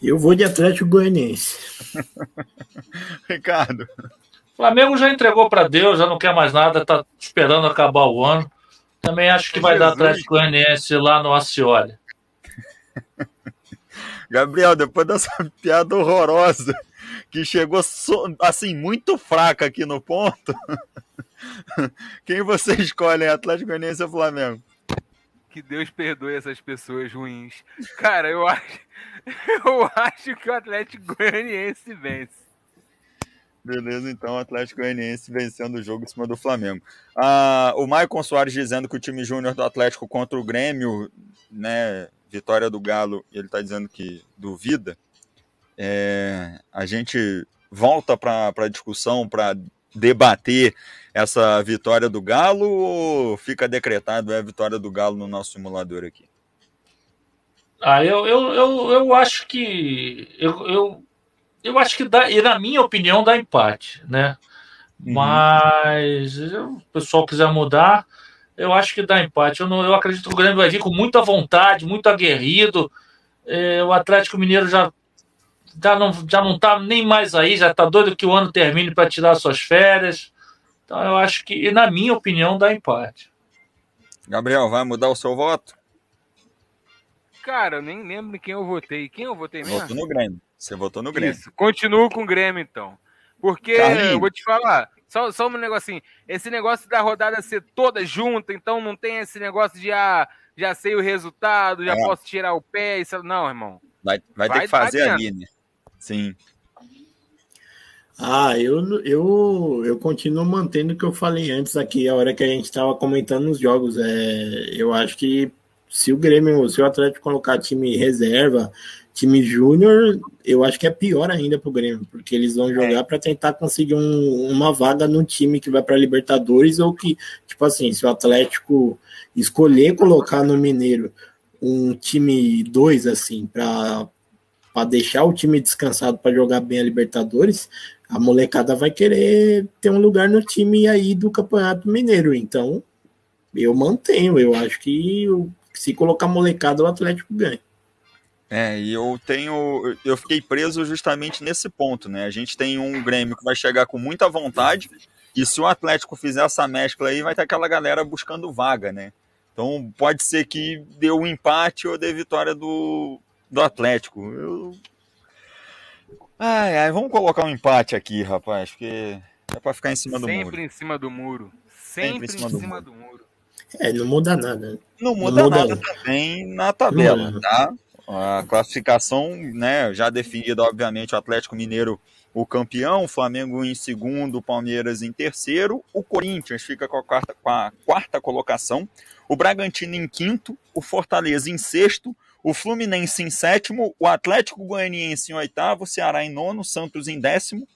Eu vou de Atlético Goianiense. Ricardo. Flamengo já entregou para Deus, já não quer mais nada, tá esperando acabar o ano. Também acho que vai Jesus. dar Atlético Goianiense lá no Acioli. Gabriel, depois dessa piada horrorosa que chegou assim muito fraca aqui no ponto, quem você escolhe, Atlético Goianiense ou Flamengo? Que Deus perdoe essas pessoas ruins. Cara, eu acho, eu acho que o Atlético Goianiense vence. Beleza, então o Atlético Goianiense vencendo o jogo em cima do Flamengo. Ah, o Maicon Soares dizendo que o time júnior do Atlético contra o Grêmio, né, vitória do Galo, ele está dizendo que duvida. É, a gente volta para a discussão, para debater essa vitória do Galo ou fica decretado é a vitória do Galo no nosso simulador aqui? Ah, eu, eu, eu, eu acho que eu, eu, eu acho que dá, e na minha opinião dá empate, né? Uhum. Mas se o pessoal quiser mudar, eu acho que dá empate. Eu, não, eu acredito que o Grêmio vai vir com muita vontade, muito aguerrido. É, o Atlético Mineiro já, já não já não tá nem mais aí, já está doido que o ano termine para tirar suas férias. Então eu acho que, na minha opinião, dá empate. Gabriel, vai mudar o seu voto? Cara, eu nem lembro quem eu votei. Quem eu votei mesmo? Votou no Grêmio. Você votou no Grêmio. Isso, continuo com o Grêmio, então. Porque, Carlinhos. eu vou te falar, só, só um negocinho. Esse negócio da rodada ser toda junta, então não tem esse negócio de ah, já sei o resultado, já é. posso tirar o pé. Isso... Não, irmão. Vai, vai, vai ter que fazer ali, né? Sim. Ah, eu, eu, eu continuo mantendo o que eu falei antes aqui, a hora que a gente estava comentando os jogos. É, eu acho que se o Grêmio, se o Atlético colocar time reserva, time júnior, eu acho que é pior ainda para o Grêmio, porque eles vão jogar é. para tentar conseguir um, uma vaga no time que vai para Libertadores ou que, tipo assim, se o Atlético escolher colocar no Mineiro um time 2 assim para para deixar o time descansado para jogar bem a Libertadores, a molecada vai querer ter um lugar no time aí do Campeonato Mineiro. Então, eu mantenho, eu acho que se colocar molecada, o Atlético ganha. É, e eu tenho. Eu fiquei preso justamente nesse ponto, né? A gente tem um Grêmio que vai chegar com muita vontade, e se o Atlético fizer essa mescla aí, vai ter aquela galera buscando vaga, né? Então pode ser que dê um empate ou dê vitória do, do Atlético. Eu... Ai, ai, vamos colocar um empate aqui, rapaz, porque é para ficar em cima do Sempre muro. Sempre em cima do muro. Sempre, Sempre em cima, do, cima do, muro. É, não muda nada. Não muda, não muda nada também na tabela, tá? A classificação, né, já definida, obviamente, o Atlético Mineiro o campeão, o Flamengo em segundo, o Palmeiras em terceiro, o Corinthians fica com a quarta, com a quarta colocação, o Bragantino em quinto, o Fortaleza em sexto, o Fluminense em sétimo, o Atlético Goianiense em oitavo, o Ceará em nono, Santos em décimo,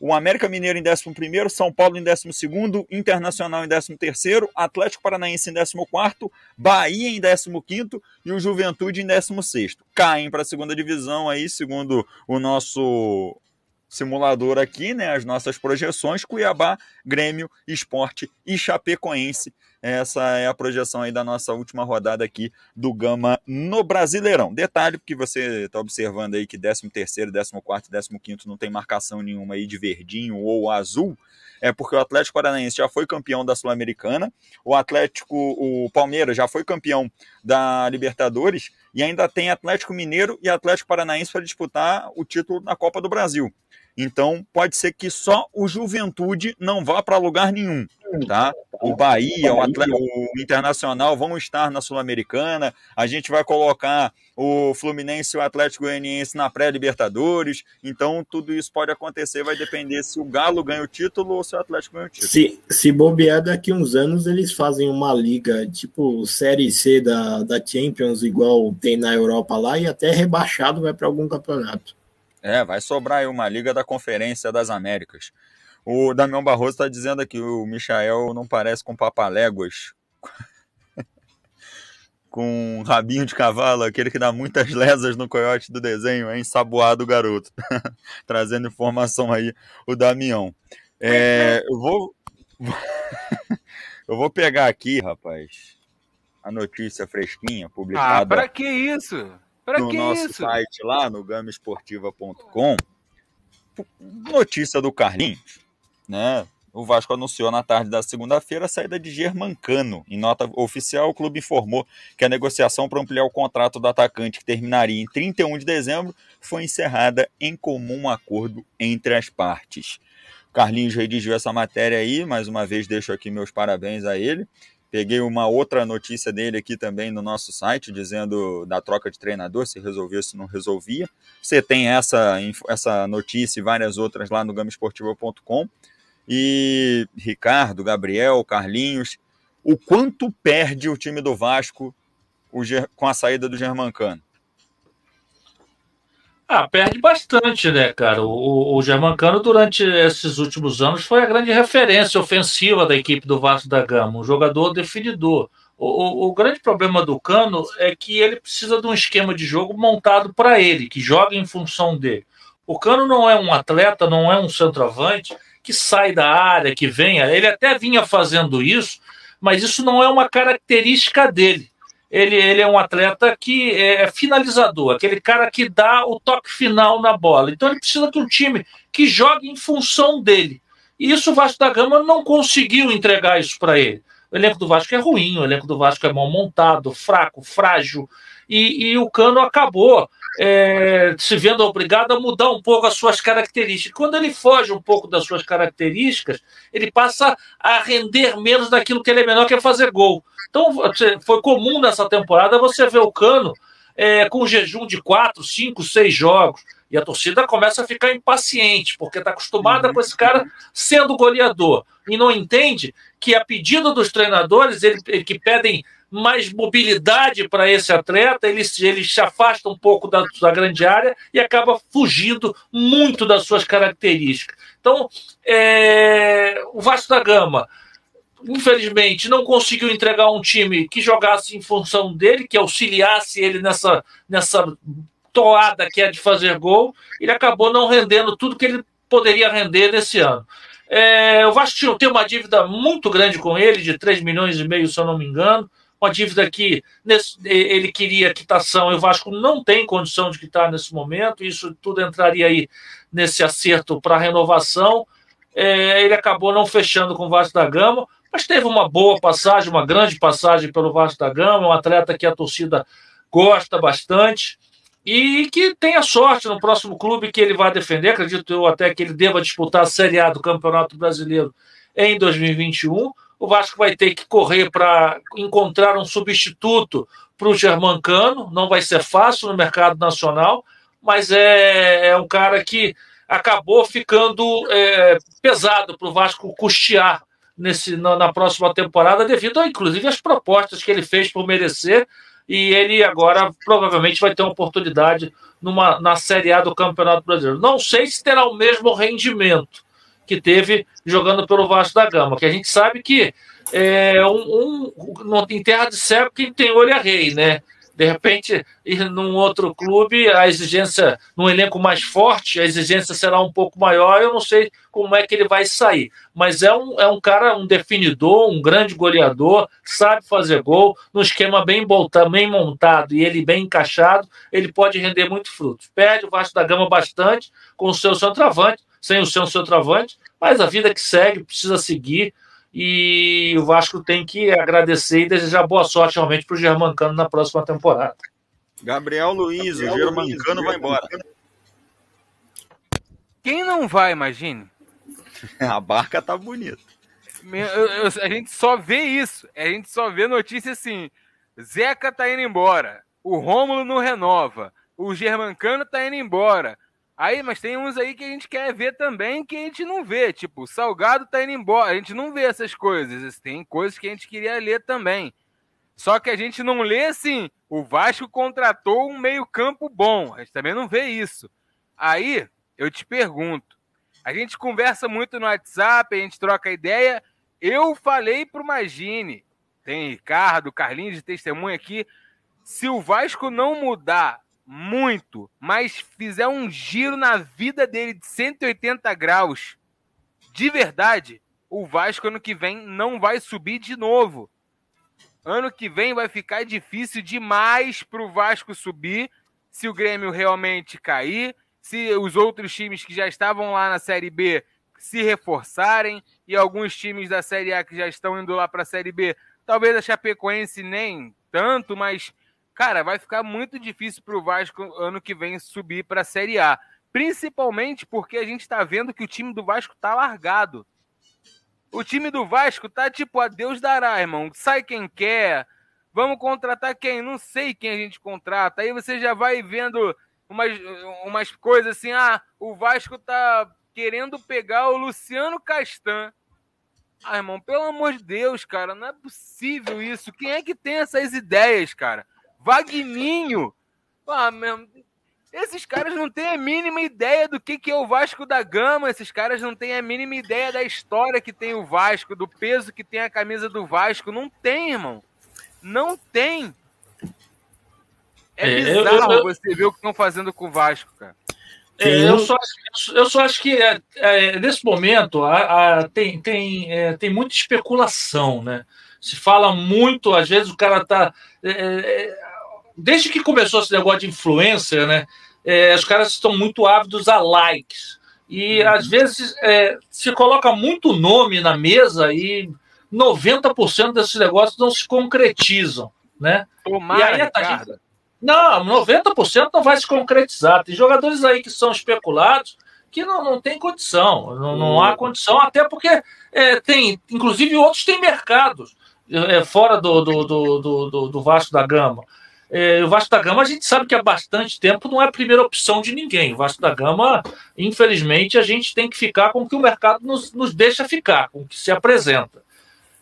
o América Mineiro em 11º, São Paulo em 12º, Internacional em 13º, Atlético Paranaense em 14º, Bahia em 15º e o Juventude em 16º. Caem para a segunda divisão aí, segundo o nosso simulador aqui, né, as nossas projeções, Cuiabá, Grêmio, Esporte e Chapecoense Essa é a projeção aí da nossa última rodada aqui do Gama no Brasileirão. Detalhe, porque você está observando aí que 13 terceiro, 14 e 15 não tem marcação nenhuma aí de verdinho ou azul, é porque o Atlético Paranaense já foi campeão da Sul-Americana, o Atlético, o Palmeiras já foi campeão da Libertadores e ainda tem Atlético Mineiro e Atlético Paranaense para disputar o título na Copa do Brasil. Então, pode ser que só o Juventude não vá para lugar nenhum, tá? O Bahia, o, Atlético, o Internacional vão estar na Sul-Americana. A gente vai colocar o Fluminense e o Atlético Goianiense na pré-Libertadores. Então, tudo isso pode acontecer, vai depender se o Galo ganha o título ou se o Atlético ganha o título. Se, se bobear, daqui uns anos eles fazem uma liga, tipo Série C da, da Champions, igual tem na Europa lá, e até rebaixado vai para algum campeonato. É, vai sobrar aí uma Liga da Conferência das Américas. O Damião Barroso está dizendo aqui, o Michael não parece com papaléguas. com um rabinho de cavalo, aquele que dá muitas lesas no coiote do desenho, é ensaboado o garoto. Trazendo informação aí, o Damião. É, eu vou. eu vou pegar aqui, rapaz, a notícia fresquinha publicada. Ah, para que isso? Pra no nosso isso? site lá, no gamesportiva.com, notícia do Carlinhos, né? O Vasco anunciou na tarde da segunda-feira a saída de Germancano. Em nota oficial, o clube informou que a negociação para ampliar o contrato do atacante, que terminaria em 31 de dezembro, foi encerrada em comum acordo entre as partes. Carlinhos redigiu essa matéria aí, mais uma vez deixo aqui meus parabéns a ele. Peguei uma outra notícia dele aqui também no nosso site, dizendo da troca de treinador, se resolvia, se não resolvia. Você tem essa, essa notícia e várias outras lá no gamesportivo.com. E Ricardo, Gabriel, Carlinhos, o quanto perde o time do Vasco com a saída do Germancano? Ah, perde bastante, né, cara? O, o Germancano, durante esses últimos anos, foi a grande referência ofensiva da equipe do Vasco da Gama, um jogador definidor. O, o, o grande problema do Cano é que ele precisa de um esquema de jogo montado para ele, que joga em função dele. O Cano não é um atleta, não é um centroavante que sai da área, que venha. Ele até vinha fazendo isso, mas isso não é uma característica dele ele, ele é um atleta que é finalizador, aquele cara que dá o toque final na bola. Então ele precisa de um time que jogue em função dele. E isso o Vasco da Gama não conseguiu entregar isso para ele. O elenco do Vasco é ruim, o elenco do Vasco é mal montado, fraco, frágil. E, e o Cano acabou é, se vendo obrigado a mudar um pouco as suas características. Quando ele foge um pouco das suas características, ele passa a render menos daquilo que ele é menor, que é fazer gol. Então, foi comum nessa temporada você ver o Cano é, com jejum de quatro, cinco, seis jogos. E a torcida começa a ficar impaciente, porque está acostumada uhum. com esse cara sendo goleador. E não entende que, a pedido dos treinadores, ele, ele que pedem mais mobilidade para esse atleta, ele, ele se afasta um pouco da, da, grande área e acaba fugindo muito das suas características. Então, é, o Vasco da Gama infelizmente, não conseguiu entregar um time que jogasse em função dele, que auxiliasse ele nessa, nessa toada que é de fazer gol. Ele acabou não rendendo tudo que ele poderia render nesse ano. É, o Vasco tem uma dívida muito grande com ele, de 3 milhões e meio, se eu não me engano. Uma dívida que nesse, ele queria quitação e o Vasco não tem condição de quitar nesse momento. Isso tudo entraria aí nesse acerto para renovação. É, ele acabou não fechando com o Vasco da Gama mas teve uma boa passagem, uma grande passagem pelo Vasco da Gama, um atleta que a torcida gosta bastante e que tenha sorte no próximo clube que ele vai defender. Acredito eu até que ele deva disputar a Série A do Campeonato Brasileiro em 2021. O Vasco vai ter que correr para encontrar um substituto para o Germancano. Não vai ser fácil no mercado nacional, mas é, é um cara que acabou ficando é, pesado para o Vasco custear nesse, na, na, próxima temporada, devido, a, inclusive, às propostas que ele fez por merecer. E ele agora provavelmente vai ter uma oportunidade numa, na Série A do Campeonato Brasileiro. Não sei se terá o mesmo rendimento que teve jogando pelo Vasco da Gama, que a gente sabe que é um, um, em terra de cego quem tem olho é rei, né? De repente, ir num outro clube, a exigência, num elenco mais forte, a exigência será um pouco maior. Eu não sei como é que ele vai sair. Mas é um, é um cara, um definidor, um grande goleador, sabe fazer gol, num esquema bem, voltado, bem montado e ele bem encaixado, ele pode render muito frutos. Perde o Vasco da Gama bastante com o seu centroavante, sem o seu centroavante, mas a vida que segue, precisa seguir e o Vasco tem que agradecer e desejar boa sorte realmente para o Germancano na próxima temporada. Gabriel Luiz, Gabriel o Germancano vai embora. Quem não vai, imagine? A barca tá bonita. Eu, eu, a gente só vê isso. A gente só vê notícia assim. Zeca tá indo embora. O Rômulo não renova. O Germancano tá indo embora. Aí, mas tem uns aí que a gente quer ver também que a gente não vê. Tipo, o Salgado tá indo embora. A gente não vê essas coisas. Tem coisas que a gente queria ler também. Só que a gente não lê assim. O Vasco contratou um meio-campo bom. A gente também não vê isso. Aí, eu te pergunto. A gente conversa muito no WhatsApp, a gente troca ideia. Eu falei pro Magine, tem Ricardo, Carlinhos de testemunha aqui. Se o Vasco não mudar muito, mas fizer um giro na vida dele de 180 graus, de verdade, o Vasco ano que vem não vai subir de novo. Ano que vem vai ficar difícil demais para o Vasco subir se o Grêmio realmente cair, se os outros times que já estavam lá na Série B se reforçarem e alguns times da Série A que já estão indo lá para a Série B, talvez a Chapecoense nem tanto, mas cara, vai ficar muito difícil para o Vasco ano que vem subir para a Série A. Principalmente porque a gente está vendo que o time do Vasco tá largado. O time do Vasco tá tipo, a Deus dará, irmão. Sai quem quer. Vamos contratar quem? Não sei quem a gente contrata. Aí você já vai vendo umas, umas coisas assim. Ah, o Vasco tá querendo pegar o Luciano Castan. Ah, irmão, pelo amor de Deus, cara, não é possível isso. Quem é que tem essas ideias, cara? Vagninho. Ah, meu, esses caras não têm a mínima ideia do que, que é o Vasco da Gama. Esses caras não têm a mínima ideia da história que tem o Vasco, do peso que tem a camisa do Vasco. Não tem, irmão. Não tem. É, é bizarro eu, eu, você ver o que estão fazendo com o Vasco, cara. É, eu, só, eu só acho que é, é, nesse momento a, a, tem, tem, é, tem muita especulação, né? Se fala muito, às vezes o cara tá. Desde que começou esse negócio de influencer, né? É, os caras estão muito ávidos a likes. E uhum. às vezes é, se coloca muito nome na mesa e 90% desses negócios não se concretizam. Né? Tomara, e aí, a gente, não, 90% não vai se concretizar. Tem jogadores aí que são especulados que não, não tem condição, não, não há condição, até porque é, tem, inclusive outros têm mercados é, fora do, do, do, do, do Vasco da Gama. É, o Vasco da Gama a gente sabe que há bastante tempo não é a primeira opção de ninguém. O Vasco da Gama, infelizmente, a gente tem que ficar com o que o mercado nos, nos deixa ficar, com o que se apresenta.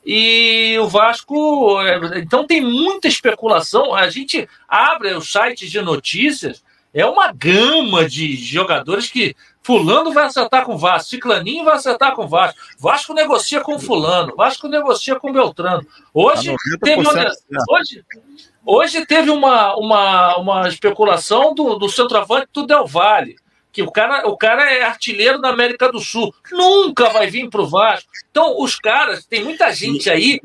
E o Vasco, é, então tem muita especulação. A gente abre os sites de notícias, é uma gama de jogadores que Fulano vai acertar com o Vasco, Ciclaninho vai acertar com o Vasco, Vasco negocia com Fulano, Vasco negocia com Beltrano. Hoje tá teve, hoje, Hoje teve uma, uma, uma especulação do, do centroavante do Del Valle, que o cara, o cara é artilheiro da América do Sul, nunca vai vir para o Vasco. Então, os caras, tem muita gente aí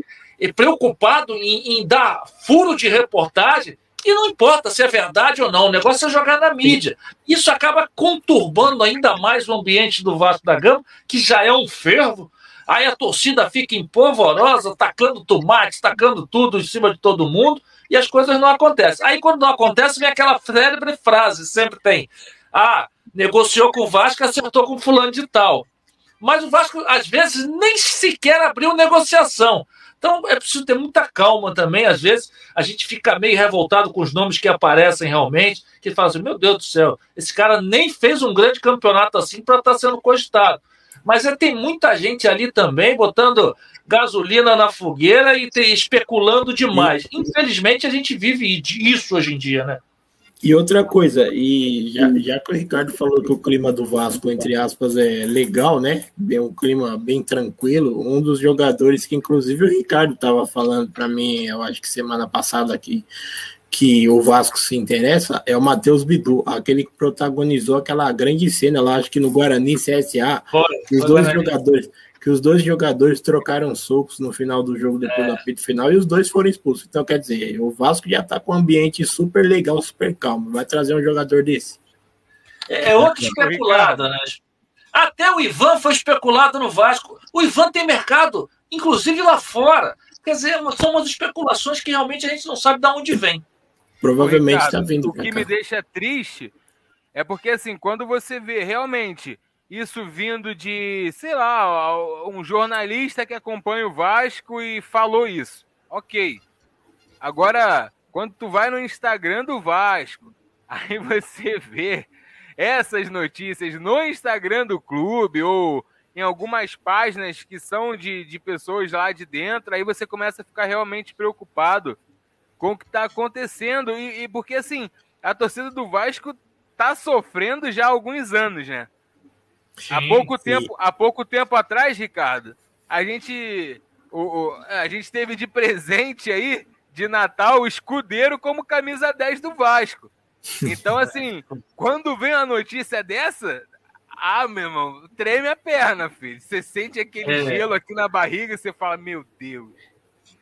preocupado em, em dar furo de reportagem e não importa se é verdade ou não, o negócio é jogar na mídia. Isso acaba conturbando ainda mais o ambiente do Vasco da Gama, que já é um fervo. Aí a torcida fica empolvorosa, tacando tomate, tacando tudo em cima de todo mundo e as coisas não acontecem. Aí quando não acontece, vem aquela célebre frase, sempre tem. Ah, negociou com o Vasco, acertou com fulano de tal. Mas o Vasco, às vezes, nem sequer abriu negociação. Então é preciso ter muita calma também. Às vezes a gente fica meio revoltado com os nomes que aparecem realmente, que fala assim: meu Deus do céu, esse cara nem fez um grande campeonato assim para estar tá sendo cogitado. Mas é, tem muita gente ali também botando gasolina na fogueira e te, especulando demais. Infelizmente, a gente vive isso hoje em dia, né? E outra coisa, e já, já que o Ricardo falou que o clima do Vasco, entre aspas, é legal, né? É um clima bem tranquilo. Um dos jogadores que, inclusive, o Ricardo estava falando para mim, eu acho que semana passada aqui, que o Vasco se interessa é o Matheus Bidu, aquele que protagonizou aquela grande cena lá, acho que no Guarani CSA, os dois Guarani. jogadores que os dois jogadores trocaram socos no final do jogo depois é. do apito final e os dois foram expulsos. Então, quer dizer, o Vasco já tá com um ambiente super legal, super calmo. Vai trazer um jogador desse. É, é outro especulado, né? Até o Ivan foi especulado no Vasco. O Ivan tem mercado, inclusive lá fora. Quer dizer, são umas especulações que realmente a gente não sabe de onde vem. Provavelmente está vindo. O que cá. me deixa triste é porque, assim, quando você vê realmente isso vindo de, sei lá, um jornalista que acompanha o Vasco e falou isso. Ok. Agora, quando tu vai no Instagram do Vasco, aí você vê essas notícias no Instagram do clube ou em algumas páginas que são de, de pessoas lá de dentro, aí você começa a ficar realmente preocupado com o que está acontecendo. E, e, porque, assim, a torcida do Vasco está sofrendo já há alguns anos, né? Sim, há, pouco tempo, há pouco tempo atrás, Ricardo, a gente, o, o, a gente teve de presente aí, de Natal, o escudeiro como camisa 10 do Vasco. Então, assim, quando vem a notícia dessa, ah, meu irmão, treme a perna, filho. Você sente aquele é. gelo aqui na barriga e você fala, meu Deus.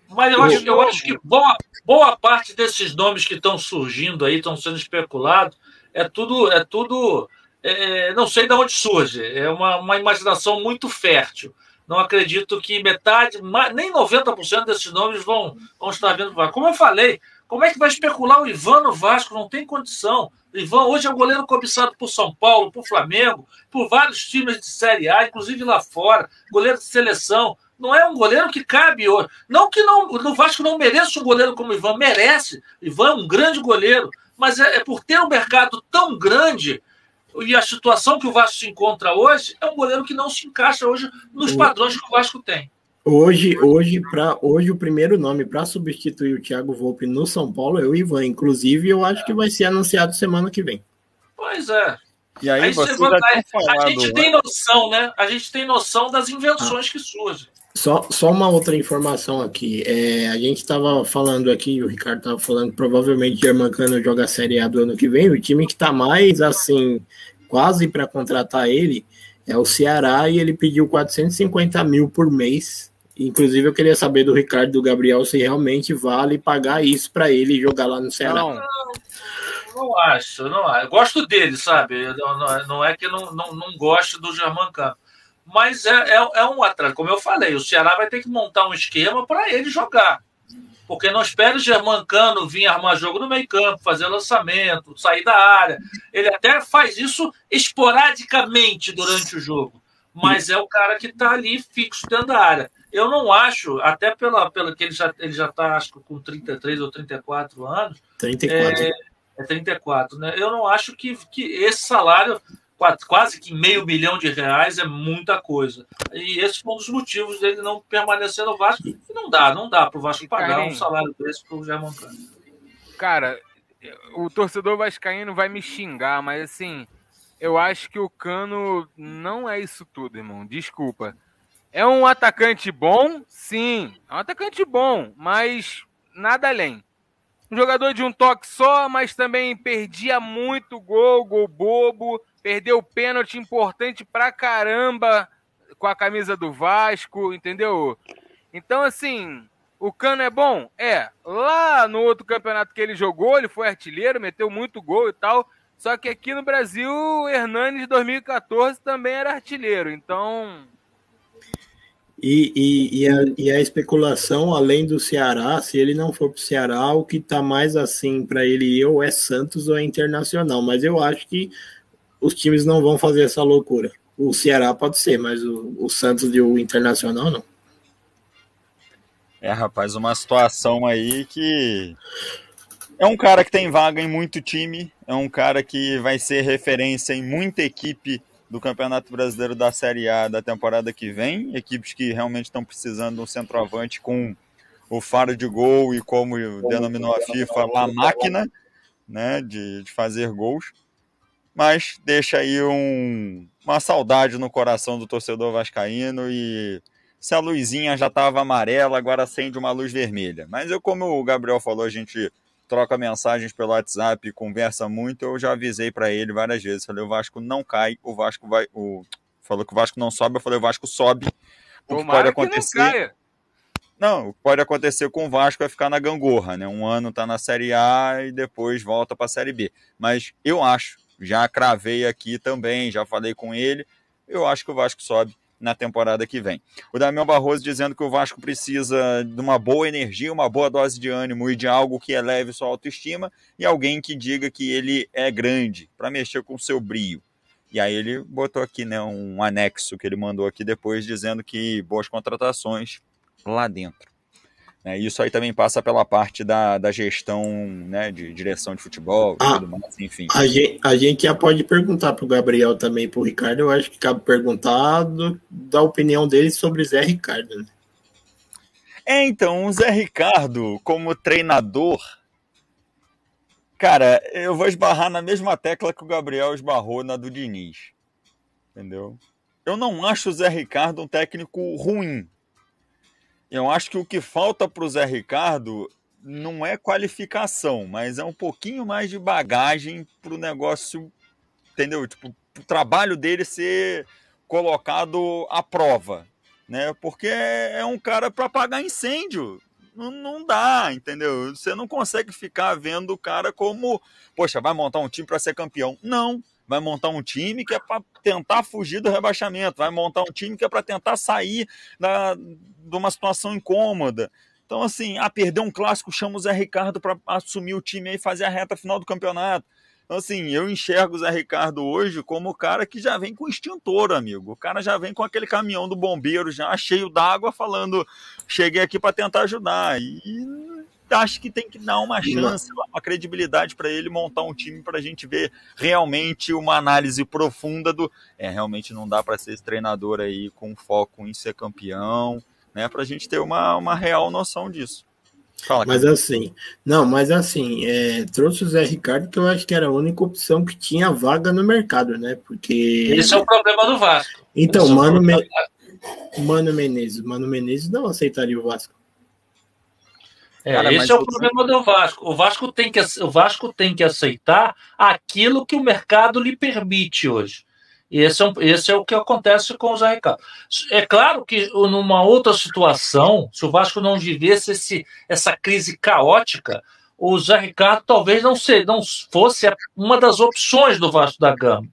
Mas eu acho, eu acho que boa, boa parte desses nomes que estão surgindo aí, estão sendo especulados, é tudo, é tudo, é, não sei de onde surge, é uma, uma imaginação muito fértil. Não acredito que metade, nem 90% desses nomes vão, vão estar vindo para Como eu falei, como é que vai especular o Ivan no Vasco? Não tem condição. O Ivan hoje é um goleiro cobiçado por São Paulo, por Flamengo, por vários times de Série A, inclusive lá fora, goleiro de seleção não é um goleiro que cabe hoje. Não que não, o Vasco não mereça um goleiro como o Ivan, merece. Ivan é um grande goleiro, mas é, é, por ter um mercado tão grande e a situação que o Vasco se encontra hoje, é um goleiro que não se encaixa hoje nos padrões que o Vasco tem. Hoje, hoje, para hoje o primeiro nome para substituir o Thiago Volpe no São Paulo é o Ivan. Inclusive, eu acho que vai ser anunciado semana que vem. Pois é. E aí, aí você você a gente né? tem noção, né? A gente tem noção das invenções ah. que surgem. Só, só uma outra informação aqui. É, a gente estava falando aqui, o Ricardo estava falando, provavelmente Germancano joga a Série A do ano que vem. O time que está mais, assim, quase para contratar ele é o Ceará e ele pediu 450 mil por mês. Inclusive, eu queria saber do Ricardo do Gabriel se realmente vale pagar isso para ele jogar lá no Ceará. Não, não acho, não acho. Eu gosto dele, sabe? Não, não, não é que eu não, não, não gosto do Germancano mas é, é, é um atraso. Como eu falei, o Ceará vai ter que montar um esquema para ele jogar. Porque não espera o Germancano vir armar jogo no meio campo, fazer lançamento, sair da área. Ele até faz isso esporadicamente durante o jogo. Mas é o cara que está ali fixo dentro da área. Eu não acho, até pela, pela que ele já ele já está, acho que com 33 ou 34 anos. 34. É, é 34, né? Eu não acho que, que esse salário quase que meio milhão de reais é muita coisa. E esse foi um dos motivos dele não permanecer no Vasco. E não dá, não dá para o Vasco pagar um salário desse para o Germán. Cara, o torcedor vascaíno vai me xingar, mas assim, eu acho que o Cano não é isso tudo, irmão. Desculpa. É um atacante bom? Sim, é um atacante bom, mas nada além. Um jogador de um toque só, mas também perdia muito gol, gol bobo Perdeu pênalti importante pra caramba com a camisa do Vasco, entendeu? Então, assim, o Cano é bom? É. Lá no outro campeonato que ele jogou, ele foi artilheiro, meteu muito gol e tal. Só que aqui no Brasil, o Hernani de 2014 também era artilheiro. Então. E, e, e, a, e a especulação, além do Ceará, se ele não for para o Ceará, o que está mais assim para ele ir ou é Santos ou é Internacional. Mas eu acho que os times não vão fazer essa loucura. O Ceará pode ser, mas o, o Santos e o Internacional não. É, rapaz, uma situação aí que é um cara que tem vaga em muito time, é um cara que vai ser referência em muita equipe do Campeonato Brasileiro da Série A da temporada que vem, equipes que realmente estão precisando de um centroavante com o faro de gol e como denominou a FIFA, a máquina né, de, de fazer gols mas deixa aí um, uma saudade no coração do torcedor vascaíno e se a luzinha já estava amarela, agora acende uma luz vermelha. Mas eu, como o Gabriel falou, a gente troca mensagens pelo WhatsApp, conversa muito, eu já avisei para ele várias vezes. Falei, o Vasco não cai, o Vasco vai. O... Falou que o Vasco não sobe, eu falei, o Vasco sobe. O que pode acontecer. Não, não, o que pode acontecer com o Vasco é ficar na gangorra, né? Um ano tá na Série A e depois volta para a Série B. Mas eu acho, já cravei aqui também, já falei com ele, eu acho que o Vasco sobe na temporada que vem. O Damião Barroso dizendo que o Vasco precisa de uma boa energia, uma boa dose de ânimo e de algo que eleve sua autoestima e alguém que diga que ele é grande para mexer com seu brio. E aí ele botou aqui né, um anexo que ele mandou aqui depois dizendo que boas contratações lá dentro. Né? Isso aí também passa pela parte da, da gestão né, de direção de futebol ah, tudo mais, enfim. A gente, a gente já pode perguntar para o Gabriel também, para o Ricardo, eu acho que cabe perguntar do, da opinião dele sobre Zé Ricardo. Né? É, então, o Zé Ricardo, como treinador, cara, eu vou esbarrar na mesma tecla que o Gabriel esbarrou na do Diniz. Entendeu? Eu não acho o Zé Ricardo um técnico ruim. Eu acho que o que falta para o Zé Ricardo não é qualificação, mas é um pouquinho mais de bagagem para o negócio, entendeu? Tipo, o trabalho dele ser colocado à prova, né? Porque é um cara para apagar incêndio. Não, não dá, entendeu? Você não consegue ficar vendo o cara como, poxa, vai montar um time para ser campeão. Não vai montar um time que é para tentar fugir do rebaixamento, vai montar um time que é para tentar sair da, de uma situação incômoda. Então, assim, ah, perder um clássico, chama o Zé Ricardo para assumir o time e fazer a reta final do campeonato. Então, assim, eu enxergo o Zé Ricardo hoje como o cara que já vem com extintor, amigo. O cara já vem com aquele caminhão do bombeiro já cheio d'água, falando: cheguei aqui para tentar ajudar. E acho que tem que dar uma chance, uma credibilidade para ele montar um time para a gente ver realmente uma análise profunda do. É, realmente não dá para ser esse treinador aí com foco em ser campeão, né? Para a gente ter uma, uma real noção disso. Fala, mas assim, não, mas assim, é, trouxe o Zé Ricardo, que eu acho que era a única opção que tinha vaga no mercado, né? Porque. Esse é o problema do Vasco. Então, é Mano, Me... Mano Menezes, Mano Menezes não aceitaria o Vasco. É, Cara, esse é o problema do Vasco. O Vasco, tem que, o Vasco tem que aceitar aquilo que o mercado lhe permite hoje. E esse é, um, esse é o que acontece com o Zé Ricardo. É claro que numa outra situação, se o Vasco não vivesse esse, essa crise caótica, o Zé Ricardo talvez não, ser, não fosse uma das opções do Vasco da Gama.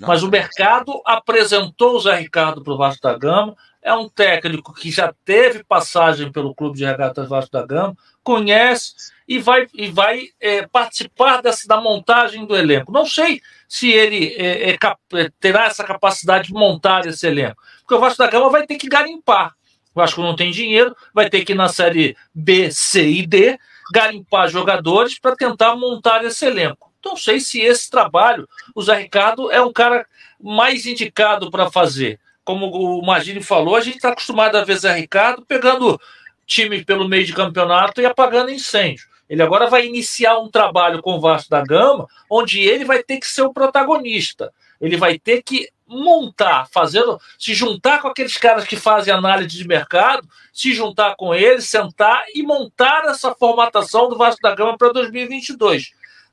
Mas o mercado apresentou o Zé Ricardo para o Vasco da Gama, é um técnico que já teve passagem pelo Clube de Regatas Vasco da Gama, conhece e vai, e vai é, participar dessa, da montagem do elenco. Não sei se ele é, é, é, terá essa capacidade de montar esse elenco, porque o Vasco da Gama vai ter que garimpar. O Vasco não tem dinheiro, vai ter que ir na série B, C e D garimpar jogadores para tentar montar esse elenco. Não sei se esse trabalho o Zé Ricardo é um cara mais indicado para fazer como o Magini falou, a gente está acostumado a ver Zé Ricardo pegando time pelo meio de campeonato e apagando incêndio. Ele agora vai iniciar um trabalho com o Vasco da Gama, onde ele vai ter que ser o protagonista. Ele vai ter que montar, fazendo, se juntar com aqueles caras que fazem análise de mercado, se juntar com eles, sentar e montar essa formatação do Vasco da Gama para 2022.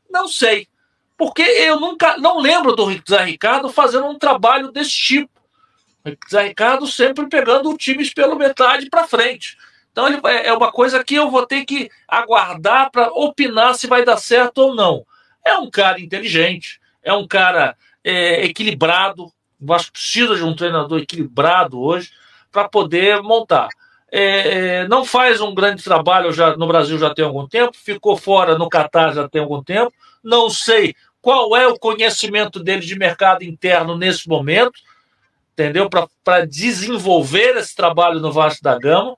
Não sei, porque eu nunca não lembro do Zé Ricardo fazendo um trabalho desse tipo. Zé Ricardo sempre pegando times pela metade para frente. Então ele, é, uma coisa que eu vou ter que aguardar para opinar se vai dar certo ou não. É um cara inteligente, é um cara é, equilibrado. O Vasco precisa de um treinador equilibrado hoje para poder montar. É, é, não faz um grande trabalho já no Brasil já tem algum tempo, ficou fora no Catar já tem algum tempo. Não sei qual é o conhecimento dele de mercado interno nesse momento entendeu? Para desenvolver esse trabalho no Vasco da Gama.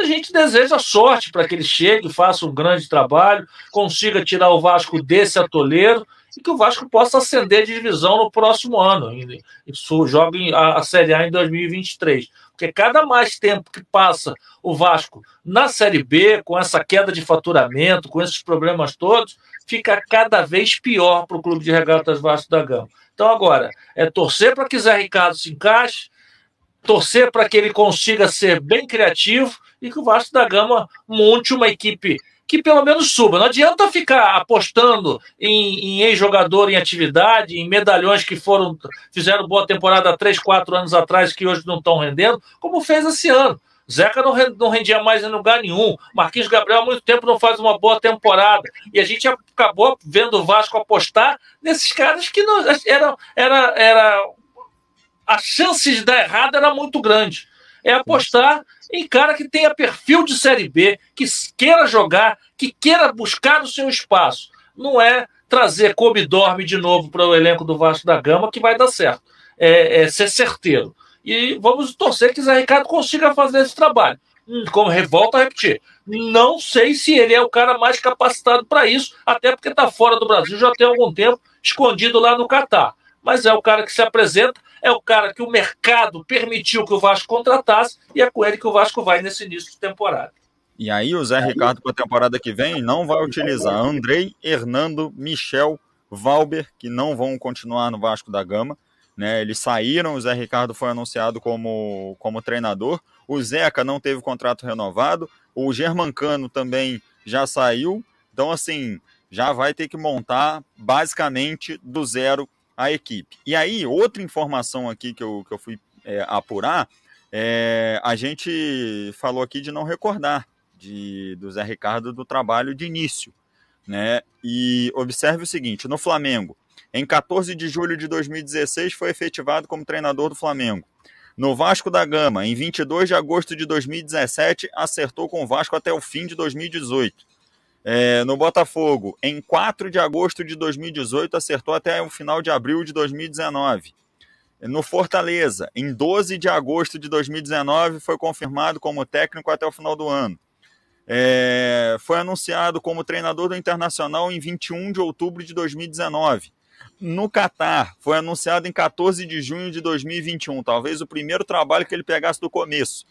A gente deseja sorte para que ele chegue, faça um grande trabalho, consiga tirar o Vasco desse atoleiro e que o Vasco possa ascender de divisão no próximo ano. Isso joga a Série A em 2023. Porque cada mais tempo que passa o Vasco na Série B, com essa queda de faturamento, com esses problemas todos, fica cada vez pior para o Clube de Regatas Vasco da Gama. Então, agora, é torcer para que Zé Ricardo se encaixe, torcer para que ele consiga ser bem criativo e que o Vasco da Gama monte uma equipe que pelo menos suba. Não adianta ficar apostando em, em ex-jogador em atividade, em medalhões que foram fizeram boa temporada há 3, 4 anos atrás, que hoje não estão rendendo, como fez esse ano. Zeca não, rendia mais em lugar nenhum. Marquinhos Gabriel há muito tempo não faz uma boa temporada. E a gente acabou vendo o Vasco apostar nesses caras que não era, era, era a chance de dar errado era muito grande. É apostar em cara que tenha perfil de Série B, que queira jogar, que queira buscar o seu espaço. Não é trazer come dorme de novo para o elenco do Vasco da Gama que vai dar certo. É, é ser certeiro. E vamos torcer que Zé Ricardo consiga fazer esse trabalho. Hum, como volta a repetir, não sei se ele é o cara mais capacitado para isso, até porque está fora do Brasil já tem algum tempo, escondido lá no Catar. Mas é o cara que se apresenta, é o cara que o mercado permitiu que o Vasco contratasse e é com ele que o Vasco vai nesse início de temporada. E aí o Zé Ricardo para a temporada que vem não vai utilizar Andrei, Hernando, Michel, Valber, que não vão continuar no Vasco da Gama. Né, eles saíram, o Zé Ricardo foi anunciado como, como treinador. O Zeca não teve contrato renovado. O Germancano também já saiu. Então, assim, já vai ter que montar basicamente do zero a equipe. E aí, outra informação aqui que eu, que eu fui é, apurar, é, a gente falou aqui de não recordar de, do Zé Ricardo do trabalho de início. Né? E observe o seguinte: no Flamengo, em 14 de julho de 2016, foi efetivado como treinador do Flamengo. No Vasco da Gama, em 22 de agosto de 2017, acertou com o Vasco até o fim de 2018. É, no Botafogo, em 4 de agosto de 2018, acertou até o final de abril de 2019. No Fortaleza, em 12 de agosto de 2019, foi confirmado como técnico até o final do ano. É, foi anunciado como treinador do Internacional em 21 de outubro de 2019 no Catar. Foi anunciado em 14 de junho de 2021, talvez o primeiro trabalho que ele pegasse do começo.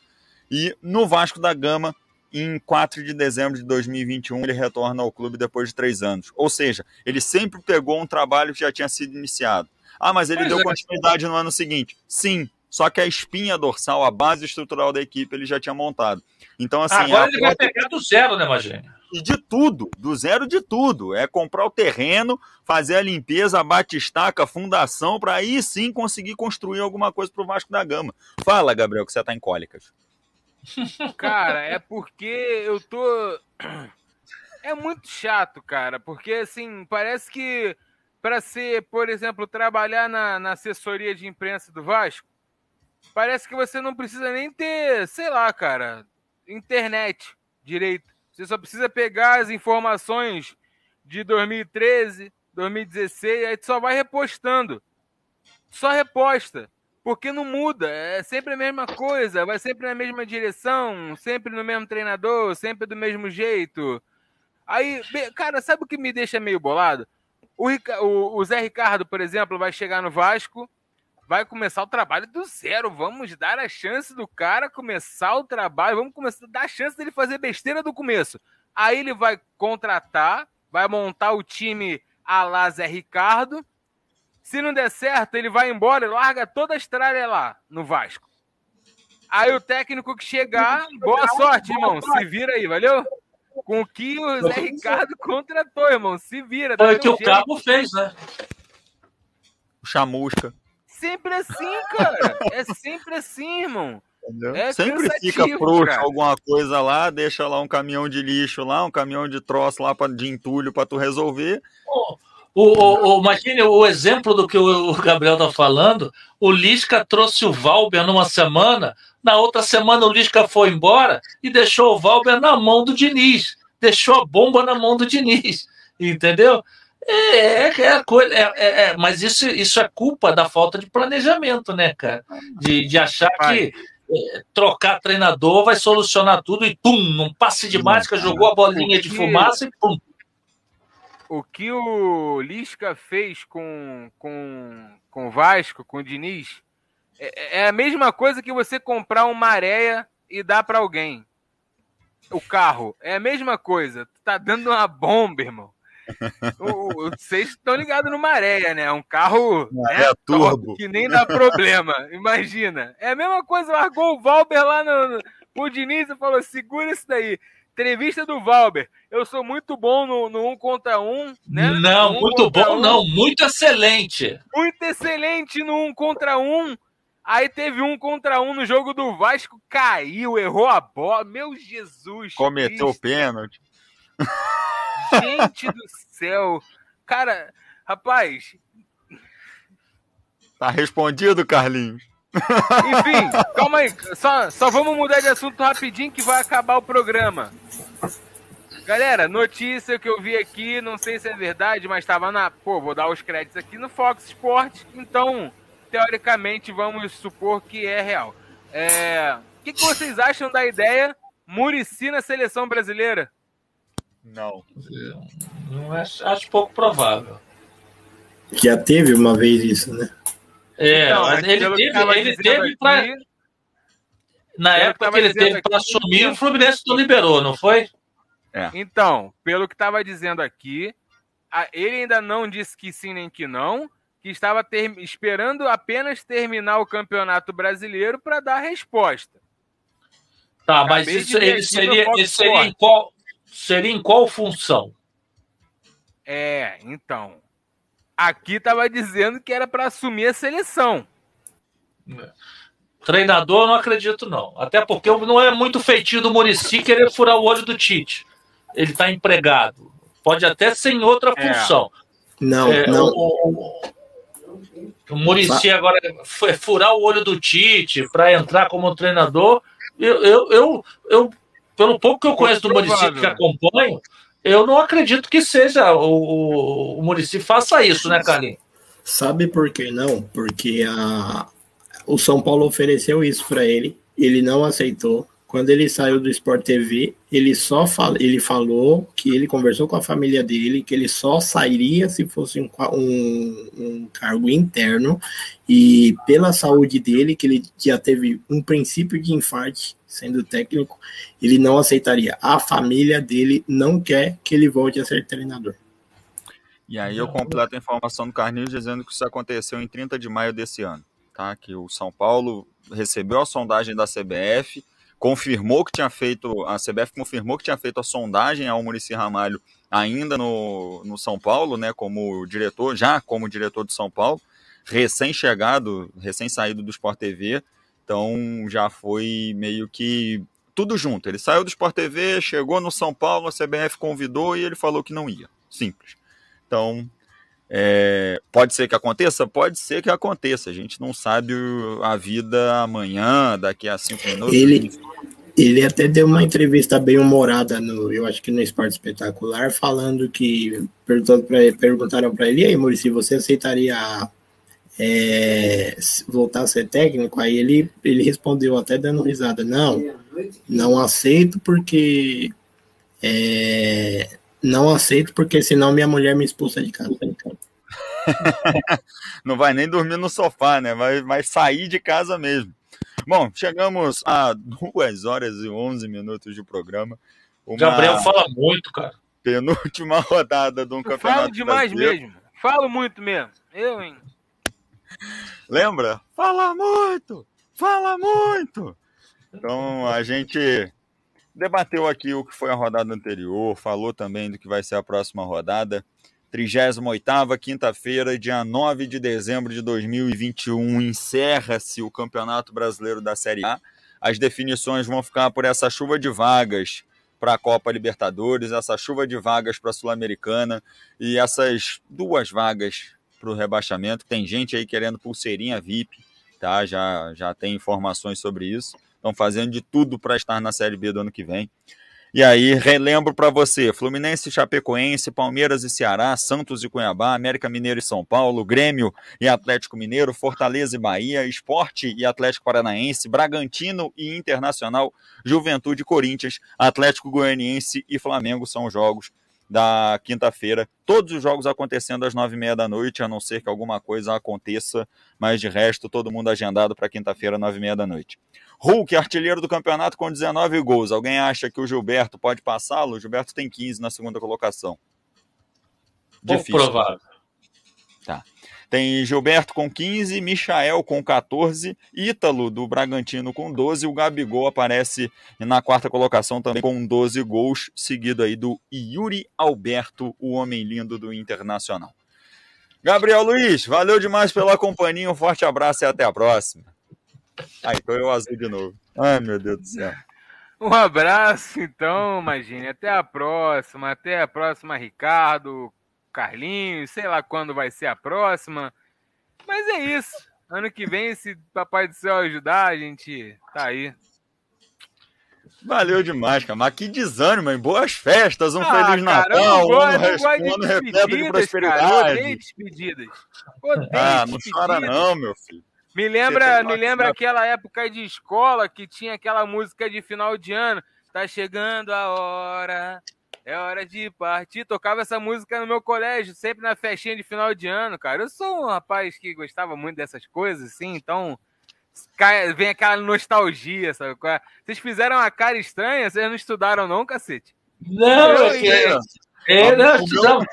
E no Vasco da Gama, em 4 de dezembro de 2021, ele retorna ao clube depois de três anos. Ou seja, ele sempre pegou um trabalho que já tinha sido iniciado. Ah, mas ele pois deu é. continuidade no ano seguinte. Sim, só que a espinha dorsal, a base estrutural da equipe, ele já tinha montado. Então, assim. Agora ele vai pegar do zero, né, Magênio? E de tudo, do zero de tudo. É comprar o terreno, fazer a limpeza, a batistaca, a fundação, para aí sim conseguir construir alguma coisa para o Vasco da Gama. Fala, Gabriel, que você está em cólicas. Cara, é porque eu tô. É muito chato, cara, porque assim, parece que para ser, por exemplo, trabalhar na, na assessoria de imprensa do Vasco, parece que você não precisa nem ter, sei lá, cara, internet direito. Você só precisa pegar as informações de 2013, 2016, aí tu só vai repostando. Só reposta. Porque não muda, é sempre a mesma coisa, vai sempre na mesma direção, sempre no mesmo treinador, sempre do mesmo jeito. Aí, cara, sabe o que me deixa meio bolado? O, o, o Zé Ricardo, por exemplo, vai chegar no Vasco, vai começar o trabalho do zero. Vamos dar a chance do cara começar o trabalho. Vamos começar dar a chance dele fazer besteira do começo. Aí ele vai contratar, vai montar o time a lá Zé Ricardo. Se não der certo, ele vai embora e larga toda a estrada lá no Vasco. Aí o técnico que chegar, boa sorte, irmão. Se vira aí, valeu? Com o que o Zé Ricardo contratou, irmão. Se vira. Foi o que o Cabo fez, né? O Chamusca. Sempre assim, cara. É sempre assim, irmão. É Sempre fica frouxo alguma coisa lá, deixa lá um caminhão de lixo lá, um caminhão de troço lá pra, de entulho para tu resolver. O, o, o, imagine o exemplo do que o Gabriel tá falando. O Lisca trouxe o Valber numa semana, na outra semana o Lisca foi embora e deixou o Valber na mão do Diniz. Deixou a bomba na mão do Diniz. Entendeu? É, é, é, coisa, é, é, é, mas isso, isso é culpa da falta de planejamento, né, cara? De, de achar que é, trocar treinador vai solucionar tudo e pum, num passe de mágica, jogou a bolinha de fumaça e pum. O que o Lisca fez com, com, com o Vasco, com o Diniz, é, é a mesma coisa que você comprar uma areia e dar para alguém. O carro. É a mesma coisa. Tu tá dando uma bomba, irmão o, vocês estão ligados no Maréia, né? Um carro né, é turbo. que nem dá problema. Imagina. É a mesma coisa, largou o Valber lá no, no o Diniz e falou: segura isso daí. Entrevista do Valber. Eu sou muito bom no, no um contra um, né? Não, um muito bom, um. não, muito excelente. Muito excelente no um contra um. Aí teve um contra um no jogo do Vasco, caiu, errou a bola. Meu Jesus. Cometeu o pênalti. Gente do céu. Cara, rapaz. Tá respondido, Carlinhos. Enfim, calma aí. Só, só vamos mudar de assunto rapidinho que vai acabar o programa. Galera, notícia que eu vi aqui, não sei se é verdade, mas estava na. Pô, vou dar os créditos aqui no Fox Sports. Então, teoricamente, vamos supor que é real. É... O que, que vocês acham da ideia Murici na seleção brasileira? Não. não acho, acho pouco provável. Já teve uma vez isso, né? É, então, ele teve, ele teve pra... Na época que ele teve para assumir, o Fluminense não liberou, não foi? É. Então, pelo que estava dizendo aqui, ele ainda não disse que sim nem que não, que estava ter... esperando apenas terminar o Campeonato Brasileiro para dar a resposta. Tá, Acabei mas isso, ele seria, ele seria, em qual, seria em qual função? É, então. Aqui estava dizendo que era para assumir a seleção. Treinador, não acredito, não. Até porque não é muito feitio do Murici querer furar o olho do Tite. Ele está empregado. Pode até ser em outra é. função. Não, é, não. O, o Murici agora furar o olho do Tite para entrar como treinador. Eu, eu, eu, eu, pelo pouco que eu conheço do Murici que acompanho, eu não acredito que seja o, o, Murici faça isso, né, Carlinhos? Sabe por que não? Porque a, o São Paulo ofereceu isso para ele, ele não aceitou. Quando ele saiu do Sport TV, ele só ele falou que ele conversou com a família dele, que ele só sairia se fosse um, um, um cargo interno e pela saúde dele, que ele já teve um princípio de infarte sendo técnico, ele não aceitaria. A família dele não quer que ele volte a ser treinador. E aí eu completo a informação do Carlinhos dizendo que isso aconteceu em 30 de maio desse ano, tá? Que o São Paulo recebeu a sondagem da CBF, confirmou que tinha feito, a CBF confirmou que tinha feito a sondagem ao Murici Ramalho ainda no, no São Paulo, né, como diretor, já como diretor de São Paulo, recém-chegado, recém-saído do Sport TV, então já foi meio que tudo junto. Ele saiu do Sport TV, chegou no São Paulo, a CBF convidou e ele falou que não ia. Simples. Então, é, pode ser que aconteça? Pode ser que aconteça. A gente não sabe a vida amanhã, daqui a cinco minutos. Ele, ele até deu uma entrevista bem humorada, no, eu acho que no Esporte Espetacular, falando que perguntaram para ele, e aí, Maurício, você aceitaria é, voltar a ser técnico, aí ele, ele respondeu até dando risada, não, não aceito porque é, não aceito porque senão minha mulher me expulsa de casa. não vai nem dormir no sofá, né? Vai, vai sair de casa mesmo. Bom, chegamos a 2 horas e 11 minutos de programa. Uma... Gabriel fala muito, cara. Penúltima rodada de um campeonato. Falo demais brasileiro. mesmo. Falo muito mesmo. Eu, hein? Lembra? Fala muito! Fala muito! Então a gente debateu aqui o que foi a rodada anterior, falou também do que vai ser a próxima rodada. 38ª, quinta-feira, dia 9 de dezembro de 2021, encerra-se o Campeonato Brasileiro da Série A. As definições vão ficar por essa chuva de vagas para a Copa Libertadores, essa chuva de vagas para a Sul-Americana e essas duas vagas para o rebaixamento. Tem gente aí querendo pulseirinha VIP, tá? Já, já tem informações sobre isso. Estão fazendo de tudo para estar na Série B do ano que vem. E aí, relembro para você: Fluminense Chapecoense, Palmeiras e Ceará, Santos e Cuiabá, América Mineiro e São Paulo, Grêmio e Atlético Mineiro, Fortaleza e Bahia, Esporte e Atlético Paranaense, Bragantino e Internacional, Juventude e Corinthians, Atlético Goianiense e Flamengo são jogos da quinta-feira. Todos os jogos acontecendo às nove e meia da noite, a não ser que alguma coisa aconteça, mas de resto, todo mundo agendado para quinta-feira, nove e meia da noite. Hulk, artilheiro do campeonato com 19 gols. Alguém acha que o Gilberto pode passá-lo? O Gilberto tem 15 na segunda colocação. Difícil. Pouco provável. Tá. Tem Gilberto com 15, Michael com 14, Ítalo do Bragantino com 12, o Gabigol aparece na quarta colocação também com 12 gols, seguido aí do Yuri Alberto, o homem lindo do Internacional. Gabriel Luiz, valeu demais pela companhia, um forte abraço e até a próxima. Aí, tô eu azul de novo. Ai, meu Deus do céu. Um abraço, então, imagine. Até a próxima. Até a próxima, Ricardo, Carlinhos. Sei lá quando vai ser a próxima. Mas é isso. Ano que vem, se Papai do Céu ajudar, a gente tá aí. Valeu demais, cara. Mas que desânimo, hein? Boas festas, um ah, Feliz cara, Natal, um ano, de ano repleto de prosperidade. Cara, odeio despedidas. Odeio ah, não despedidas. chora não, meu filho. Me lembra, me lembra aquela época de escola que tinha aquela música de final de ano. Tá chegando a hora, é hora de partir. Tocava essa música no meu colégio, sempre na festinha de final de ano, cara. Eu sou um rapaz que gostava muito dessas coisas, assim, então vem aquela nostalgia, sabe? É? Vocês fizeram uma cara estranha, vocês não estudaram, não, cacete? Não, eu, eu, eu, não,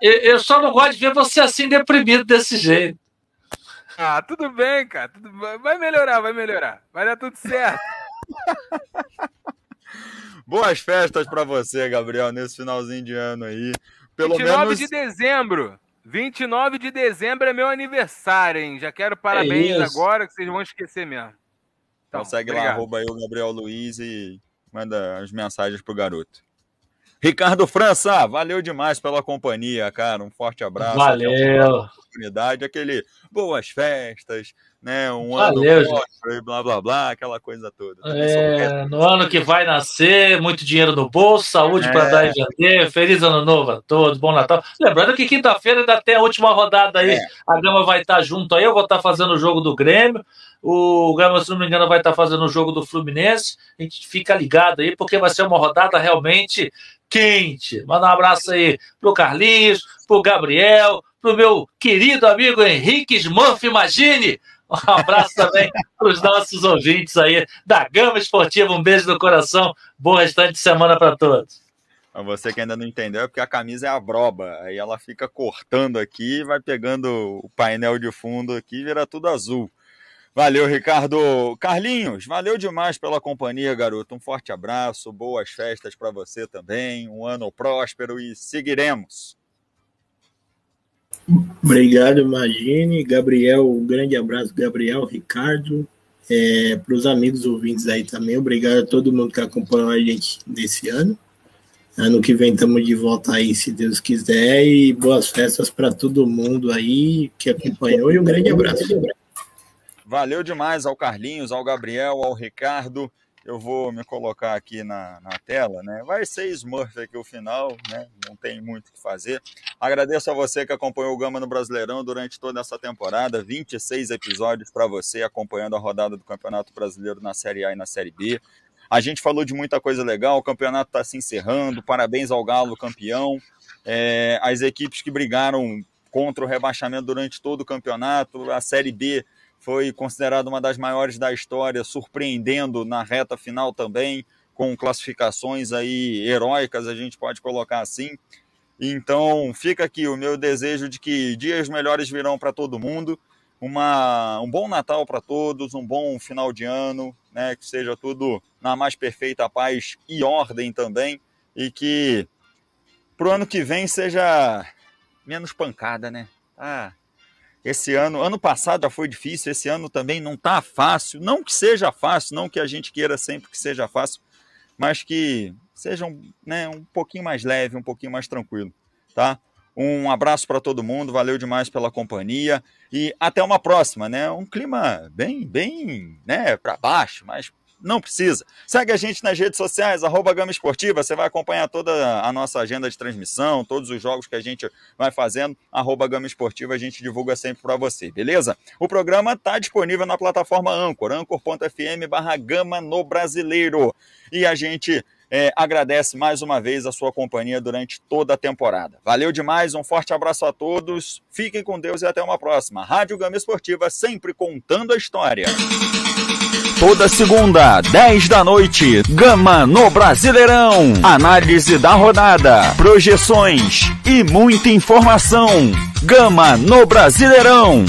eu só não gosto de ver você assim deprimido desse jeito. Ah, tudo bem, cara. Tudo... Vai melhorar, vai melhorar. Vai dar tudo certo. Boas festas para você, Gabriel, nesse finalzinho de ano aí. Pelo 29 menos... de dezembro. 29 de dezembro é meu aniversário, hein? Já quero parabéns é agora, que vocês vão esquecer mesmo. Então, Consegue obrigado. lá, arroba o Gabriel Luiz e manda as mensagens pro garoto. Ricardo França, valeu demais pela companhia, cara. Um forte abraço. Valeu. Oportunidade, aquele boas festas, né? Um valeu, ano blá blá blá, aquela coisa toda. É, no ano que vai nascer, muito dinheiro no bolso, saúde é. para dar e vender. Feliz ano novo a todos, bom Natal. Lembrando que quinta-feira ainda tem a última rodada aí. É. A Gama vai estar junto aí, eu vou estar fazendo o jogo do Grêmio. O Gama, se não me engano, vai estar fazendo o jogo do Fluminense. A gente fica ligado aí, porque vai ser uma rodada realmente quente. Manda um abraço aí pro Carlinhos, pro Gabriel, pro meu querido amigo Henrique Smurf Imagine. Um abraço também para os nossos ouvintes aí da Gama Esportiva. Um beijo no coração. Bom restante de semana para todos. Você que ainda não entendeu, é porque a camisa é a broba. Aí ela fica cortando aqui, vai pegando o painel de fundo aqui e vira tudo azul. Valeu, Ricardo. Carlinhos, valeu demais pela companhia, garoto. Um forte abraço, boas festas para você também, um ano próspero e seguiremos. Obrigado, Imagine. Gabriel, um grande abraço, Gabriel, Ricardo. É, para os amigos ouvintes aí também, obrigado a todo mundo que acompanhou a gente nesse ano. Ano que vem estamos de volta aí, se Deus quiser, e boas festas para todo mundo aí que acompanhou e um grande abraço. Valeu demais ao Carlinhos, ao Gabriel, ao Ricardo. Eu vou me colocar aqui na, na tela, né? Vai ser Smurf aqui o final, né? Não tem muito o que fazer. Agradeço a você que acompanhou o Gama no Brasileirão durante toda essa temporada. 26 episódios para você acompanhando a rodada do Campeonato Brasileiro na Série A e na Série B. A gente falou de muita coisa legal, o campeonato está se encerrando. Parabéns ao Galo, campeão. É, as equipes que brigaram contra o rebaixamento durante todo o campeonato, a Série B foi considerado uma das maiores da história, surpreendendo na reta final também, com classificações aí heróicas, a gente pode colocar assim. Então, fica aqui o meu desejo de que dias melhores virão para todo mundo, uma, um bom Natal para todos, um bom final de ano, né, que seja tudo na mais perfeita paz e ordem também, e que para o ano que vem seja menos pancada, né? Ah, esse ano, ano passado já foi difícil, esse ano também não está fácil. Não que seja fácil, não que a gente queira sempre que seja fácil, mas que seja um, né, um pouquinho mais leve, um pouquinho mais tranquilo, tá? Um abraço para todo mundo, valeu demais pela companhia e até uma próxima, né? Um clima bem, bem, né, para baixo, mas não precisa. Segue a gente nas redes sociais, arroba Gama Esportiva, você vai acompanhar toda a nossa agenda de transmissão, todos os jogos que a gente vai fazendo, arroba Gama Esportiva, a gente divulga sempre para você, beleza? O programa está disponível na plataforma Anchor, anchor.fm barra Gama no Brasileiro. E a gente é, agradece mais uma vez a sua companhia durante toda a temporada. Valeu demais, um forte abraço a todos, fiquem com Deus e até uma próxima. Rádio Gama Esportiva, sempre contando a história. Toda segunda, 10 da noite, Gama no Brasileirão. Análise da rodada, projeções e muita informação. Gama no Brasileirão.